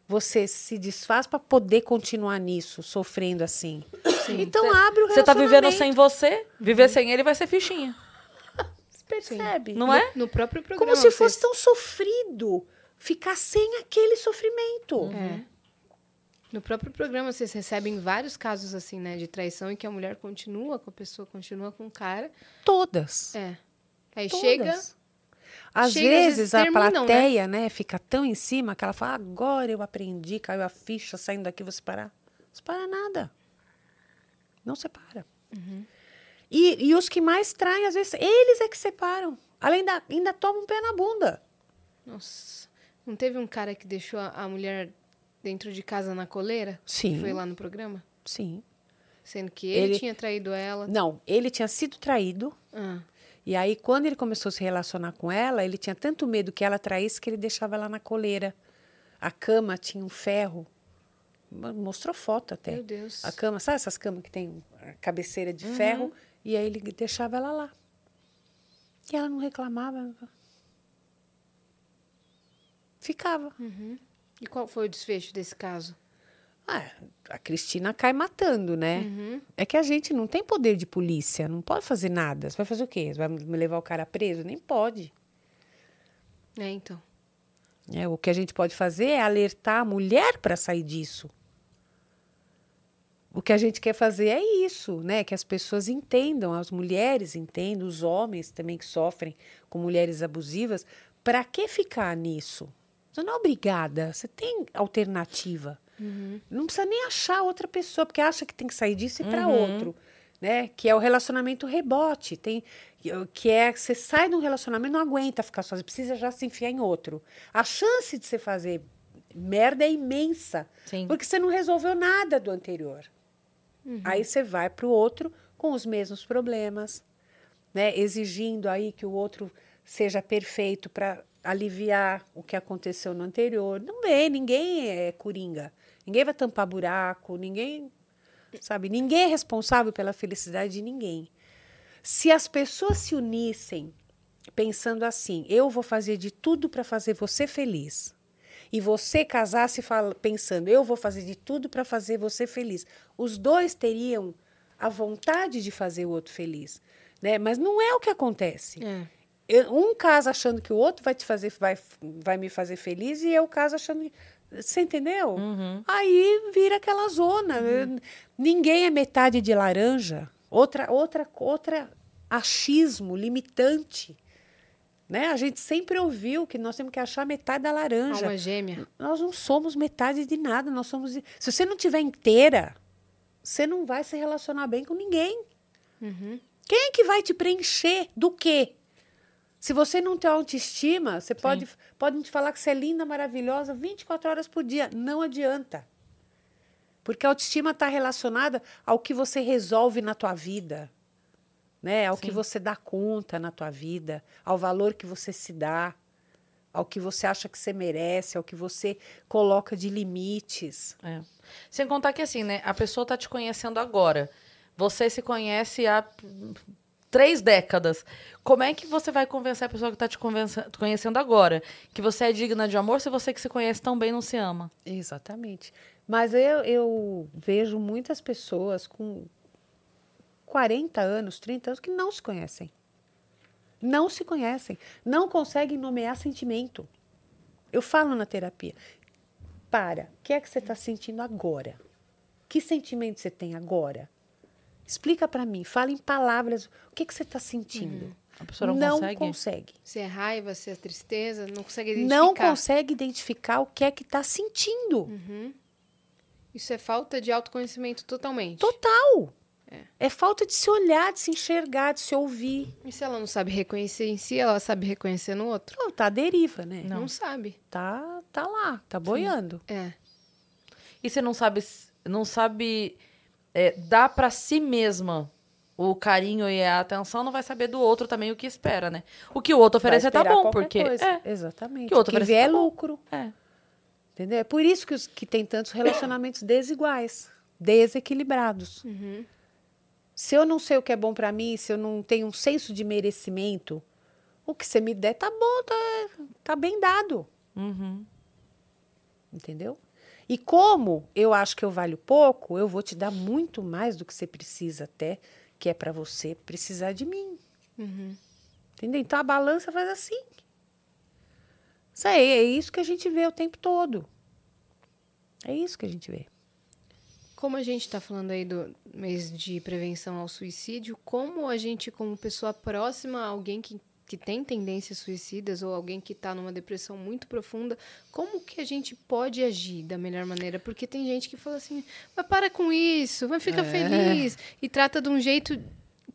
Speaker 3: você se desfaz para poder continuar nisso, sofrendo assim? Então abre o
Speaker 1: Você tá vivendo sem
Speaker 3: relacionamento.
Speaker 1: você, viver sem ele vai ser fichinha.
Speaker 3: Percebe?
Speaker 1: Não é?
Speaker 2: No próprio programa.
Speaker 3: Como se
Speaker 2: vocês-
Speaker 3: fosse tão sofrido ficar sem aquele sofrimento.
Speaker 2: É. No próprio programa vocês recebem vários casos assim, né, de traição em que a mulher continua com a pessoa, continua com o cara.
Speaker 3: Todas.
Speaker 2: É. Aí
Speaker 3: Todas.
Speaker 2: chega,
Speaker 3: Às
Speaker 2: chega, às
Speaker 3: vezes,
Speaker 2: vezes
Speaker 3: a
Speaker 2: né?
Speaker 3: plateia, né? fica tão em cima que ela fala: agora eu aprendi, caiu a ficha, saindo daqui, vou separar. Não separa nada. Não separa.
Speaker 2: Uhum.
Speaker 3: E, e os que mais traem, às vezes, eles é que separam. Além da, ainda tomam um pé na bunda.
Speaker 2: nossa, não teve um cara que deixou a, a mulher dentro de casa na coleira?
Speaker 3: Sim.
Speaker 2: Que foi lá no programa?
Speaker 3: Sim.
Speaker 2: Sendo que ele,
Speaker 3: Ele-
Speaker 2: tinha traído ela.
Speaker 3: Não, ele tinha sido traído.
Speaker 2: Ah,
Speaker 3: E aí, quando ele começou a se relacionar com ela, ele tinha tanto medo que ela traísse que ele deixava ela na coleira. A cama tinha um ferro. Mo- Mostrou foto até.
Speaker 2: Meu Deus.
Speaker 3: A cama, sabe essas camas que tem a cabeceira de
Speaker 2: Uhum.
Speaker 3: ferro? E aí ele deixava ela lá. E ela não reclamava. Ficava.
Speaker 2: E qual foi o desfecho desse caso?
Speaker 3: Ah, a Cristina cai matando, né?
Speaker 2: Uhum.
Speaker 3: É que a gente não tem poder de polícia, não pode fazer nada. Você vai fazer o quê? Você vai me levar o cara preso? Nem pode.
Speaker 2: É, então.
Speaker 3: É, o que a gente pode fazer é alertar a mulher para sair disso. O que a gente quer fazer é isso, né? Que as pessoas entendam, as mulheres entendam, os homens também que sofrem com mulheres abusivas. Para que ficar nisso? Você não é obrigada, você tem alternativa. Não precisa nem achar outra pessoa, porque acha que tem que sair disso e ir para outro. né? Que é o relacionamento rebote. Tem que é você sai de um relacionamento não aguenta ficar sozinho, precisa já se enfiar em outro. A chance de você fazer merda é imensa,
Speaker 1: Sim.
Speaker 3: porque você não resolveu nada do anterior. Aí você vai para o outro com os mesmos problemas, né? Exigindo aí que o outro seja perfeito para aliviar o que aconteceu no anterior. Não vem, ninguém é coringa. Ninguém vai tampar buraco, ninguém, sabe? Ninguém é responsável pela felicidade de ninguém. Se as pessoas se unissem pensando assim, eu vou fazer de tudo para fazer você feliz. E você casasse pensando, eu vou fazer de tudo para fazer você feliz. Os dois teriam a vontade de fazer o outro feliz, né? Mas não é o que acontece.
Speaker 2: É.
Speaker 3: Um casa achando que o outro vai te fazer, vai, vai me fazer feliz e eu caso achando. Você entendeu? Aí vira aquela zona. Eu- Ninguém é metade de laranja. Outra, outra, outra achismo limitante. Né? A gente sempre ouviu que nós temos que achar metade da laranja.
Speaker 2: Alma gêmea.
Speaker 3: Nós não somos metade de nada. Nós somos. Se você não tiver inteira, você não vai se relacionar bem com ninguém. Quem é que vai te preencher do quê? Se você não tem autoestima, você pode, pode te falar que você é linda, maravilhosa 24 horas por dia. Não adianta. Porque a autoestima está relacionada ao que você resolve na tua vida, né? Ao que você dá conta na tua vida, ao valor que você se dá, ao que você acha que você merece, ao que você coloca de limites.
Speaker 1: É. Sem contar que assim, né? A pessoa tá te conhecendo agora. Você se conhece há três décadas. Como é que você vai convencer a pessoa que tá te conhecendo agora que você é digna de amor se você que se conhece tão bem não se ama?
Speaker 3: Exatamente. Mas eu, eu vejo muitas pessoas com 40 anos, 30 anos, que não se conhecem. Não se conhecem. Não conseguem nomear sentimento. Eu falo na terapia. Para. O que é que você está sentindo agora? Que sentimento você tem agora? Explica para mim. Fala em palavras. O que, que você está sentindo?
Speaker 1: A pessoa não, consegue?
Speaker 3: consegue.
Speaker 2: Se é raiva, se é tristeza, não consegue identificar.
Speaker 3: Não consegue identificar o que é que está sentindo.
Speaker 2: Isso é falta de autoconhecimento totalmente.
Speaker 3: Total. É. falta de se olhar, de se enxergar, de se ouvir.
Speaker 2: E se ela não sabe reconhecer em si, ela sabe reconhecer no outro?
Speaker 3: Não, tá à deriva, né?
Speaker 2: Não, sabe.
Speaker 3: Tá, tá lá, tá boiando.
Speaker 2: É.
Speaker 1: E você não sabe, não sabe é, dar pra si mesma o carinho e a atenção, não vai saber do outro também o que espera, né? O que o outro oferecer tá bom, porque. É,
Speaker 3: Exatamente.
Speaker 1: Que outro
Speaker 3: que vier é
Speaker 1: tá bom.
Speaker 3: lucro.
Speaker 1: é.
Speaker 3: Entendeu? É por isso que, os, que tem tantos relacionamentos desiguais, desequilibrados.
Speaker 2: Uhum.
Speaker 3: Se eu não sei o que é bom pra mim, se eu não tenho um senso de merecimento, o que você me der tá bom, tá, tá bem dado.
Speaker 1: Uhum.
Speaker 3: Entendeu? E como eu acho que eu valho pouco, eu vou te dar muito mais do que você precisa até, que é para você precisar de mim.
Speaker 2: Uhum.
Speaker 3: Entendeu? Então a balança faz assim. Isso aí, é isso que a gente vê o tempo todo. É isso que a gente vê.
Speaker 2: Como a gente está falando aí do mês de prevenção ao suicídio, como a gente, como pessoa próxima a alguém que, que tem tendências suicidas ou alguém que está numa depressão muito profunda, como que a gente pode agir da melhor maneira? Porque tem gente que fala assim, mas para com isso, vai ficar feliz. E trata de um jeito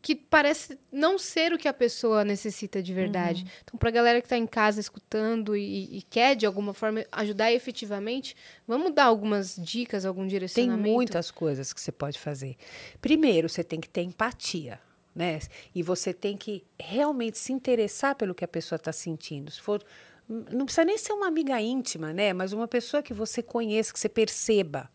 Speaker 2: que parece não ser o que a pessoa necessita de verdade. Então, para a galera que está em casa escutando e, e quer, de alguma forma, ajudar efetivamente, vamos dar algumas dicas, algum
Speaker 3: Tem
Speaker 2: direcionamento?
Speaker 3: muitas coisas que você pode fazer. Primeiro, você tem que ter empatia, né? E você tem que realmente se interessar pelo que a pessoa está sentindo. Se for, não precisa nem ser uma amiga íntima, né? Mas uma pessoa que você conheça, que você perceba.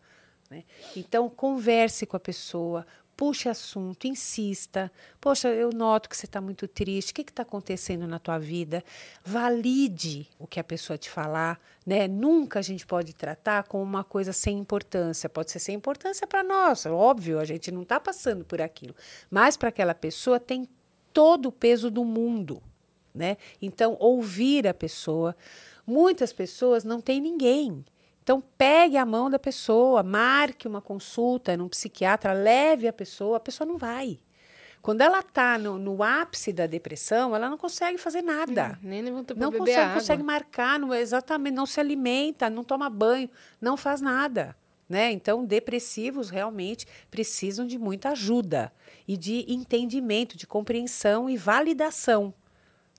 Speaker 3: Né? Então, converse com a pessoa, puxe assunto, insista. Poxa, eu noto que você está muito triste. O que está acontecendo na tua vida? Valide o que a pessoa te falar. Né? Nunca a gente pode tratar como uma coisa sem importância. Pode ser sem importância para nós, óbvio, a gente não está passando por aquilo. Mas para aquela pessoa tem todo o peso do mundo. Né? Então, ouvir a pessoa. Muitas pessoas não têm ninguém. Então, pegue a mão da pessoa, marque uma consulta num psiquiatra, leve a pessoa, a pessoa não vai. Quando ela está no, no ápice da depressão, ela não consegue fazer nada.
Speaker 2: Nem levanta pra
Speaker 3: Não
Speaker 2: beber
Speaker 3: consegue,
Speaker 2: água.
Speaker 3: consegue marcar, não, exatamente, não se alimenta, não toma banho, não faz nada. Né? Então, depressivos realmente precisam de muita ajuda e de entendimento, de compreensão e validação.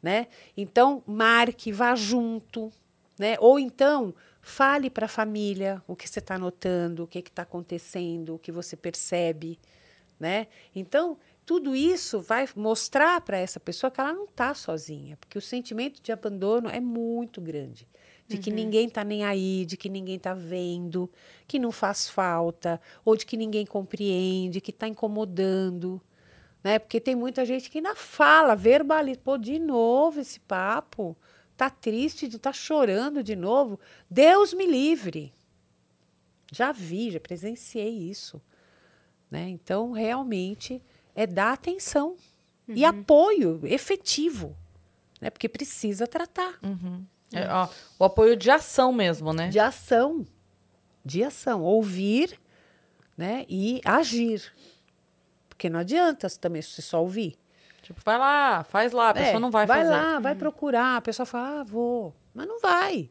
Speaker 3: Né? Então, marque, vá junto. Né? Ou então, fale para a família o que você está notando, o que está acontecendo, o que você percebe. Né? Então, tudo isso vai mostrar para essa pessoa que ela não está sozinha, porque o sentimento de abandono é muito grande de uhum. que ninguém está nem aí, de que ninguém está vendo, que não faz falta, ou de que ninguém compreende, que está incomodando. Né? Porque tem muita gente que ainda fala, verbaliza, pô, de novo esse papo, tá triste, tá chorando de novo. Deus me livre. Já vi, já presenciei isso. Né? Então, realmente, é dar atenção uhum. e apoio efetivo, né? porque precisa tratar.
Speaker 1: Uhum. É, ó, o apoio de ação mesmo, né?
Speaker 3: De ação. De ação. Ouvir né, e agir. Porque não adianta também você só ouvir.
Speaker 1: Tipo, vai lá, faz lá, a pessoa é, não vai,
Speaker 3: vai
Speaker 1: fazer.
Speaker 3: Vai lá, vai uhum. procurar. A pessoa fala, ah, vou. Mas não vai.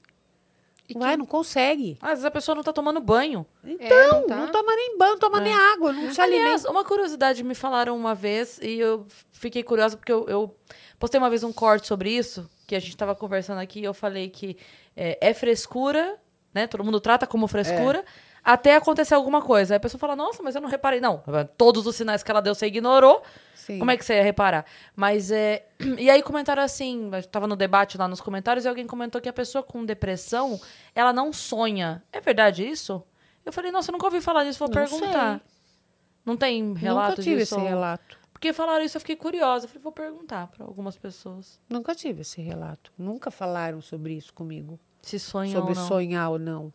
Speaker 3: E não que... vai, não consegue.
Speaker 1: Às vezes a pessoa não tá tomando banho.
Speaker 3: Então, é, não, tá. não, toma nem banho, não toma é. nem água, não se
Speaker 1: Aliás, alimenta. uma curiosidade me falaram uma vez e eu fiquei curiosa porque eu, eu postei uma vez um corte sobre isso que a gente estava conversando aqui, eu falei que é, é, frescura, né? Todo mundo trata como frescura. É. Até acontecer alguma coisa. Aí a pessoa fala, nossa, mas eu não reparei. Não, todos os sinais que ela deu, você ignorou. Sim. Como é que você ia reparar? Mas é. E aí comentaram assim, estava no debate lá nos comentários, e alguém comentou que a pessoa com depressão, ela não sonha. É verdade isso? Eu falei, nossa, eu nunca ouvi falar disso, vou não perguntar. Sei. Não tem relato
Speaker 3: Nunca tive
Speaker 1: disso?
Speaker 3: esse relato.
Speaker 1: Porque falaram isso, eu fiquei curiosa. falei, vou perguntar para algumas pessoas.
Speaker 3: Nunca tive esse relato. Nunca falaram sobre isso comigo.
Speaker 1: Se sonham
Speaker 3: sobre
Speaker 1: ou não.
Speaker 3: sonhar ou não.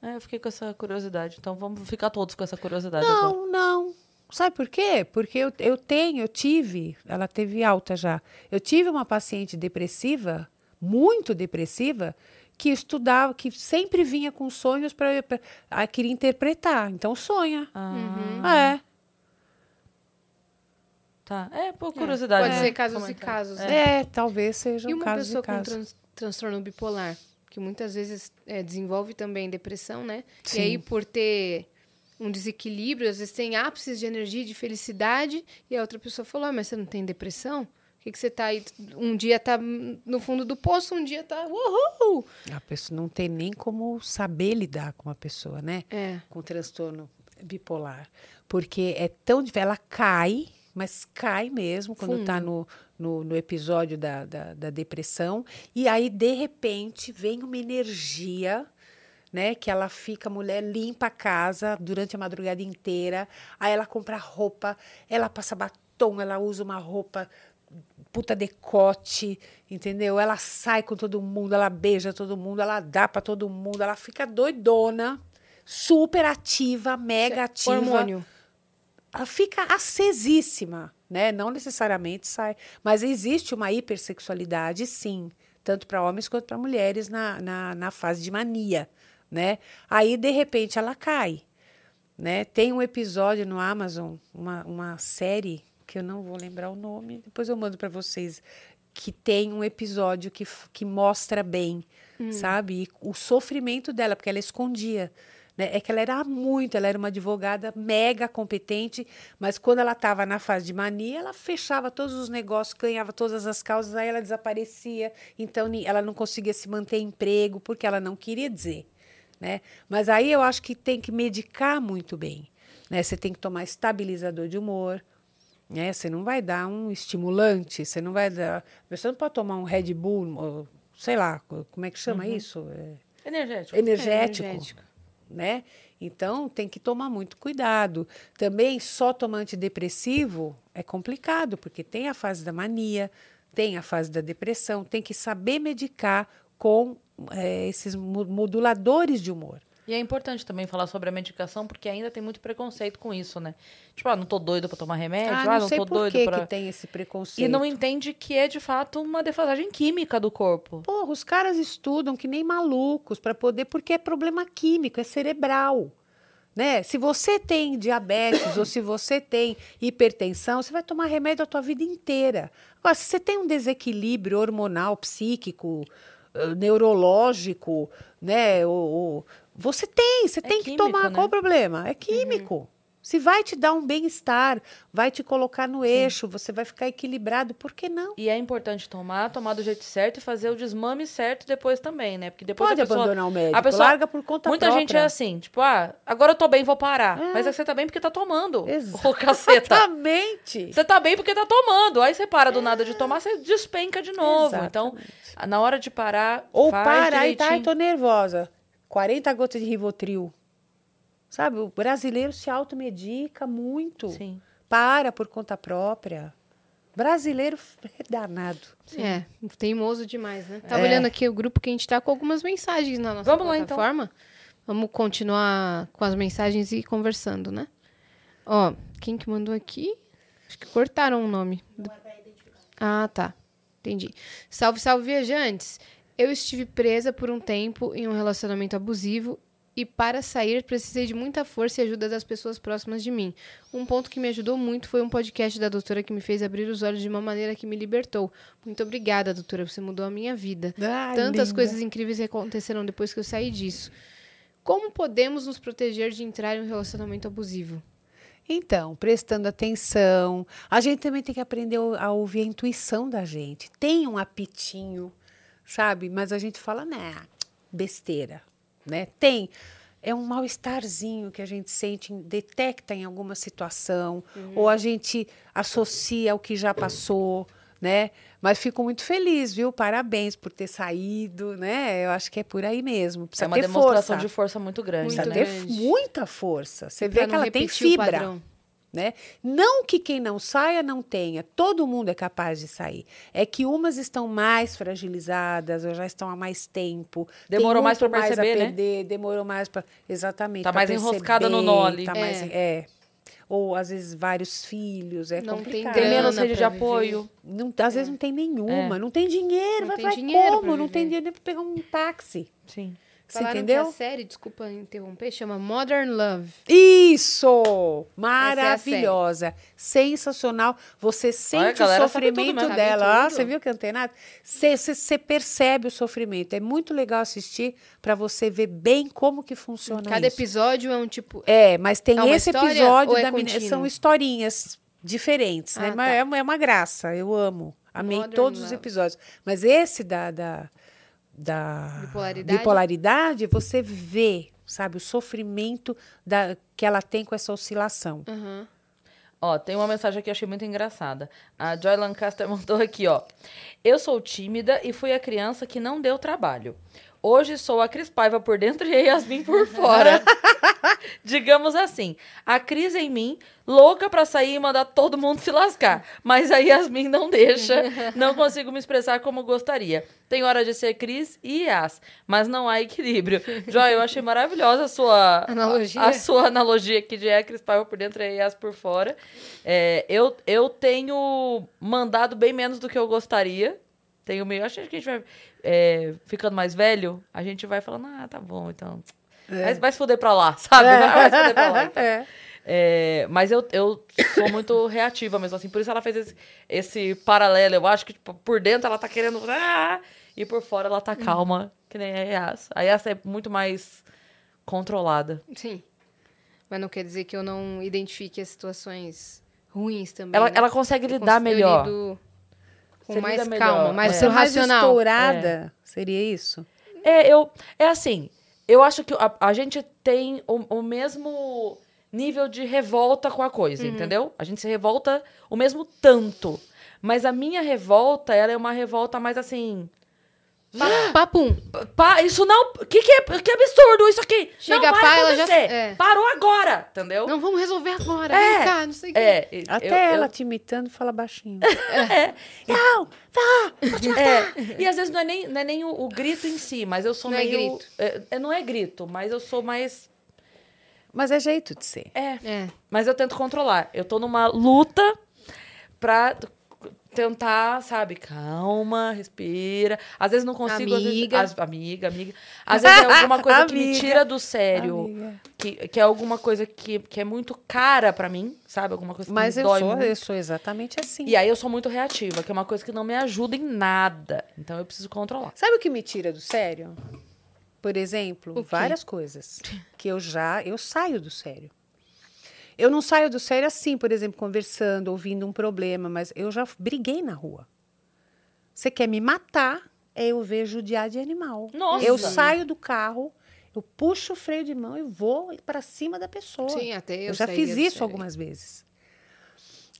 Speaker 1: É, eu fiquei com essa curiosidade. Então vamos ficar todos com essa curiosidade
Speaker 3: não,
Speaker 1: agora.
Speaker 3: Não, Sabe por quê? Porque eu, eu tenho, eu tive, ela teve alta já. Eu tive uma paciente depressiva, muito depressiva, que estudava, que sempre vinha com sonhos para queria interpretar. Então sonha.
Speaker 1: Ah.
Speaker 3: Uhum. É.
Speaker 1: Tá. É, por é, curiosidade.
Speaker 2: É, pode ser casos e casos.
Speaker 3: É. é, talvez seja um caso
Speaker 2: E uma pessoa com trans, transtorno bipolar, que muitas vezes é, desenvolve também depressão, né? Sim. E aí, por ter um desequilíbrio, às vezes tem ápices de energia, de felicidade, e a outra pessoa falou, ah, mas você não tem depressão? O que, que você tá aí? Um dia tá no fundo do poço, um dia tá. Uhul!
Speaker 3: A pessoa não tem nem como saber lidar com a pessoa, né?
Speaker 2: É.
Speaker 3: Com transtorno bipolar. Porque é tão. Ela cai mas cai mesmo quando está no, no, no, episódio da, da, da, depressão. E aí, de repente, vem uma energia. Né, que ela fica, mulher limpa a casa durante a madrugada inteira, aí ela compra roupa, ela passa batom, ela usa uma roupa puta decote, entendeu? Ela sai com todo mundo, ela beija todo mundo, ela dá para todo mundo, ela fica doidona, super ativa, mega ativa.
Speaker 2: Hormônio
Speaker 3: ela fica acesíssima, né? Não necessariamente sai, mas existe uma hipersexualidade, sim, tanto para homens quanto para mulheres na, na, na, fase de mania, né? Aí, de repente, ela cai, né? Tem um episódio no Amazon, uma, uma série, que eu não vou lembrar o nome, depois eu mando para vocês, que tem um episódio que, que mostra bem, hum. sabe? E o sofrimento dela, porque ela escondia né? É que ela era muito, ela era uma advogada mega competente, mas quando ela estava na fase de mania, ela fechava todos os negócios, ganhava todas as causas, aí ela desaparecia. Então ela não conseguia se manter emprego porque ela não queria dizer. Né? Mas aí eu acho que tem que medicar muito bem. Né? Você tem que tomar estabilizador de humor. Né? Você não vai dar um estimulante, você não vai dar. Você não pode tomar um Red Bull, sei lá, como é que chama
Speaker 1: uhum.
Speaker 3: isso? É...
Speaker 1: Energético.
Speaker 3: Energético. É, energético né? Então tem que tomar muito cuidado. Também só tomar antidepressivo é complicado, porque tem a fase da mania, tem a fase da depressão, tem que saber medicar com é, esses moduladores de humor.
Speaker 1: E é importante também falar sobre a medicação, porque ainda tem muito preconceito com isso, né? Tipo, ah, não tô doido para tomar remédio, ah,
Speaker 3: não,
Speaker 1: ah, não
Speaker 3: sei
Speaker 1: tô
Speaker 3: por
Speaker 1: doido
Speaker 3: que
Speaker 1: pra...
Speaker 3: que tem esse preconceito.
Speaker 1: E não entende que é de fato uma defasagem química do corpo.
Speaker 3: Porra, os caras estudam que nem malucos para poder, porque é problema químico, é cerebral. Né? Se você tem diabetes ou se você tem hipertensão, você vai tomar remédio a tua vida inteira. Agora, se você tem um desequilíbrio hormonal, psíquico, neurológico, né, ou, ou Você tem, você tem que
Speaker 1: químico,
Speaker 3: tomar.
Speaker 1: né?
Speaker 3: Qual o problema? É químico. Se vai te dar um bem-estar, vai te colocar no eixo, você vai ficar equilibrado, por que não?
Speaker 1: E é importante tomar, tomar do jeito certo e fazer o desmame certo depois também, né? Porque depois
Speaker 3: Pode
Speaker 1: a pessoa,
Speaker 3: abandonar o médico,
Speaker 1: a pessoa,
Speaker 3: larga por conta
Speaker 1: Muita
Speaker 3: própria.
Speaker 1: gente é assim, tipo, ah, agora eu tô bem, vou parar. Mas aí você tá bem porque tá tomando. Ô, caceta.
Speaker 3: Exatamente.
Speaker 1: Você tá bem porque tá tomando. Aí você para do nada de tomar, você despenca de novo. Então,
Speaker 3: Exatamente.
Speaker 1: na hora de parar,
Speaker 3: Ou
Speaker 1: faz
Speaker 3: para, aí tá,
Speaker 1: direitinho.
Speaker 3: tô nervosa. 40 gotas de Rivotril. Sabe, o brasileiro se automedica muito.
Speaker 1: Sim.
Speaker 3: Para por conta própria. Brasileiro é danado.
Speaker 2: É, teimoso demais, né? Tava
Speaker 3: É.
Speaker 2: olhando aqui o grupo que a gente tá com algumas mensagens na nossa
Speaker 1: Vamos lá, então.
Speaker 2: plataforma. Vamos continuar com as mensagens e conversando, né? Ó, quem que mandou aqui? Acho que cortaram o nome. Ah, tá. Entendi. Salve, salve, viajantes. Eu estive presa por um tempo em um relacionamento abusivo e para sair precisei de muita força e ajuda das pessoas próximas de mim. Um ponto que me ajudou muito foi um podcast da doutora que me fez abrir os olhos de uma maneira que me libertou. Muito obrigada, doutora, você mudou a minha vida.
Speaker 3: Ai,
Speaker 2: Tantas
Speaker 3: linda.
Speaker 2: coisas incríveis aconteceram depois que eu saí disso. Como podemos nos proteger de entrar em um relacionamento abusivo?
Speaker 3: Então, prestando atenção. A gente também tem que aprender a ouvir a intuição da gente. Tem um apitinho, sabe? Mas a gente fala, né, besteira, né? Tem. É um mal-estarzinho que a gente sente, detecta em alguma situação, ou a gente associa ao que já passou, né? Mas fico muito feliz, viu? Parabéns por ter saído, né? Eu acho que é por aí mesmo. Precisa
Speaker 1: É uma
Speaker 3: ter
Speaker 1: demonstração
Speaker 3: força.
Speaker 1: de força muito grande.
Speaker 2: Muito
Speaker 3: Precisa ter
Speaker 2: grande.
Speaker 3: muita força. Você
Speaker 2: Pra
Speaker 3: vê que ela tem fibra. Né? Não que quem não saia não tenha, todo mundo é capaz de sair. É que umas estão mais fragilizadas, ou já estão há mais tempo. tem
Speaker 1: Demorou mais pra perceber,
Speaker 3: a
Speaker 1: né?
Speaker 3: perder, Demorou mais para exatamente.
Speaker 1: Tá mais enroscada no nó ali.
Speaker 3: Tá
Speaker 2: É.
Speaker 3: mais, é. Ou às vezes vários filhos, é
Speaker 2: Não tem
Speaker 3: complicado.
Speaker 1: Tem
Speaker 2: grana
Speaker 1: menos rede de apoio.
Speaker 3: Não, às vezes não tem nenhuma, não tem dinheiro,
Speaker 2: Não
Speaker 3: vai,
Speaker 2: tem
Speaker 3: vai
Speaker 2: dinheiro
Speaker 3: como? Não tem dinheiro nem para pegar um táxi.
Speaker 1: Sim.
Speaker 3: Você
Speaker 2: Falaram
Speaker 3: entendeu?
Speaker 2: que a série, desculpa interromper, chama Modern Love.
Speaker 3: Isso!
Speaker 2: é
Speaker 3: Maravilhosa. Sensacional. Você sente o
Speaker 1: galera sabe tudo
Speaker 3: sofrimento
Speaker 1: mesmo.
Speaker 3: dela.
Speaker 2: Sabe
Speaker 3: Ah,
Speaker 2: tudo.
Speaker 3: você viu que antenado? Você, você, você percebe o sofrimento. É muito legal assistir para você ver bem como que funciona
Speaker 2: Cada
Speaker 3: isso.
Speaker 2: episódio é um tipo.
Speaker 3: É, mas tem
Speaker 2: É uma
Speaker 3: esse episódio
Speaker 2: é
Speaker 3: da menina. São historinhas diferentes, né?
Speaker 2: Ah,
Speaker 3: Mas
Speaker 2: tá.
Speaker 3: é, uma, é uma graça. Eu amo. Amei
Speaker 2: Modern
Speaker 3: todos os
Speaker 2: Love.
Speaker 3: episódios. Mas esse da. da da
Speaker 2: Bipolaridade?
Speaker 3: bipolaridade, você vê, sabe, o sofrimento da, que ela tem com essa oscilação.
Speaker 2: Aham.
Speaker 1: Ó, tem uma mensagem aqui que eu achei muito engraçada. A Joy Lancaster mandou aqui, ó. Eu sou tímida e fui a criança que não deu trabalho. Hoje sou a Cris Paiva por dentro e a Yasmin por fora. Digamos assim, a Cris em mim, louca pra sair e mandar todo mundo se lascar. Mas a Yasmin não deixa, não consigo me expressar como gostaria. Tem hora de ser Cris e Yas, mas não há equilíbrio. Joy, eu achei maravilhosa a sua
Speaker 2: Analogia.
Speaker 1: A, a sua analogia aqui de é Cris Paiva por dentro e Yas por fora. É, eu, eu tenho mandado bem menos do que eu gostaria. Tenho meio. Acho que a gente vai é, ficando mais velho, a gente vai falando, ah, tá bom, então. Vai, vai se fuder pra lá, sabe? Vai, vai se fuder pra lá. então.
Speaker 3: É.
Speaker 1: É, mas eu, eu sou muito reativa mesmo, assim. Por isso ela fez esse, esse paralelo. Eu acho que, tipo, por dentro ela tá querendo. Ah, e por fora ela tá calma, que nem a Yas. A Yas é muito mais controlada.
Speaker 2: Sim. Mas não quer dizer que eu não identifique as situações ruins também.
Speaker 1: Ela,
Speaker 2: né?
Speaker 1: ela consegue
Speaker 2: Eu
Speaker 1: lidar melhor.
Speaker 2: Lido com mais calma, mais
Speaker 1: É.
Speaker 3: Você é mais
Speaker 2: racional.
Speaker 3: estourada, seria isso?
Speaker 1: É, eu, é assim, eu acho que a, a gente tem o, o mesmo nível de revolta com a coisa,
Speaker 2: Uhum.
Speaker 1: entendeu? A gente se revolta o mesmo tanto. Mas a minha revolta, ela é uma revolta mais assim.
Speaker 2: Pa- Papum.
Speaker 1: Pá, isso não. Que, que, que absurdo isso aqui!
Speaker 2: Chega
Speaker 1: não vai
Speaker 2: pá, ela já-
Speaker 1: acontecer.
Speaker 2: é.
Speaker 1: Parou agora, entendeu?
Speaker 2: Não, vamos resolver agora.
Speaker 1: É,
Speaker 2: Vem cá, não sei o.
Speaker 1: É, eu-
Speaker 3: Até
Speaker 1: eu-
Speaker 3: ela te imitando fala baixinho.
Speaker 1: É. Não, tá, é. E às vezes não é nem, não é nem o, o grito em si, mas eu sou
Speaker 2: Não é
Speaker 1: meio.
Speaker 2: grito.
Speaker 1: É, é, não é grito, mas eu sou mais.
Speaker 3: Mas é jeito de ser.
Speaker 1: É.
Speaker 2: É.
Speaker 1: Mas eu tento controlar. Eu tô numa luta pra tentar, sabe, calma, respira. Às vezes não consigo,
Speaker 2: Amiga.
Speaker 1: às vezes. As, amiga, amiga. Às vezes é alguma coisa que me tira do sério.
Speaker 3: Amiga.
Speaker 1: Que, que é alguma coisa que, que é muito cara pra mim, sabe? Alguma coisa que
Speaker 3: Mas
Speaker 1: me
Speaker 3: eu
Speaker 1: dói
Speaker 3: sou,
Speaker 1: muito.
Speaker 3: eu sou exatamente assim.
Speaker 1: E aí eu sou muito reativa, que é uma coisa que não me ajuda em nada. Então eu preciso controlar.
Speaker 3: Sabe o que me tira do sério? por exemplo, várias coisas que eu já eu saio do sério. Eu não saio do sério assim, por exemplo, conversando, ouvindo um problema, mas eu já briguei na rua. Você quer me matar? É eu ver judiar de animal.
Speaker 1: Nossa!
Speaker 3: Eu saio do carro, eu puxo o freio de mão e vou para cima da pessoa.
Speaker 2: Sim, até eu
Speaker 3: Eu já fiz isso algumas vezes.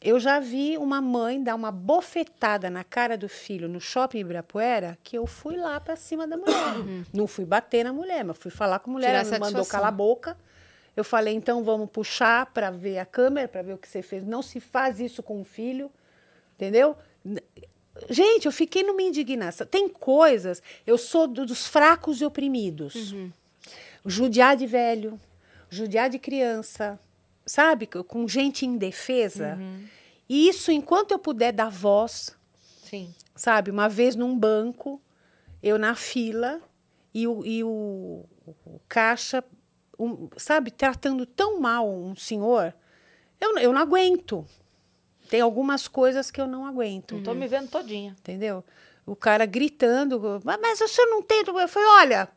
Speaker 3: Eu já vi uma mãe dar uma bofetada na cara do filho no shopping Ibirapuera que eu fui lá para cima da mulher. Não fui bater na mulher, mas fui falar com a mulher.
Speaker 2: Tirar
Speaker 3: Ela me mandou calar a boca. Eu falei, então vamos puxar para ver a câmera, para ver o que você fez. Não se faz isso com o filho, entendeu? Gente, eu fiquei numa indignação. Tem coisas, eu sou do- dos fracos e oprimidos. Judiar de velho, judiar de criança, sabe? Com gente indefesa. E isso, enquanto eu puder dar voz,
Speaker 1: Sim.
Speaker 3: sabe? Uma vez num banco, eu na fila, e o, e o, o caixa, um, sabe, tratando tão mal um senhor, eu, eu não aguento. Tem algumas coisas que eu não aguento.
Speaker 1: Tô me vendo todinha.
Speaker 3: Entendeu? O cara gritando, "Mas- mas o senhor não tem. Eu falei, olha,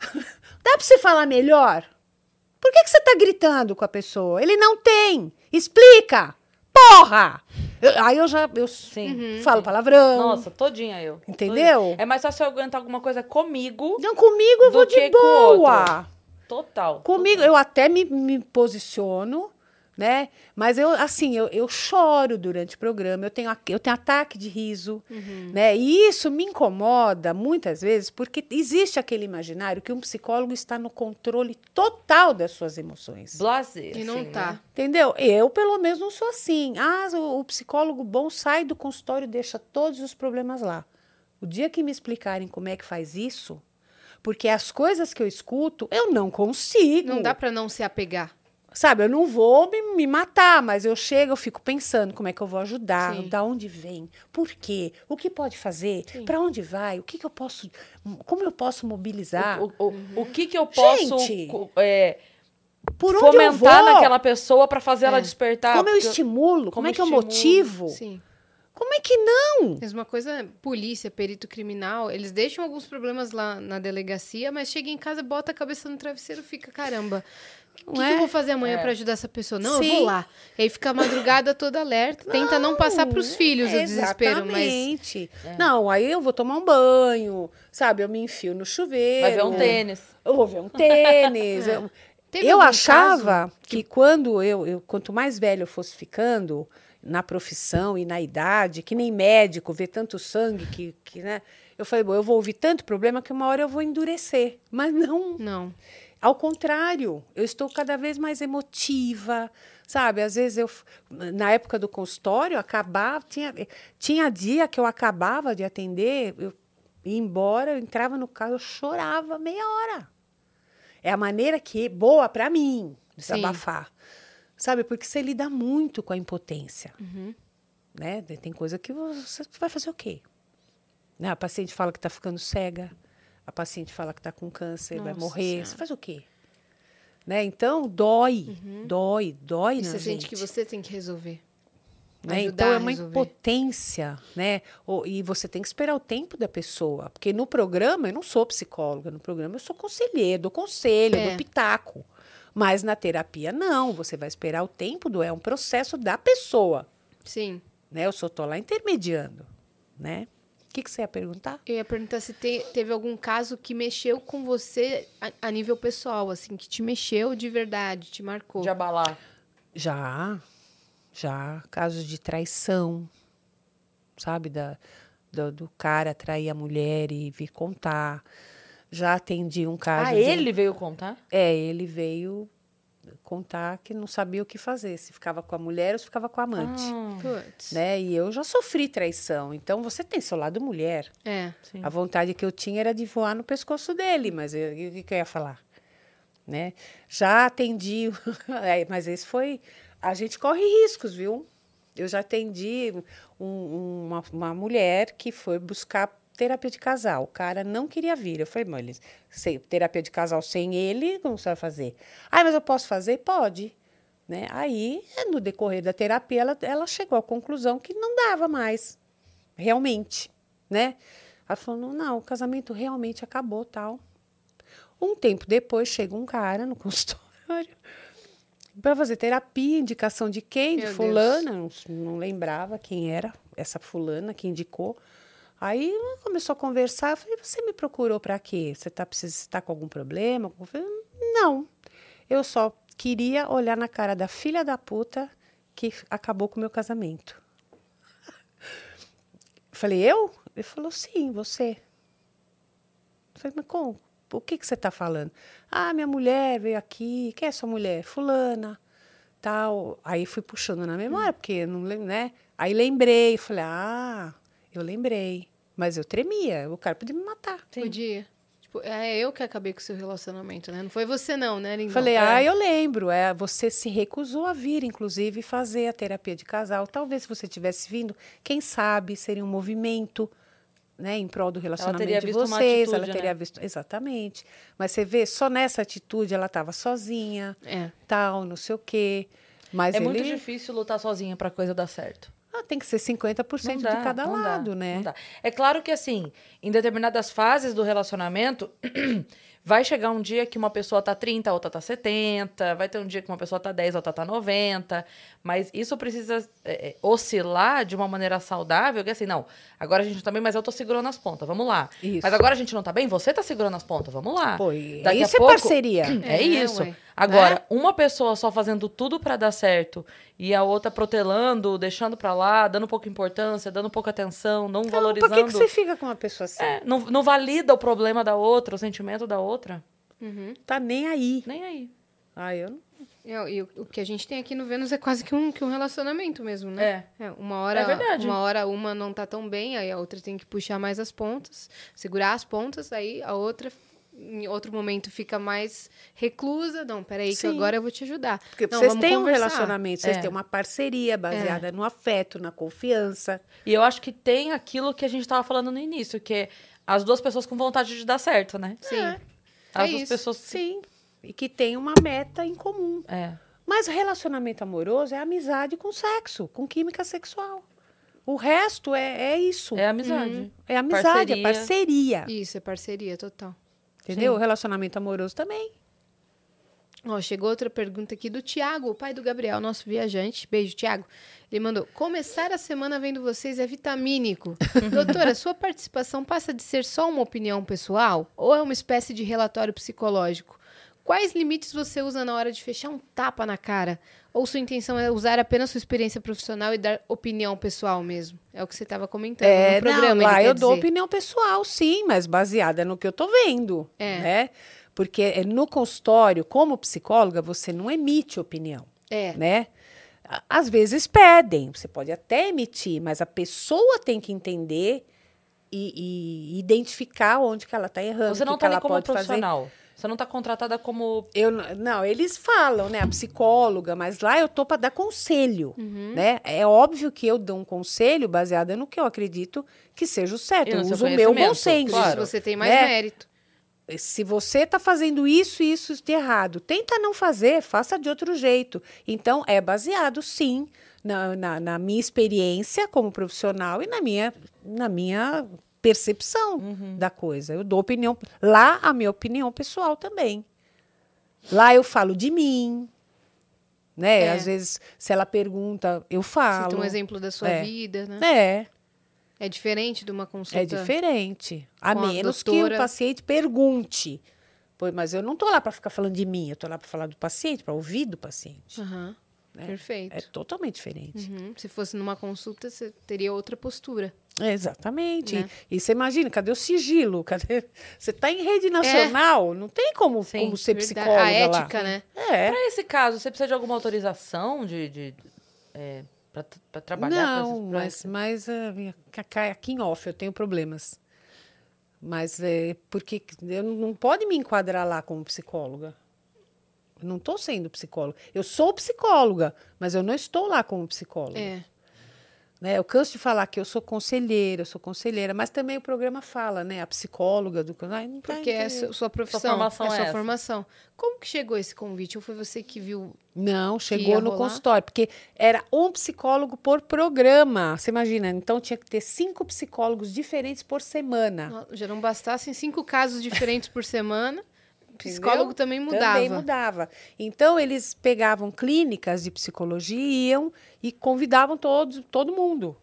Speaker 3: dá para você falar melhor? Por que, que você está gritando com a pessoa? Ele não tem. Explica! Porra! Eu- aí eu já eu
Speaker 1: Sim.
Speaker 3: falo palavrão.
Speaker 1: Nossa, todinha eu.
Speaker 3: Entendeu?
Speaker 1: Todinha. É mais fácil eu aguentar alguma coisa comigo.
Speaker 3: Então, comigo eu vou de boa.
Speaker 1: Total.
Speaker 3: Comigo, eu até me, me posiciono, né? Mas eu, assim, eu, eu choro durante o programa, eu tenho, eu tenho ataque de riso, né? E isso me incomoda muitas vezes, porque existe aquele imaginário que um psicólogo está no controle total das suas emoções.
Speaker 1: Blazer.
Speaker 2: E não
Speaker 1: assim,
Speaker 2: tá.
Speaker 1: né?
Speaker 3: Entendeu? Eu, pelo menos, não sou assim. Ah, o, o psicólogo bom sai do consultório e deixa todos os problemas lá. O dia que me explicarem como é que faz isso, porque as coisas que eu escuto, eu não consigo.
Speaker 2: Não dá pra não se apegar.
Speaker 3: Sabe, eu não vou me, me matar, mas eu chego, eu fico pensando como é que eu vou ajudar,
Speaker 2: Sim.
Speaker 3: da onde vem, por quê, o que pode fazer, para onde vai, o que, que eu posso, como eu posso mobilizar,
Speaker 1: O, o, o que que eu posso
Speaker 3: Gente,
Speaker 1: é,
Speaker 3: por onde eu vou,
Speaker 1: fomentar naquela pessoa pra fazer ela
Speaker 2: É.
Speaker 1: despertar?
Speaker 3: como eu estimulo, como,
Speaker 1: como
Speaker 3: é que eu
Speaker 1: estimulo,
Speaker 3: motivo,
Speaker 2: Sim.
Speaker 3: Como é que não?
Speaker 2: Mesma coisa, polícia, perito criminal, eles deixam alguns problemas lá na delegacia, mas chega em casa, bota a cabeça no travesseiro e fica, caramba, o que,
Speaker 3: Não
Speaker 2: que
Speaker 3: é?
Speaker 2: eu vou fazer amanhã
Speaker 1: É.
Speaker 2: pra ajudar essa pessoa? Não, eu
Speaker 3: Sim.
Speaker 2: vou lá. E aí fica a madrugada toda alerta, tenta não passar pros filhos o desespero, mas
Speaker 3: Exatamente. Não, aí eu vou tomar um banho, sabe? Eu me enfio no chuveiro.
Speaker 1: Vai ver um tênis.
Speaker 3: Eu vou ver um tênis.
Speaker 2: É.
Speaker 3: eu eu achava
Speaker 2: caso
Speaker 3: que, quando eu, eu, quanto mais velho eu fosse ficando na profissão e na idade, que nem médico, ver tanto sangue que, que né? Eu falei, bom, eu vou ouvir tanto problema que uma hora eu vou endurecer. Mas não,
Speaker 2: não.
Speaker 3: ao contrário, eu estou cada vez mais emotiva, sabe? Às vezes eu, na época do consultório, acabava, tinha, tinha dia que eu acabava de atender, eu ia embora, eu entrava no carro, eu chorava meia hora. É a maneira que boa para mim desabafar, sabe? Porque você lida muito com a impotência, né? Tem coisa que você vai fazer o quê? Né? A paciente fala que está ficando cega, a paciente fala que está com câncer, vai
Speaker 2: Nossa
Speaker 3: morrer.
Speaker 2: Senhora.
Speaker 3: Você faz o quê? Né? Então, dói, dói, dói
Speaker 2: E
Speaker 3: na
Speaker 2: você
Speaker 3: gente.
Speaker 2: que você tem que resolver.
Speaker 3: né? Então, é uma impotência, né? E você tem que esperar o tempo da pessoa. Porque no programa, eu não sou psicóloga, no programa eu sou conselheira, dou conselho,
Speaker 2: É.
Speaker 3: dou pitaco. Mas na terapia, não. Você vai esperar o tempo do... É um processo da pessoa,
Speaker 2: Sim.
Speaker 3: né? Eu só estou lá intermediando, né? O que, que você ia perguntar?
Speaker 2: Eu ia perguntar se te- teve algum caso que mexeu com você a, a nível pessoal, assim, que te mexeu de verdade, te marcou.
Speaker 1: De abalar.
Speaker 3: Já, já. Casos de traição, sabe? Da, do, do cara trair a mulher e vir contar. Já atendi um caso.
Speaker 1: Ah,
Speaker 3: de-
Speaker 1: ele veio contar?
Speaker 3: É, ele veio contar que não sabia o que fazer. Se ficava com a mulher ou se ficava com a amante.
Speaker 1: Ah.
Speaker 3: Né? E eu já sofri traição. Então, você tem seu lado mulher.
Speaker 2: É.
Speaker 1: sim.
Speaker 3: A vontade que eu tinha era de voar no pescoço dele, mas o que, que eu ia falar? Né? Já atendi, é, mas esse foi. A gente corre riscos, viu? Eu já atendi um- uma, uma mulher que foi buscar terapia de casal. O cara não queria vir. Eu falei, se- terapia de casal sem ele, como você vai fazer? Ah, mas eu posso fazer? Pode. Né? Aí, no decorrer da terapia, ela, ela chegou à conclusão que não dava mais realmente, né? Ela falou, não, o casamento realmente acabou, tal. Um tempo depois, chega um cara no consultório para fazer terapia, indicação de quem?
Speaker 2: Meu
Speaker 3: de fulana, não, não lembrava quem era essa fulana que indicou. Aí começou a conversar, eu falei, você me procurou para quê? Você está tá com algum problema? Eu falei, não, eu só queria olhar na cara da filha da puta que acabou com o meu casamento. Eu falei, eu? Ele falou, sim, você. Eu falei, mas como? O que, que você está falando? Ah, minha mulher veio aqui. Quem é sua mulher? Fulana. Tal. Aí fui puxando na memória, porque eu não lembro, né? Aí lembrei, falei, ah, eu lembrei. Mas eu tremia, o cara podia me matar.
Speaker 2: Podia. Tipo, é eu que acabei com o seu relacionamento, né? Não foi você não, né, Lindão?
Speaker 3: Falei,
Speaker 2: É.
Speaker 3: ah, eu lembro. É, você se recusou a vir, inclusive, fazer a terapia de casal. Talvez se você tivesse vindo, quem sabe seria um movimento, né, em prol do relacionamento
Speaker 1: teria
Speaker 3: de
Speaker 1: visto uma
Speaker 3: vocês. ela
Speaker 1: atitude,
Speaker 3: teria
Speaker 1: né?
Speaker 3: visto, exatamente. Mas você vê, só nessa atitude ela estava sozinha,
Speaker 2: É.
Speaker 3: tal, não sei o quê. Mas
Speaker 1: É
Speaker 3: ele
Speaker 1: muito difícil lutar sozinha pra coisa dar certo.
Speaker 3: Ah, tem que ser 50%
Speaker 1: Não dá,
Speaker 3: de cada
Speaker 1: não dá,
Speaker 3: lado, né?
Speaker 1: não dá. É claro que, assim, em determinadas fases do relacionamento, vai chegar um dia que uma pessoa tá 30, a outra tá 70, vai ter um dia que uma pessoa tá 10, a outra tá 90, mas isso precisa é, é, oscilar de uma maneira saudável, que assim, não, agora a gente não tá bem, mas eu tô segurando as pontas, vamos lá.
Speaker 3: Isso.
Speaker 1: Mas agora a gente não tá bem, você tá segurando as pontas, vamos lá.
Speaker 3: Pô,
Speaker 1: Daqui a
Speaker 3: isso é
Speaker 1: pouco-
Speaker 3: parceria.
Speaker 1: É,
Speaker 2: É,
Speaker 1: isso.
Speaker 2: ué.
Speaker 1: Agora,
Speaker 3: Né?
Speaker 1: uma pessoa só fazendo tudo pra dar certo e a outra protelando, deixando pra lá, dando pouca importância, dando pouca atenção, não
Speaker 3: Então,
Speaker 1: valorizando.
Speaker 3: por que, que você fica com uma pessoa assim?
Speaker 1: É, não, não valida o problema da outra, o sentimento da outra.
Speaker 3: Tá nem aí.
Speaker 1: Nem aí.
Speaker 3: Ah, eu não.
Speaker 2: É, E o, o que a gente tem aqui no Vênus é quase que um, que um relacionamento mesmo, né? É, uma hora,
Speaker 1: É verdade.
Speaker 2: uma hora uma não tá tão bem, aí a outra tem que puxar mais as pontas, segurar as pontas, aí a outra em outro momento fica mais reclusa. Não, peraí, que
Speaker 3: Sim.
Speaker 2: agora eu vou te ajudar.
Speaker 3: Porque
Speaker 2: não,
Speaker 3: vocês têm um
Speaker 2: conversar.
Speaker 3: relacionamento, vocês
Speaker 1: É.
Speaker 3: têm uma parceria baseada no afeto, na confiança.
Speaker 1: E eu acho que tem aquilo que a gente tava falando no início, que é as duas pessoas com vontade de dar certo, né?
Speaker 2: Sim.
Speaker 3: É.
Speaker 1: As
Speaker 2: É
Speaker 1: duas
Speaker 2: isso.
Speaker 1: pessoas.
Speaker 3: Sim. E que tem uma meta em comum.
Speaker 1: É.
Speaker 3: Mas relacionamento amoroso é amizade com sexo, com química sexual. O resto é, é isso.
Speaker 1: É amizade.
Speaker 3: É amizade, é
Speaker 1: Parceria.
Speaker 3: parceria.
Speaker 2: Isso, é parceria total.
Speaker 3: Entendeu?
Speaker 1: Sim.
Speaker 3: O relacionamento amoroso também.
Speaker 2: Ó, chegou outra pergunta aqui do Tiago, o pai do Gabriel, nosso viajante. Beijo, Tiago. Ele mandou: começar a semana vendo vocês é vitamínico. Doutora, sua participação passa de ser só uma opinião pessoal ou é uma espécie de relatório psicológico? Quais limites você usa na hora de fechar um tapa na cara? Ou sua intenção é usar apenas sua experiência profissional e dar opinião pessoal mesmo? É o que você estava comentando
Speaker 3: É,
Speaker 2: no programa.
Speaker 3: não, lá eu
Speaker 2: quer
Speaker 3: dou
Speaker 2: dizer.
Speaker 3: opinião pessoal, sim, mas baseada no que eu tô vendo,
Speaker 2: É.
Speaker 3: né? Porque é, no consultório, como psicóloga, você não emite opinião,
Speaker 2: É.
Speaker 3: né? Às vezes pedem, você pode até emitir, mas a pessoa tem que entender e, e identificar onde que ela está errando,
Speaker 1: Você não
Speaker 3: que
Speaker 1: tá
Speaker 3: que
Speaker 1: ali
Speaker 3: ela
Speaker 1: como
Speaker 3: pode fazer.
Speaker 1: Você não tá contratada como.
Speaker 3: Eu, não, eles falam, né? A psicóloga, mas lá eu tô para dar conselho,
Speaker 1: Uhum.
Speaker 3: né? É óbvio que eu dou um conselho baseado no que eu acredito que seja o certo.
Speaker 1: E
Speaker 3: Eu
Speaker 1: seu
Speaker 3: uso o meu bom senso.
Speaker 1: Claro.
Speaker 2: você tem mais
Speaker 3: Né?
Speaker 2: mérito.
Speaker 3: Se você está fazendo isso e isso de errado, tenta não fazer, faça de outro jeito. Então, é baseado, sim, na, na, na minha experiência como profissional e na minha, na minha percepção
Speaker 1: Uhum.
Speaker 3: da coisa. Eu dou opinião. Lá, a minha opinião pessoal também. Lá eu falo de mim. Né?
Speaker 2: É.
Speaker 3: Às vezes, se ela pergunta, eu falo.
Speaker 2: Cita um exemplo da sua
Speaker 3: É.
Speaker 2: vida, né?
Speaker 3: É,
Speaker 2: É diferente de uma consulta.
Speaker 3: é diferente. A
Speaker 2: com a
Speaker 3: menos que o paciente pergunte. Pois, mas eu não estou lá para ficar falando de mim, eu estou lá para falar do paciente, para ouvir do paciente.
Speaker 2: Aham. Perfeito.
Speaker 3: É totalmente diferente.
Speaker 2: Uhum. Se fosse numa consulta, você teria outra postura.
Speaker 3: É, exatamente.
Speaker 2: Né?
Speaker 3: E você imagina, cadê o sigilo? Cadê... Você está em rede nacional, não tem como,
Speaker 1: Sim,
Speaker 3: como ser
Speaker 2: Verdade.
Speaker 3: psicóloga
Speaker 2: A
Speaker 3: lá.
Speaker 2: ética, né?
Speaker 3: É.
Speaker 1: Pra esse caso, você precisa de alguma autorização de. de é, pra trabalhar com
Speaker 3: Não,
Speaker 1: esses- pra
Speaker 3: mas, mas é, minha- ca- aqui em off eu tenho problemas. Mas é porque eu não não pode me enquadrar lá como psicóloga. Eu não estou sendo psicóloga. Eu sou psicóloga, mas eu não estou lá como psicóloga.
Speaker 2: É.
Speaker 3: Né? Eu canso de falar que eu sou conselheira, eu sou conselheira, mas também o programa fala, né? A psicóloga do. Ai, não tá
Speaker 2: Porque é
Speaker 3: entendendo.
Speaker 2: su- sua profissão,
Speaker 1: formação
Speaker 2: é sua
Speaker 1: essa.
Speaker 2: formação. Como que chegou esse convite? Ou foi você que viu?
Speaker 3: Não, chegou no
Speaker 2: rolar?
Speaker 3: consultório, porque era um psicólogo por programa. Você imagina? Então tinha que ter cinco psicólogos diferentes por semana.
Speaker 2: Já não bastassem cinco casos diferentes por semana. Psicólogo também mudava.
Speaker 3: Também mudava. Então, eles pegavam clínicas de psicologia e iam e convidavam todos, todo mundo.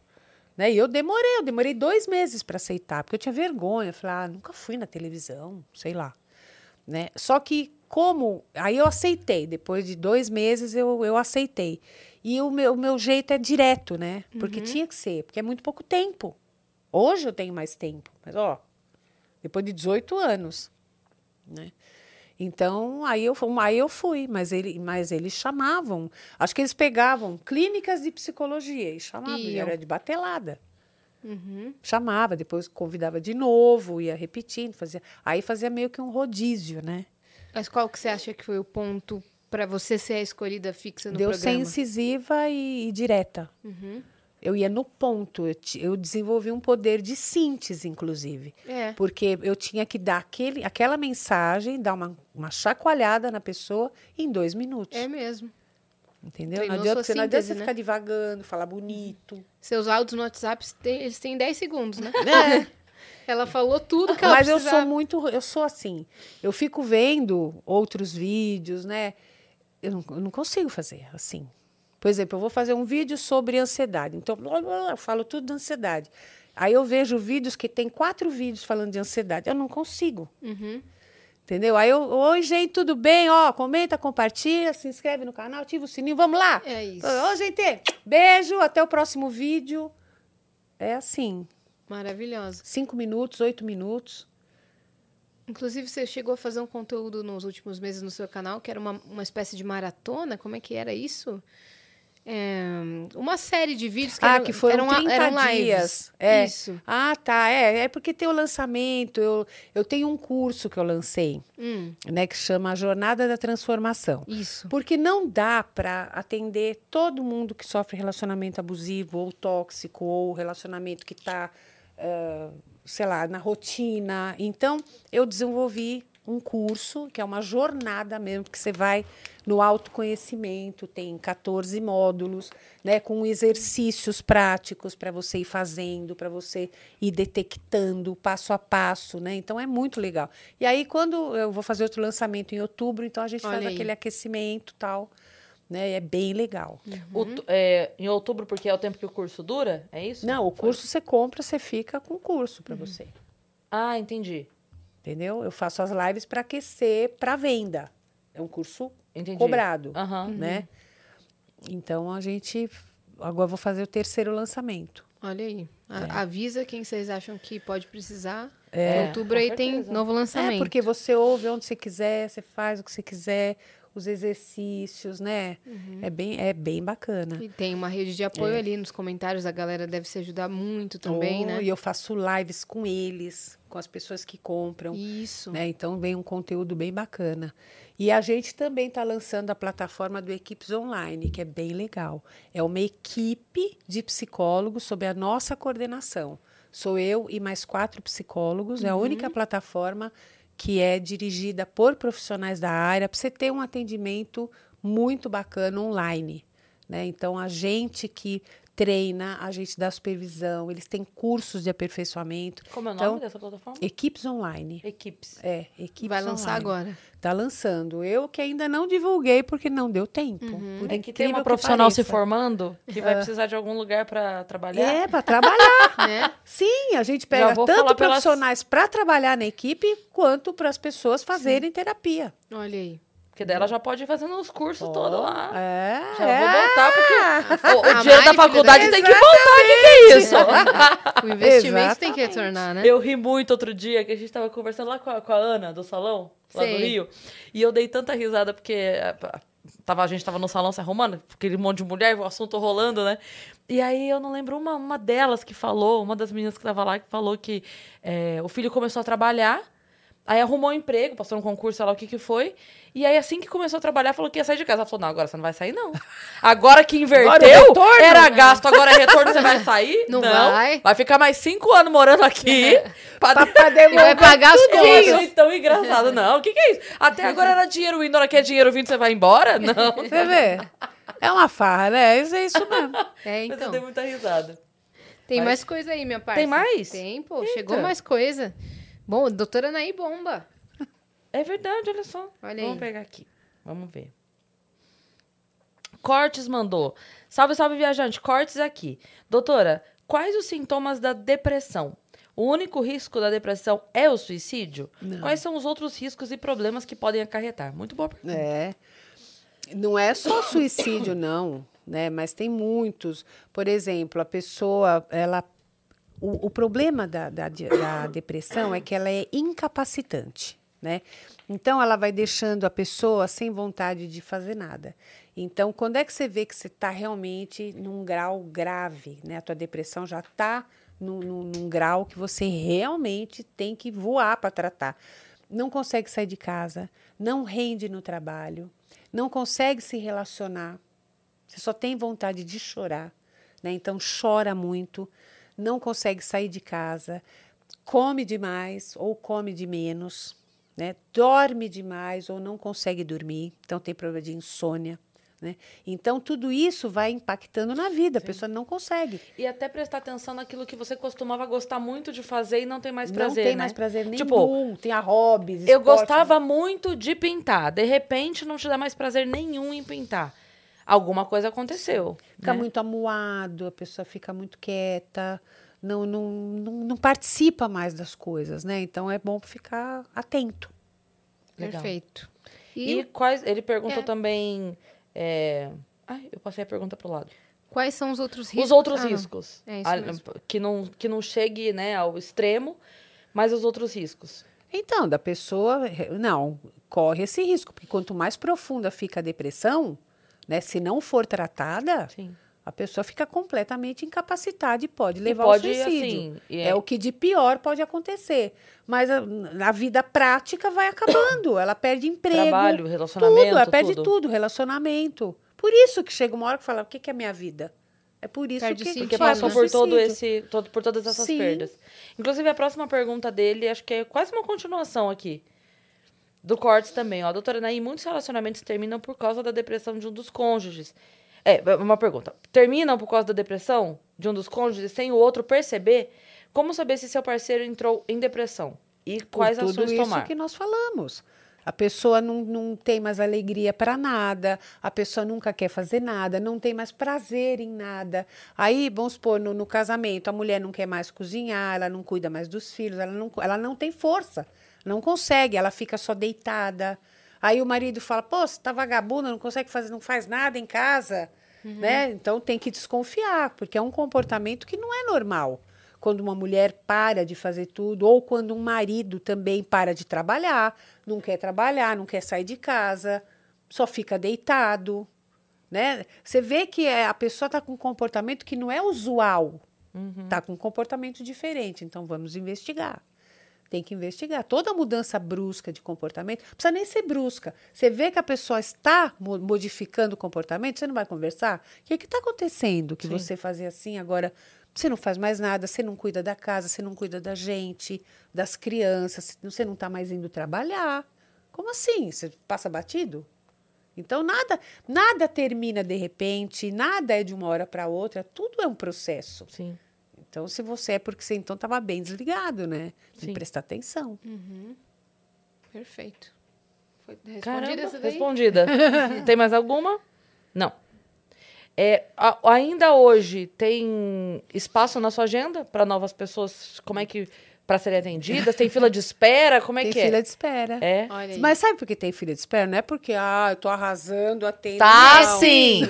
Speaker 3: Né? E eu demorei, eu demorei dois meses para aceitar, porque eu tinha vergonha. Eu falei, ah, nunca fui na televisão, sei lá. Né? Só que como... Aí eu aceitei, depois de dois meses eu, eu aceitei. E o meu, o meu jeito é direto, né? Porque
Speaker 2: Uhum.
Speaker 3: tinha que ser, porque é muito pouco tempo. Hoje eu tenho mais tempo, mas ó, depois de 18 anos, né? Então, aí eu, aí eu fui, mas, ele, mas eles chamavam. Acho que eles pegavam clínicas de psicologia e chamavam, e
Speaker 2: Iam.
Speaker 3: era de batelada.
Speaker 2: Uhum.
Speaker 3: Chamava, depois convidava de novo, ia repetindo, fazia. Aí fazia meio que um rodízio, né?
Speaker 2: Mas qual que você acha que foi o ponto para você ser a escolhida fixa no
Speaker 3: Deu ser
Speaker 2: programa?
Speaker 3: incisiva e, e direta.
Speaker 2: Uhum.
Speaker 3: Eu ia no ponto, eu, eu desenvolvi um poder de síntese, inclusive.
Speaker 2: É.
Speaker 3: Porque eu tinha que dar aquele, aquela mensagem, dar uma, uma chacoalhada na pessoa em dois minutos.
Speaker 2: É mesmo.
Speaker 3: Entendeu?
Speaker 2: Treinou
Speaker 3: Não adianta, você, não adianta
Speaker 2: síntese,
Speaker 3: você
Speaker 2: né?
Speaker 3: ficar devagando, falar bonito.
Speaker 2: Seus áudios no WhatsApp, eles têm 10 segundos, né?
Speaker 3: É.
Speaker 2: Ela falou tudo que ela
Speaker 3: Mas eu
Speaker 2: precisava.
Speaker 3: sou muito, eu sou assim. Eu fico vendo outros vídeos, né? Eu não, eu não consigo fazer assim. Por exemplo, eu vou fazer um vídeo sobre ansiedade. Então, eu falo tudo de ansiedade. Aí eu vejo vídeos que tem quatro vídeos falando de ansiedade. Eu não consigo.
Speaker 2: Uhum.
Speaker 3: Entendeu? Aí eu, oi, gente, tudo bem? Ó, comenta, compartilha, se inscreve no canal, ativa o sininho, vamos lá.
Speaker 2: É isso.
Speaker 3: Ô, gente, beijo, até o próximo vídeo. É assim,
Speaker 2: Maravilhosa.
Speaker 3: cinco minutos, oito minutos.
Speaker 2: Inclusive, você chegou a fazer um conteúdo nos últimos meses no seu canal, que era uma, uma espécie de maratona. Como é que era isso? É, uma série de vídeos que
Speaker 3: ah,
Speaker 2: eram,
Speaker 3: que foram
Speaker 2: eram,
Speaker 3: 30
Speaker 2: eram
Speaker 3: dias. É.
Speaker 2: Isso.
Speaker 3: Ah, tá. É, é porque tem o lançamento. Eu, eu tenho um curso que eu lancei,
Speaker 2: Hum,
Speaker 3: né, que chama A Jornada da Transformação.
Speaker 2: isso.
Speaker 3: Porque não dá para atender todo mundo que sofre relacionamento abusivo ou tóxico ou relacionamento que está, sei lá, na rotina. Então, eu desenvolvi um curso que é uma jornada mesmo, que você vai no autoconhecimento, tem 14 módulos, né, com exercícios práticos para você ir fazendo, para você ir detectando passo a passo, né? Então é muito legal. E aí quando eu vou fazer outro lançamento em outubro, então a gente
Speaker 2: Olha
Speaker 3: faz
Speaker 2: aí.
Speaker 3: aquele aquecimento tal, né? É bem legal.
Speaker 1: Outu- é, em outubro, porque é o tempo que o curso dura? É isso?
Speaker 3: Não, o
Speaker 1: Foi?
Speaker 3: curso você compra, você fica com o curso para você.
Speaker 1: Ah, entendi.
Speaker 3: Entendeu? Eu faço as lives para aquecer para venda. É um curso
Speaker 1: Entendi.
Speaker 3: cobrado,
Speaker 1: Aham.
Speaker 3: né? Então a gente agora eu vou fazer o terceiro lançamento.
Speaker 2: Olha aí. A-
Speaker 3: É.
Speaker 2: Avisa quem vocês acham que pode precisar.
Speaker 1: É,
Speaker 2: em outubro
Speaker 1: com
Speaker 2: aí tem novo lançamento.
Speaker 3: É porque você ouve onde você quiser, você faz o que você quiser, os exercícios, né? É bem é bem bacana.
Speaker 2: E tem uma rede de apoio
Speaker 3: É.
Speaker 2: ali nos comentários, a galera deve se ajudar muito também,
Speaker 3: Oh,
Speaker 2: né?
Speaker 3: E eu faço lives com eles, com as pessoas que compram.
Speaker 2: Isso.
Speaker 3: Né? Então vem um conteúdo bem bacana. E a gente também está lançando a plataforma do Equipes Online, que é bem legal. É uma equipe de psicólogos sob a nossa coordenação. Sou eu e mais quatro psicólogos. É a única plataforma que é dirigida por profissionais da área para você ter um atendimento muito bacana online. Né? Então, a gente que treina, a gente dá supervisão, eles têm cursos de aperfeiçoemento.
Speaker 1: Como é o
Speaker 3: Então,
Speaker 1: nome dessa plataforma?
Speaker 3: Equipes Online.
Speaker 1: Equipes.
Speaker 3: É, equipes
Speaker 2: Vai lançar
Speaker 3: online.
Speaker 2: agora.
Speaker 3: Tá lançando. Eu que ainda não divulguei porque não deu tempo.
Speaker 2: Uhum.
Speaker 3: Por
Speaker 1: É que tem uma profissional se formando que vai precisar de algum lugar para trabalhar.
Speaker 3: É, para trabalhar.
Speaker 2: né?
Speaker 3: Sim, a gente pega tanto
Speaker 1: falar pelas-
Speaker 3: profissionais para trabalhar na equipe quanto para as pessoas fazerem terapia.
Speaker 2: Olha aí.
Speaker 1: Porque daí ela já pode ir fazendo os cursos todos lá.
Speaker 3: É.
Speaker 1: Já
Speaker 3: é.
Speaker 1: vou voltar, porque o, o
Speaker 2: A
Speaker 1: dinheiro da faculdade tem que voltar. O que, que é isso?
Speaker 2: O investimento tem que
Speaker 3: Exatamente.
Speaker 2: retornar, né?
Speaker 1: Eu ri muito outro dia que a gente tava conversando lá com a, com a Ana do salão, lá
Speaker 2: Sei.
Speaker 1: do Rio. E eu dei tanta risada porque eh, tava, a gente tava no salão se arrumando, aquele monte de mulher, o assunto rolando, né? E aí eu não lembro uma, uma delas que falou, uma das meninas que tava lá, que falou que eh, o filho começou a trabalhar. Aí arrumou um emprego, passou num concurso, sei lá o que que foi. E aí, assim que começou a trabalhar, falou que ia sair de casa. Ela falou, não, agora você não vai sair, não. Agora que inverteu,
Speaker 3: Agora o retorno?
Speaker 1: era gasto, agora é retorno, você vai sair?
Speaker 2: Não vai.
Speaker 1: Vai ficar mais cinco anos morando aqui. pra
Speaker 3: Pra
Speaker 2: E vai
Speaker 3: devolver
Speaker 2: pagar as
Speaker 1: achei tão engraçado. Não, o que, que é isso? Até agora era dinheiro indo, hora que é dinheiro vindo, você vai embora? Não.
Speaker 3: Você vê? É uma farra, né? Isso é isso mesmo.
Speaker 2: É,
Speaker 1: Mas eu
Speaker 2: então.
Speaker 1: dei muita risada.
Speaker 2: Tem
Speaker 1: Mas-
Speaker 2: mais coisa aí, minha parte.
Speaker 1: Tem mais?
Speaker 2: Tem, pô.
Speaker 1: Eita.
Speaker 2: Chegou mais coisa. Bom, doutora Anaí Bomba.
Speaker 1: É verdade, olha só.
Speaker 2: Olha
Speaker 1: Vamos
Speaker 2: aí.
Speaker 1: pegar aqui. Vamos ver. Cortes mandou. Salve, salve, viajante. Cortes aqui. Doutora, quais os sintomas da depressão? O único risco da depressão é o suicídio? Quais são os outros riscos e problemas que podem acarretar? Muito boa pergunta.
Speaker 3: É. Não é só suicídio, não, né? Mas tem muitos. Por exemplo, a pessoa, ela. O, o problema da, da, da depressão é que ela é incapacitante, né? Então, ela vai deixando a pessoa sem vontade de fazer nada. Então, quando é que você vê que você está realmente num grau grave, né? A tua depressão já está num, num, num grau que você realmente tem que voar para tratar. Não consegue sair de casa, não rende no trabalho, não consegue se relacionar, você só tem vontade de chorar, né? Então chora muito, não consegue sair de casa, come demais ou come de menos, né? Dorme demais ou não consegue dormir, então tem problema de insônia, né? Então tudo isso vai impactando na vida, a pessoa não consegue.
Speaker 1: E até prestar atenção naquilo que você costumava gostar muito de fazer e não tem mais
Speaker 3: não
Speaker 1: prazer,
Speaker 3: tem
Speaker 1: né?
Speaker 3: mais prazer nenhum,
Speaker 1: Tipo,
Speaker 3: tem a hobbies,
Speaker 1: Eu
Speaker 3: esporte,
Speaker 1: gostava muito de pintar. De repente, não te dá mais prazer nenhum em pintar. Alguma coisa aconteceu.
Speaker 3: Fica
Speaker 1: né?
Speaker 3: muito amuado, a pessoa fica muito quieta, não, não, não, não participa mais das coisas, né? Então é bom ficar atento.
Speaker 1: Legal.
Speaker 2: Perfeito.
Speaker 1: E,
Speaker 2: E,
Speaker 1: quais. Ele perguntou
Speaker 2: É.
Speaker 1: também. é, Ai, eu passei a pergunta pro lado.
Speaker 2: quais são os outros riscos?
Speaker 1: Os outros
Speaker 2: Ah, não.
Speaker 1: riscos.
Speaker 2: É isso
Speaker 1: Ah,
Speaker 2: mesmo.
Speaker 1: que, não, que não chegue né, ao extremo, mas os outros riscos.
Speaker 3: Então, da pessoa, não, corre esse risco, porque quanto mais profunda fica a depressão, né? Se não for tratada,
Speaker 1: Sim.
Speaker 3: a pessoa fica completamente incapacitada e pode levar
Speaker 1: pode,
Speaker 3: ao suicídio.
Speaker 1: assim, e
Speaker 3: é...
Speaker 1: é-
Speaker 3: o que de pior pode acontecer. Mas a, a vida prática vai acabando. Ela perde emprego.
Speaker 1: Trabalho, relacionamento,
Speaker 3: Tudo, ela perde
Speaker 1: tudo.
Speaker 3: tudo, relacionamento. Por isso que chega uma hora que fala, o que, que é minha vida? É por isso
Speaker 2: Perde
Speaker 3: que,
Speaker 2: sentido,
Speaker 1: Porque passou por todo esse, todo, por todas essas
Speaker 3: Sim.
Speaker 1: perdas. Inclusive, a próxima pergunta dele, acho que é quase uma continuação aqui. Do Cortes também, ó. Doutora Naí, muitos relacionamentos terminam por causa da depressão de um dos cônjuges. É, uma pergunta. Terminam por causa da depressão de um dos cônjuges sem o outro perceber? Como saber se seu parceiro entrou em depressão? E
Speaker 3: Por
Speaker 1: quais
Speaker 3: tudo
Speaker 1: ações
Speaker 3: isso
Speaker 1: tomar?
Speaker 3: que nós falamos. A pessoa não, não tem mais alegria para nada, a pessoa nunca quer fazer nada, não tem mais prazer em nada. Aí, vamos supor, no, no casamento, a mulher não quer mais cozinhar, ela não cuida mais dos filhos, ela não, ela não tem força, não consegue, ela fica só deitada. Aí o marido fala: pô, você tá vagabunda, não consegue fazer, não faz nada em casa. Né? Então tem que desconfiar, porque é um comportamento que não é normal quando uma mulher para de fazer tudo, ou quando um marido também para de trabalhar, não quer trabalhar, não quer sair de casa, só fica deitado, né? Você vê que é, a pessoa está com um comportamento que não é usual, está com um comportamento diferente, então vamos investigar. Tem que investigar. Toda mudança brusca de comportamento, não precisa nem ser brusca. Você vê que a pessoa está mo- modificando o comportamento, você não vai conversar? O que está acontecendo que
Speaker 1: Sim.
Speaker 3: você fazia assim, agora você não faz mais nada, você não cuida da casa, você não cuida da gente, das crianças, você não está mais indo trabalhar. Como assim? Você passa batido? Então nada, nada termina de repente, nada é de uma hora para outra, tudo é um processo.
Speaker 1: Sim.
Speaker 3: Então, se você é porque você então estava bem desligado, né? Tem
Speaker 1: Sim.
Speaker 3: que prestar atenção.
Speaker 2: Perfeito. Foi respondida
Speaker 1: Caramba,
Speaker 2: essa daí?
Speaker 1: respondida. tem mais alguma? Não. É, a- ainda hoje tem espaço na sua agenda para novas pessoas? Como é que para serem atendidas? Tem fila de espera? Como é
Speaker 3: tem
Speaker 1: que
Speaker 3: fila
Speaker 1: é?
Speaker 3: de espera.
Speaker 1: É.
Speaker 3: Mas sabe por que tem fila de espera? Não é porque, ah, eu tô arrasando, atendo.
Speaker 1: Tá
Speaker 3: não.
Speaker 1: sim.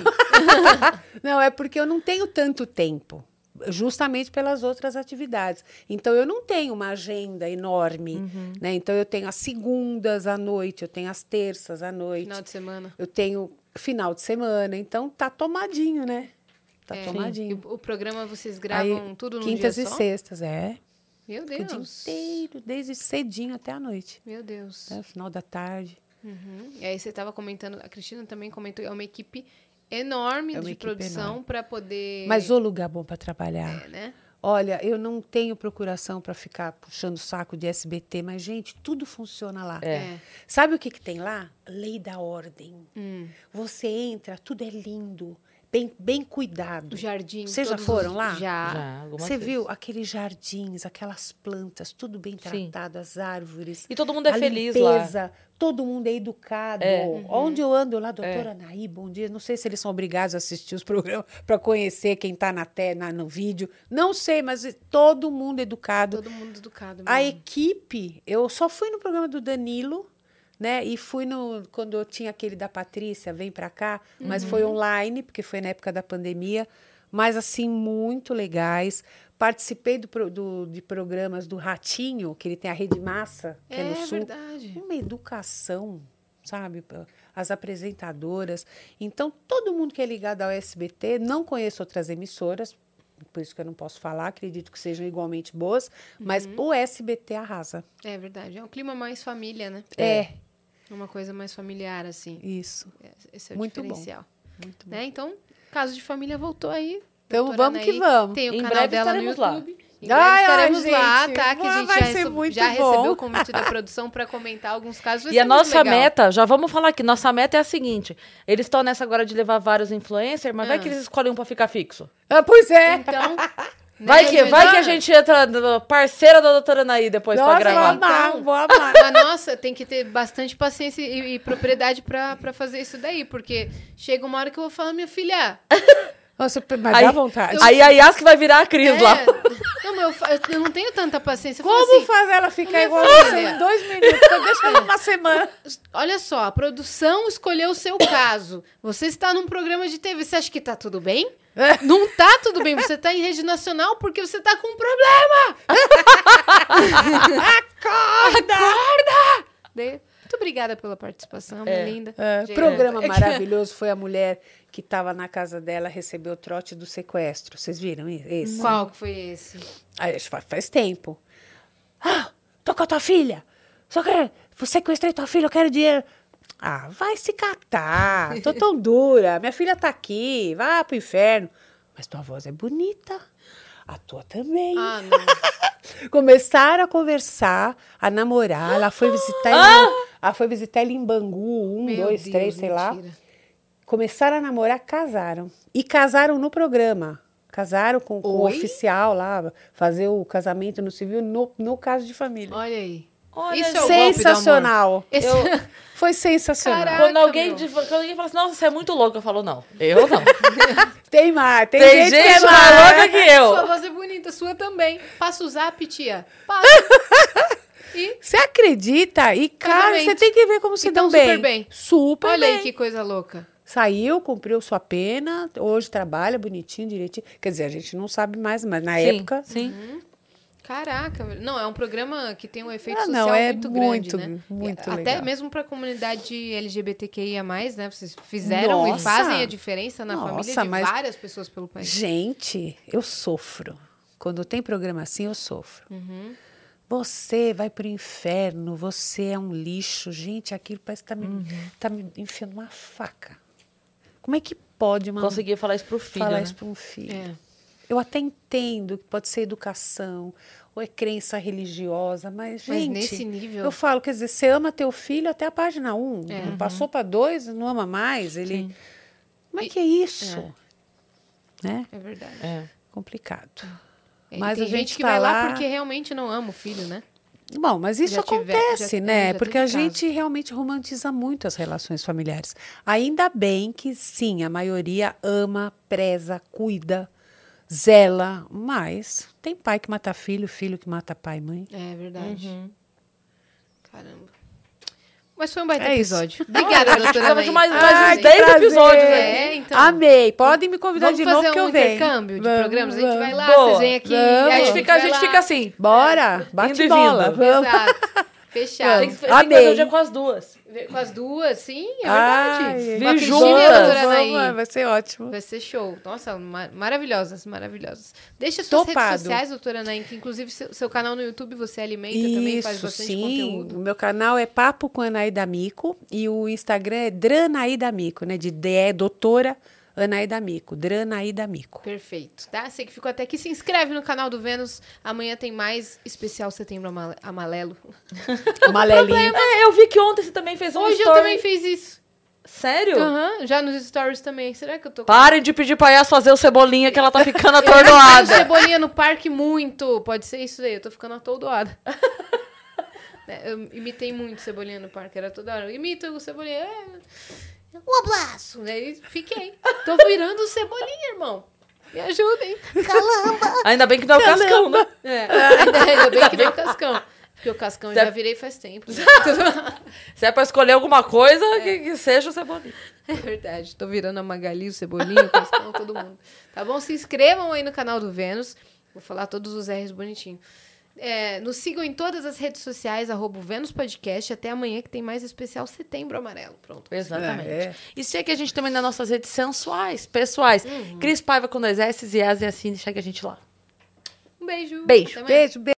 Speaker 3: Não, é porque eu não tenho tanto tempo, justamente pelas outras atividades. Então, eu não tenho uma agenda enorme,
Speaker 1: Uhum.
Speaker 3: né? Então, eu tenho as segundas à noite, eu tenho as terças à noite,
Speaker 2: Final de semana.
Speaker 3: eu tenho final de semana. Então, tá tomadinho, né? Tá
Speaker 2: É,
Speaker 3: tomadinho.
Speaker 2: O, programa vocês gravam tudo num
Speaker 3: Quintas
Speaker 2: dia
Speaker 3: e
Speaker 2: só?
Speaker 3: sextas, é.
Speaker 2: Meu
Speaker 3: O dia
Speaker 2: Deus.
Speaker 3: inteiro, desde cedinho até a noite.
Speaker 2: Meu Deus.
Speaker 3: Né? Final da tarde.
Speaker 2: Uhum. E aí você estava comentando, a Cristina também comentou, é uma equipe enorme
Speaker 3: É
Speaker 2: de produção para poder.
Speaker 3: Mas o lugar bom para trabalhar.
Speaker 2: É, né?
Speaker 3: Olha, eu não tenho procuração para ficar puxando o saco de SBT, mas, gente, tudo funciona lá.
Speaker 1: É.
Speaker 3: Sabe o que, que tem lá? Lei da ordem.
Speaker 2: Hum.
Speaker 3: Você entra, tudo é lindo, bem, bem cuidado.
Speaker 2: O jardim.
Speaker 3: Vocês já foram lá?
Speaker 2: Já.
Speaker 3: Você viu aqueles jardins, aquelas plantas, tudo bem
Speaker 1: Sim.
Speaker 3: tratado, as árvores.
Speaker 1: E todo mundo é
Speaker 3: a
Speaker 1: feliz lá.
Speaker 3: limpeza, todo mundo é educado.
Speaker 1: É.
Speaker 3: Onde eu ando lá, doutora Anaí, bom dia. Não sei se eles são obrigados a assistir os programas para conhecer quem está na tela, no vídeo. Não sei, mas todo mundo educado.
Speaker 2: Todo mundo educado.
Speaker 3: A
Speaker 2: mesmo.
Speaker 3: equipe, eu só fui no programa do Danilo, né? E fui no quando eu tinha aquele da Patrícia, vem pra cá, mas foi online, porque foi na época da pandemia, mas assim muito legais. Participei do, do- de programas do Ratinho, que ele tem a Rede Massa, que é,
Speaker 2: É
Speaker 3: no sul.
Speaker 2: verdade.
Speaker 3: Uma educação, sabe? As apresentadoras. Então, todo mundo que é ligado ao SBT, não conheço outras emissoras, por isso que eu não posso falar, acredito que sejam igualmente boas, mas o SBT arrasa.
Speaker 2: É verdade. É um clima mais família, né?
Speaker 3: É,
Speaker 2: Uma coisa mais familiar, assim.
Speaker 3: isso.
Speaker 2: Esse é o
Speaker 3: Muito bom.
Speaker 2: diferencial.
Speaker 3: Muito bom.
Speaker 2: Né? Então, Caso de Família voltou aí.
Speaker 3: Então, vamos que
Speaker 2: Anaí.
Speaker 3: vamos.
Speaker 2: Tem o
Speaker 1: Em
Speaker 2: canal
Speaker 1: breve
Speaker 2: dela no
Speaker 1: estaremos lá.
Speaker 2: YouTube. Em
Speaker 3: Ai, ai,
Speaker 2: estaremos lá,
Speaker 3: gente,
Speaker 2: tá? Que a gente
Speaker 3: vai
Speaker 2: já,
Speaker 3: ser muito
Speaker 2: já
Speaker 3: bom.
Speaker 2: recebeu o convite da produção para comentar alguns casos. Vai
Speaker 1: E a
Speaker 2: muito
Speaker 1: nossa
Speaker 2: legal.
Speaker 1: meta, já vamos falar aqui, nossa meta é a seguinte: eles estão nessa agora de levar vários influencers, mas vai
Speaker 2: Ah.
Speaker 1: que eles escolhem um pra ficar fixo.
Speaker 3: Ah, pois é.
Speaker 2: Então.
Speaker 1: Vai
Speaker 2: né,
Speaker 1: que, vai que a gente entra no- parceira da doutora Anaí depois
Speaker 3: Nossa,
Speaker 1: pra
Speaker 3: vou
Speaker 1: gravar.
Speaker 3: amar,
Speaker 2: Então.
Speaker 3: vou amar.
Speaker 2: Mas, nossa, tem que ter bastante paciência e, e propriedade pra pra fazer isso daí, porque chega uma hora que eu vou falar, minha filha.
Speaker 3: Nossa, mas
Speaker 1: Aí-
Speaker 3: dá vontade.
Speaker 1: Aí a Yas que vai virar a Cris
Speaker 2: é,
Speaker 1: lá.
Speaker 2: não, mas eu, eu não tenho tanta paciência. Eu
Speaker 3: Como
Speaker 2: assim,
Speaker 3: fazer ela ficar igual
Speaker 2: filha.
Speaker 3: em dois minutos? Então Deixa ela uma semana.
Speaker 2: Olha só, a produção escolheu o seu caso. Você está num programa de TV, você acha que tá tudo bem? Não tá tudo bem, você tá em rede nacional porque você tá com um problema.
Speaker 3: Acorda!
Speaker 2: Acorda! Muito obrigada pela participação, minha
Speaker 1: É.
Speaker 2: linda.
Speaker 3: É, programa
Speaker 2: é
Speaker 3: maravilhoso foi a mulher que estava na casa dela, recebeu o trote do sequestro. Vocês viram esse?
Speaker 2: Qual que foi esse?
Speaker 3: Aí, fa- faz tempo. Ah, tô com a tua filha. Só que sequestrei tua filha, eu quero dinheiro. Ah, vai se catar. Tô tão dura. Minha filha tá aqui. Vá pro inferno. Mas tua voz é bonita. A tua também.
Speaker 2: Ah, não.
Speaker 3: Começaram a conversar, a namorar. Ela foi visitar ele, ela foi visitar ele em Bangu, um,
Speaker 2: Meu
Speaker 3: dois,
Speaker 2: Deus,
Speaker 3: três, sei lá. Começaram a namorar, casaram. E casaram no programa. Casaram com, com o oficial lá, fazer o casamento no civil no, no caso de família.
Speaker 2: Olha aí.
Speaker 1: Olha,
Speaker 2: Isso é
Speaker 3: sensacional.
Speaker 2: Esse-
Speaker 3: Foi sensacional.
Speaker 2: Caraca.
Speaker 1: Quando alguém,
Speaker 2: meu.
Speaker 1: quando alguém fala assim, nossa, você é muito louco, eu falo, não. Eu não.
Speaker 3: Tem mais, tem,
Speaker 1: Tem
Speaker 3: gente, que é
Speaker 1: gente
Speaker 3: mais.
Speaker 1: louca que eu.
Speaker 2: Sua voz é bonita, sua também. Passa o zap, tia. Passa. E
Speaker 3: Você acredita? E, cara, você tem que ver como se
Speaker 2: Então,
Speaker 3: dão bem.
Speaker 2: super bem.
Speaker 3: Super
Speaker 2: olha
Speaker 3: bem.
Speaker 2: aí que coisa louca.
Speaker 3: Saiu, cumpriu sua pena, hoje trabalha bonitinho, direitinho. Quer dizer, a gente não sabe mais, mas na
Speaker 1: Sim,
Speaker 3: época.
Speaker 1: Sim.
Speaker 2: Caraca, velho. não, é um programa que tem um efeito
Speaker 3: Ah,
Speaker 2: social
Speaker 3: não, é
Speaker 2: muito
Speaker 3: muito,
Speaker 2: grande, né?
Speaker 3: muito
Speaker 2: Até
Speaker 3: legal.
Speaker 2: mesmo para a comunidade LGBTQIA+, né? Vocês fizeram e
Speaker 3: Nossa!
Speaker 2: fazem a diferença na
Speaker 3: Nossa,
Speaker 2: família de
Speaker 3: mas-
Speaker 2: várias pessoas pelo país.
Speaker 3: Gente, eu sofro. Quando tem programa assim, eu sofro.
Speaker 2: Uhum.
Speaker 3: Você vai pro inferno, você é um lixo. Gente, aquilo parece que tá me,
Speaker 2: Uhum.
Speaker 3: tá me enfiando uma faca. Como é que pode uma
Speaker 1: Conseguia falar isso pro filho,
Speaker 3: falar
Speaker 1: né?
Speaker 3: isso para um filho?
Speaker 2: É.
Speaker 3: Eu até entendo que pode ser educação ou é crença religiosa, mas,
Speaker 2: Mas
Speaker 3: gente,
Speaker 2: nesse nível-
Speaker 3: eu falo, quer dizer, você ama teu filho até a página 1,
Speaker 2: É.
Speaker 3: não passou para 2, não ama mais, ele... Como é que é isso? Né?
Speaker 2: É verdade.
Speaker 1: É.
Speaker 3: Complicado.
Speaker 2: É,
Speaker 3: Mas
Speaker 2: tem
Speaker 3: a
Speaker 2: gente
Speaker 3: gente
Speaker 2: que
Speaker 3: tá
Speaker 2: vai lá
Speaker 3: lá-
Speaker 2: porque realmente não ama o filho, né?
Speaker 3: Bom, mas isso
Speaker 2: Já
Speaker 3: acontece,
Speaker 2: já-
Speaker 3: né?
Speaker 2: já
Speaker 3: Porque a
Speaker 2: caso.
Speaker 3: gente realmente romantiza muito as relações familiares. Ainda bem que sim, a maioria ama, preza, cuida, zela, mas tem pai que mata filho, filho que mata pai e mãe.
Speaker 2: É verdade.
Speaker 3: Uhum.
Speaker 2: Caramba. Mas foi um baita
Speaker 3: É isso.
Speaker 2: episódio. Obrigada, doutora
Speaker 1: Precisava de mais, mais
Speaker 3: Ai,
Speaker 1: uns
Speaker 3: que
Speaker 1: 10
Speaker 3: prazer.
Speaker 1: episódios aqui.
Speaker 2: É, então.
Speaker 3: Amei. Podem me convidar
Speaker 2: Vamos
Speaker 3: de
Speaker 2: fazer
Speaker 3: novo que
Speaker 2: um
Speaker 3: eu venho.
Speaker 2: intercâmbio de
Speaker 3: Vamos,
Speaker 2: programas? A gente vai
Speaker 3: vamos.
Speaker 2: lá,
Speaker 1: Boa.
Speaker 2: vocês vêm aqui.
Speaker 3: Vamos.
Speaker 2: e
Speaker 1: A gente, fica, a gente fica assim.
Speaker 3: Bora, bate
Speaker 1: Indo
Speaker 3: bola.
Speaker 1: vindo.
Speaker 3: Vamos.
Speaker 2: Exato. Fechado.
Speaker 1: Tem que, tem que fazer o dia com as duas.
Speaker 2: Com as duas, sim, é
Speaker 3: Ai,
Speaker 2: verdade.
Speaker 1: juntas.
Speaker 3: Vamos,
Speaker 2: Anaí.
Speaker 3: vai ser ótimo.
Speaker 2: Vai ser show. Nossa, ma- maravilhosas, maravilhosas. Deixa suas
Speaker 3: Topado.
Speaker 2: redes sociais, doutora Anaí, que inclusive seu, seu canal no YouTube você alimenta também, faz
Speaker 3: Isso,
Speaker 2: bastante
Speaker 3: sim.
Speaker 2: conteúdo.
Speaker 3: O meu canal é Papo com Anaída Mico e o Instagram é Dranaída Mico, né? De D é doutora Anaída Mico, Dranaída Mico.
Speaker 2: Perfeito, tá? Você que ficou até aqui, se inscreve no canal do Vênus. Amanhã tem mais especial Setembro Amale- Amarelo.
Speaker 3: Malelinho.
Speaker 1: É, eu vi que ontem você também fez um
Speaker 2: Hoje eu
Speaker 1: story.
Speaker 2: também fiz isso.
Speaker 1: Sério?
Speaker 2: Aham, já nos stories também. Será que eu tô com...
Speaker 1: Parem de pedir pra Yas fazer o cebolinha que ela tá ficando
Speaker 2: Eu imitei o
Speaker 1: atordoada.
Speaker 2: Cebolinha no parque muito. Pode ser isso daí, eu tô ficando atordoada. É, eu imitei muito Cebolinha no parque, era toda hora. Eu imito o Cebolinha. É, um abraço. Daí fiquei. Tô virando o Cebolinha, irmão. Me ajudem.
Speaker 1: Ainda bem que não é o Cascão, né?
Speaker 2: É, ainda, ainda bem que nem o Cascão. Porque o Cascão eu já
Speaker 1: Cê-
Speaker 2: virei faz tempo. né?
Speaker 1: Se é pra escolher alguma coisa,
Speaker 2: É.
Speaker 1: que, que seja o cebolinha.
Speaker 2: É verdade. Tô virando a Magali, o Cebolinha, o Cascão, todo mundo. Tá bom? Se inscrevam aí no canal do Vênus. Vou falar todos os R's bonitinho. É, nos sigam em todas as redes sociais, arroba Vênus Podcast. Até amanhã que tem mais especial Setembro Amarelo. Pronto.
Speaker 1: Exatamente.
Speaker 3: É, é.
Speaker 1: E segue a gente também nas nossas redes sensuais, pessoais.
Speaker 2: Uhum.
Speaker 1: Cris Paiva com dois S e As e assim, segue a gente lá.
Speaker 2: Um beijo.
Speaker 1: Beijo.
Speaker 3: Beijo, beijo.